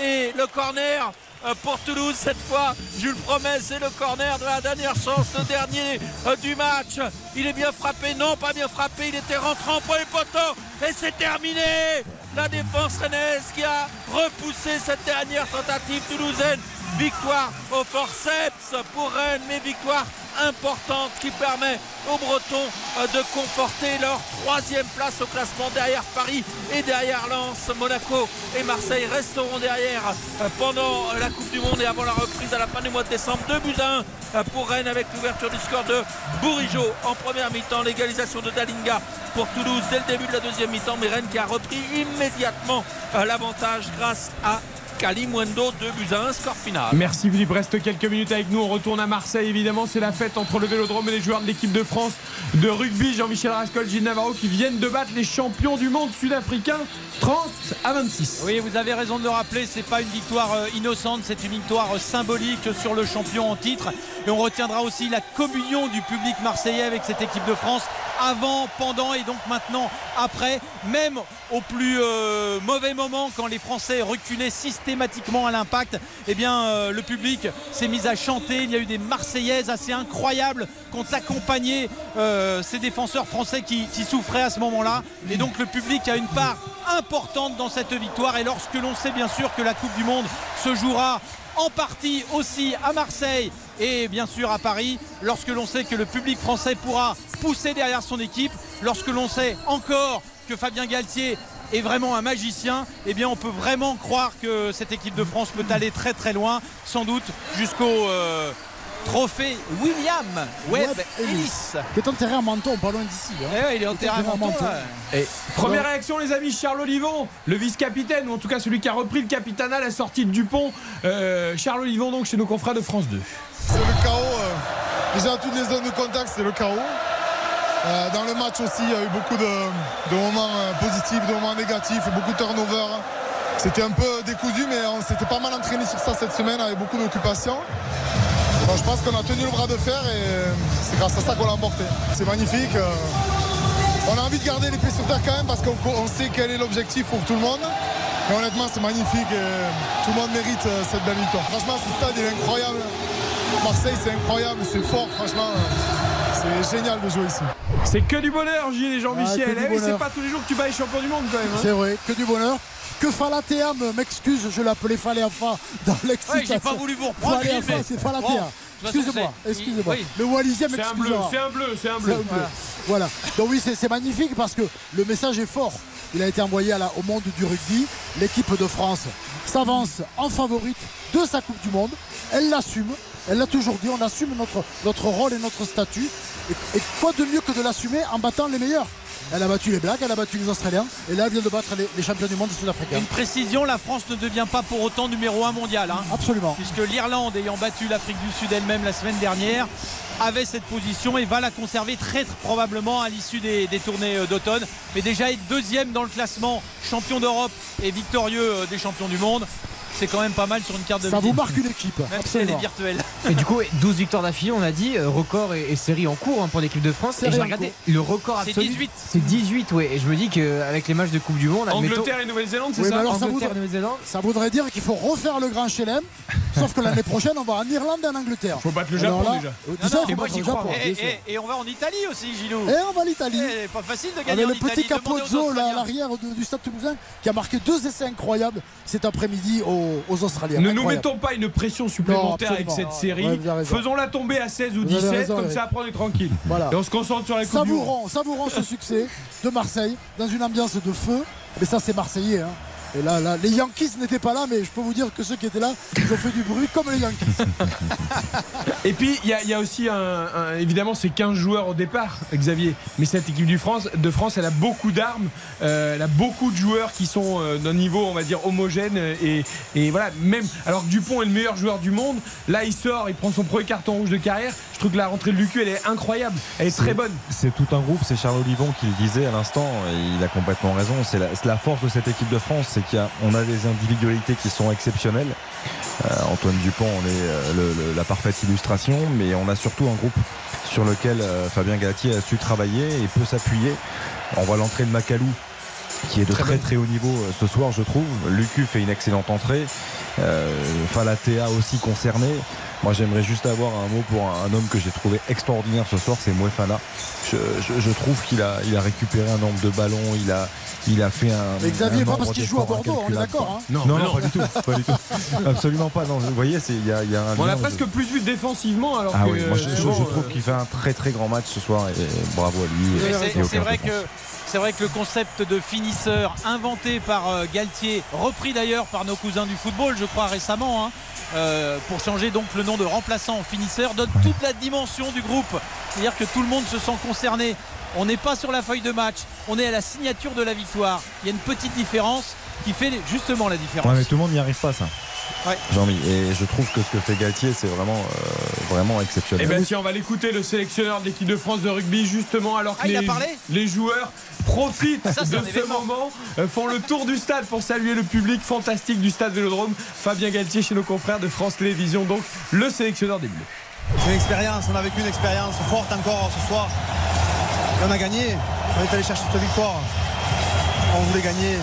Et le corner euh, pour Toulouse cette fois, je le promets, c'est le corner de la dernière chance, le dernier euh, du match. Il est bien frappé, non pas bien frappé, il était rentrant pour les poteaux et c'est terminé. La défense rennaise qui a repoussé cette dernière tentative toulousaine. Victoire au forceps pour Rennes, mais victoire importante qui permet aux Bretons euh, de conforter leur troisième place au classement derrière Paris et derrière Lens. Monaco et Marseille resteront derrière euh, pendant la Coupe du Monde et avant la reprise à la fin du mois de décembre. 2 buts à 1 euh, pour Rennes avec l'ouverture du score de Bourigeau en première mi-temps. L'égalisation de Dalinga pour Toulouse dès le début de la deuxième mi-temps. Mais Rennes qui a repris immédiatement euh, l'avantage grâce à Kalimwendo 2 buts à 1 score final. Merci Philippe, reste quelques minutes avec nous. On retourne à Marseille évidemment. C'est la fête entre le Vélodrome et les joueurs de l'équipe de France de rugby. Jean-Michel Rascol, Gilles Navarro qui viennent de battre les champions du monde sud-africains 30 à 26. Oui, vous avez raison de le rappeler, c'est pas une victoire euh, innocente, c'est une victoire euh, symbolique sur le champion en titre. Et on retiendra aussi la communion du public marseillais avec cette équipe de France avant, pendant et donc maintenant après, même au plus euh, mauvais moment quand les Français reculaient systématiquement à l'impact, eh bien le public s'est mis à chanter. Il y a eu des Marseillaises assez incroyables qui ont accompagné ces défenseurs français qui, qui souffraient à ce moment-là. Et donc le public a une part importante dans cette victoire. Et lorsque l'on sait bien sûr que la Coupe du Monde se jouera en partie aussi à Marseille et bien sûr à Paris, lorsque l'on sait que le public français pourra pousser derrière son équipe, lorsque l'on sait encore que Fabien Galtier est vraiment un magicien, eh bien on peut vraiment croire que cette équipe de France peut aller très très loin, sans doute jusqu'au euh, trophée William Webb Ellis. Qui est enterré en menton, pas loin d'ici. hein. Eh ouais, il est enterré à Menton. Et première réaction les amis, Charles Olivon, le vice-capitaine, ou en tout cas celui qui a repris le capitanat à la sortie de Dupont. Euh, Charles Olivon donc chez nos confrères de France 2. C'est le chaos. euh, déjà, toutes les zones de contact, c'est le chaos. Euh, dans le match aussi, il y a eu beaucoup de, de moments euh, positifs, de moments négatifs, beaucoup de turnover. C'était un peu décousu, mais on s'était pas mal entraîné sur ça cette semaine avec beaucoup d'occupation. Bon, je pense qu'on a tenu le bras de fer et euh, c'est grâce à ça qu'on l'a emporté. C'est magnifique. euh, on a envie de garder les pieds sur terre quand même parce qu'on on sait quel est l'objectif pour tout le monde. Mais honnêtement, c'est magnifique et tout le monde mérite euh, cette belle victoire. Franchement, ce stade est incroyable. Marseille, c'est incroyable, c'est fort, franchement. euh, C'est génial de jouer ici. C'est que du bonheur, Gilles et Jean-Michel. Ah, Eh oui, c'est pas tous les jours que tu bats les champions du monde quand même. hein. C'est vrai, que du bonheur. Que Falatea me- m'excuse, je l'appelais Faleafa dans l'excitation. Ouais, j'ai pas voulu vous reprendre, Faleafa, c'est Falatea. Bon, Excusez-moi, excusez-moi. oui. Le Wallisien C'est un bleu, m'excusera. c'est un bleu, c'est un bleu. Voilà. Voilà. Donc oui, c'est c'est magnifique parce que le message est fort. Il a été envoyé à la- au monde du rugby. L'équipe de France s'avance en favorite de sa Coupe du Monde. Elle l'assume. Elle l'a toujours dit. On assume notre, notre rôle et notre statut. Et, et quoi de mieux que de l'assumer en battant les meilleurs? Elle a battu les Blacks, elle a battu les Australiens. Et là, elle vient de battre les, les champions du monde sud-africains. Une précision, la France ne devient pas pour autant numéro 1 mondial. hein. Absolument. Puisque l'Irlande, ayant battu l'Afrique du Sud elle-même la semaine dernière, avait cette position et va la conserver très, très probablement à l'issue des, des tournées euh, d'automne. Mais déjà être deuxième dans le classement champion d'Europe et victorieux euh, des champions du monde, c'est quand même pas mal sur une carte de Ça vous marque une équipe. Même si elle est Absolument. virtuelle. Et du coup, 12 victoires d'affilée, on a dit, euh, record et, et série en cours hein, pour l'équipe de France. Et j'ai regardé le record C'est absolu. 18. C'est 18, ouais. Et je me dis qu'avec les matchs de Coupe du Monde, admettons- Angleterre et Nouvelle-Zélande, c'est Oui, ça alors ça Angleterre, voudrait, Nouvelle-Zélande. ça voudrait dire qu'il faut refaire le Grand Chelem. sauf que l'année prochaine, on va en Irlande et en Angleterre. Faut battre le Japon là, déjà. euh, Non, déjà, non, il et faut moi, le. Japon, Et, bien sûr. et- on va en Italie aussi, Gilou. Et on va en Italie. Eh, pas facile de gagner Avec en le petit Capozzo, là, à l'arrière du Stade Toulousain, qui a marqué deux essais incroyables cet après-midi aux, aux Australiens. Ne nous mettons pas une pression supplémentaire Non, avec cette série. Ouais, vous. Faisons-la tomber à 16 ou Vous avez 17, raison, comme Eric. ça après on est tranquille. Voilà. Et on se concentre sur la Coupe du Monde. Savourons, savourons ce succès de Marseille dans une ambiance de feu. Mais ça, c'est marseillais. hein. Et là, là, les Yankees n'étaient pas là, mais je peux vous dire que ceux qui étaient là, ils ont fait du bruit comme les Yankees. Et puis, il y, a- il y a aussi, un, un- évidemment, c'est 15 joueurs au départ, Xavier. Mais cette équipe du France, de France, elle a beaucoup d'armes. euh, elle a beaucoup de joueurs qui sont euh, d'un niveau, on va dire, homogène. Et, et voilà, même. Alors que Dupont est le meilleur joueur du monde. Là, il sort, il prend son premier carton rouge de carrière. Je trouve que la rentrée de Lucu, elle est incroyable. Elle est très bonne. C'est tout un groupe, c'est Charles Olivon qui le disait à l'instant, et il a complètement raison. C'est la, force de cette équipe de France, c'est qu'on a, des individualités qui sont exceptionnelles. Euh, Antoine Dupont on est euh, le- le- la parfaite illustration, mais on a surtout un groupe sur lequel euh, Fabien Galtier a su travailler et peut s'appuyer. On voit l'entrée de Macalou qui est de très très, haut niveau ce soir je trouve. Lucu fait une excellente entrée. Falatea aussi concerné. Moi j'aimerais juste avoir un mot pour un, un homme que j'ai trouvé extraordinaire ce soir, c'est Mouefana. Je, je- je trouve qu'il a, il a récupéré un nombre de ballons, il a, il a fait un. Mais Xavier, un pas parce qu'il joue à Bordeaux, on est d'accord, hein non, Non, non, pas du tout, pas du tout. Absolument pas. Non, vous voyez, il y a, y a un. On lien a de- presque plus vu défensivement. Alors Ah que, oui, moi je, je- je souvent, trouve euh, qu'il fait un très très grand match ce soir et, bravo à lui. C'est- et au C'est 15 vrai que c'est vrai que le concept de finisseur inventé par euh, Galtier, repris d'ailleurs par nos cousins du football, je crois récemment, hein, euh, pour changer donc le nom de remplaçant en finisseur, donne toute la dimension du groupe. C'est-à-dire que tout le monde se sent concerné. On n'est pas sur la feuille de match, on est à la signature de la victoire. Il y a une petite différence qui fait justement la différence. Ouais, mais tout le monde n'y arrive pas, ça. Ouais. Jean-Mi. Et je trouve que ce que fait Galtier, c'est vraiment, euh, vraiment Eh exceptionnel. ben tiens, on va l'écouter, le sélectionneur de l'équipe de France de rugby, justement, alors que Ah, il a les, parlé les joueurs profitent Ça, de ce moment, euh, font le tour du stade pour saluer le public fantastique du stade Vélodrome. Fabien Galtier chez nos confrères de France Télévisions, donc le sélectionneur des Bleus. C'est une expérience, on a vécu une expérience forte encore ce soir. Et on a gagné. On est allé chercher cette victoire. On voulait gagner.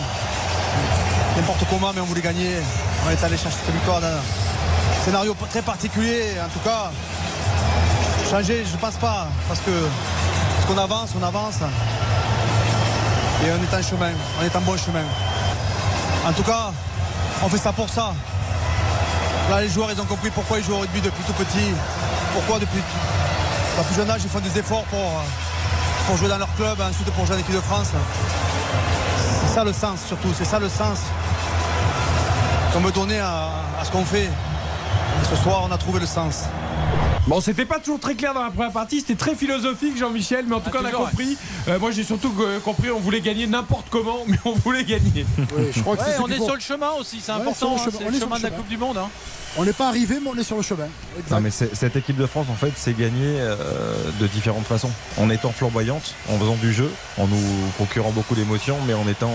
N'importe comment, mais on voulait gagner. On est allé chercher cette victoire. un scénario très particulier. En tout cas, changer, je ne pense pas. Parce que qu'on avance, on avance. Et on est en chemin. On est en bon chemin. En tout cas, on fait ça pour ça. Là, les joueurs, ils ont compris pourquoi ils jouent au rugby depuis tout petit. Pourquoi depuis leur plus jeune âge, ils font des efforts pour, euh, pour jouer dans leur club, ensuite pour jouer en équipe de France? C'est ça le sens, surtout. C'est ça le sens qu'on veut donner à, ce qu'on fait. Ce soir, on a trouvé le sens. Bon, c'était pas toujours très clair dans la première partie, c'était très philosophique, Jean-Michel, mais en tout Ah, cas, on a toujours, compris. Euh, moi, j'ai surtout compris, on voulait gagner n'importe comment, mais on voulait gagner. Oui, je crois que Ouais, on est sur le chemin aussi, c'est Ouais, important. sur le hein, chemin. C'est On le est sur chemin le de la chemin. Coupe du Monde. hein. On n'est pas arrivé, mais on est sur le chemin. Exact. Non mais cette équipe de France en fait c'est gagné euh, de différentes façons. En étant flamboyante, en faisant du jeu, en nous procurant beaucoup d'émotions, mais en étant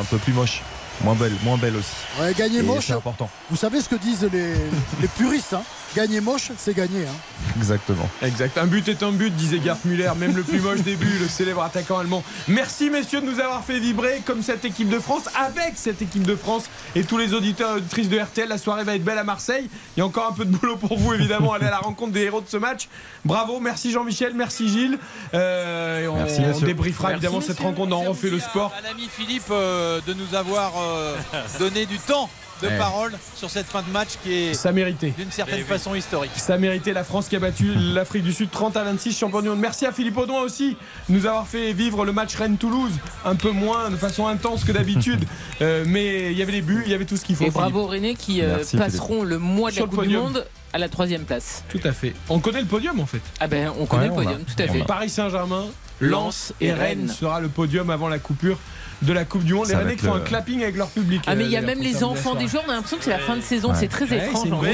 un peu plus moche, moins belle, moins belle aussi. Ouais, gagner Et moche, c'est important. vous savez ce que disent les, les puristes. hein. Gagner moche, c'est gagner. hein. Exactement. Exact. Un but est un but, disait Gerd Müller, même le plus moche des buts, le célèbre attaquant allemand. Merci messieurs de nous avoir fait vibrer comme cette équipe de France, avec cette équipe de France et tous les auditeurs et auditrices de RTL. La soirée va être belle à Marseille. Il y a encore un peu de boulot pour vous, évidemment, aller à la rencontre des héros de ce match. Bravo, merci Jean-Michel, merci Gilles. Euh, et on, Merci, on messieurs. débriefera Merci, évidemment cette rencontre dans On refait le à- sport. À, l'ami Philippe euh, de nous avoir euh, donné du temps de Ouais. parole sur cette fin de match qui est Ça méritait. d'une certaine façon historique. Ça méritait la France qui a battu l'Afrique du Sud 30 à 26 champion du monde. Merci à Philippe Audouin aussi de nous avoir fait vivre le match Rennes-Toulouse un peu moins de façon intense que d'habitude. Euh, mais il y avait les buts, il y avait tout ce qu'il faut. Et Philippe. bravo René qui euh, Merci, passeront le mois de Sur la Coupe du. Monde à la troisième place. Tout à fait. On connaît le podium en fait. Ah ben on connaît Ouais, le podium, a- tout à fait. Paris Saint-Germain, Lens et et Rennes Rennes. sera le podium avant la coupure de la Coupe du Monde. Ça les Rennais être qui font le- un clapping avec leur public. Ah mais euh, il y a d'ailleurs, même les enfants des joueurs, on a l'impression que c'est la fin de saison, Ouais. c'est très Ouais, étrange. c'est une hein. oui.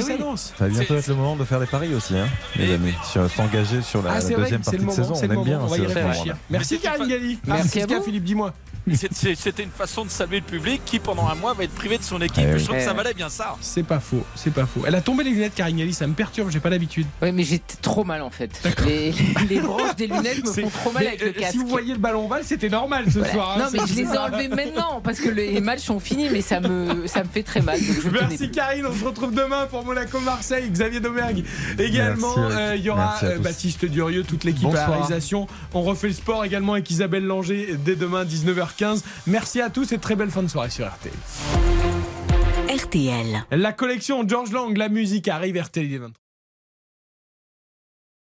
qui. Ça va bientôt être le moment de faire des paris aussi, hein, Et- les amis. Sur- S'engager sur la, Ah, la vrai, deuxième partie de moment, saison. On aime bien moment. On va ce- y ce réfléchir. moment-là. Merci Karine Galli. Merci à. Philippe, dis-moi. C'était une façon de saluer le public qui, pendant un mois, va être privé de son équipe. Eh oui. Je trouve que ça Eh. valait bien ça. C'est pas faux, c'est pas faux. Elle a tombé les lunettes, Karine Galli, ça me perturbe, j'ai pas l'habitude. Ouais, mais j'étais trop mal en fait. Les, les branches des lunettes me font trop mal Mais, avec le euh, casque. Si vous voyez le ballon ovale, c'était normal ce Voilà. soir. hein, non mais je les ai enlevés maintenant parce que les matchs sont finis mais ça me ça me fait très mal. donc je tenais Merci. Karine, on se retrouve demain pour Monaco-Marseille. Xavier Domergue également. Euh, Il y aura euh. Baptiste Durieux, toute l'équipe à la réalisation. On refait le sport également avec Isabelle Langer dès demain 19h15. Merci à tous et très belle fin de soirée sur RTL. RTL. La collection George Lang, la musique arrive RTL il est 23.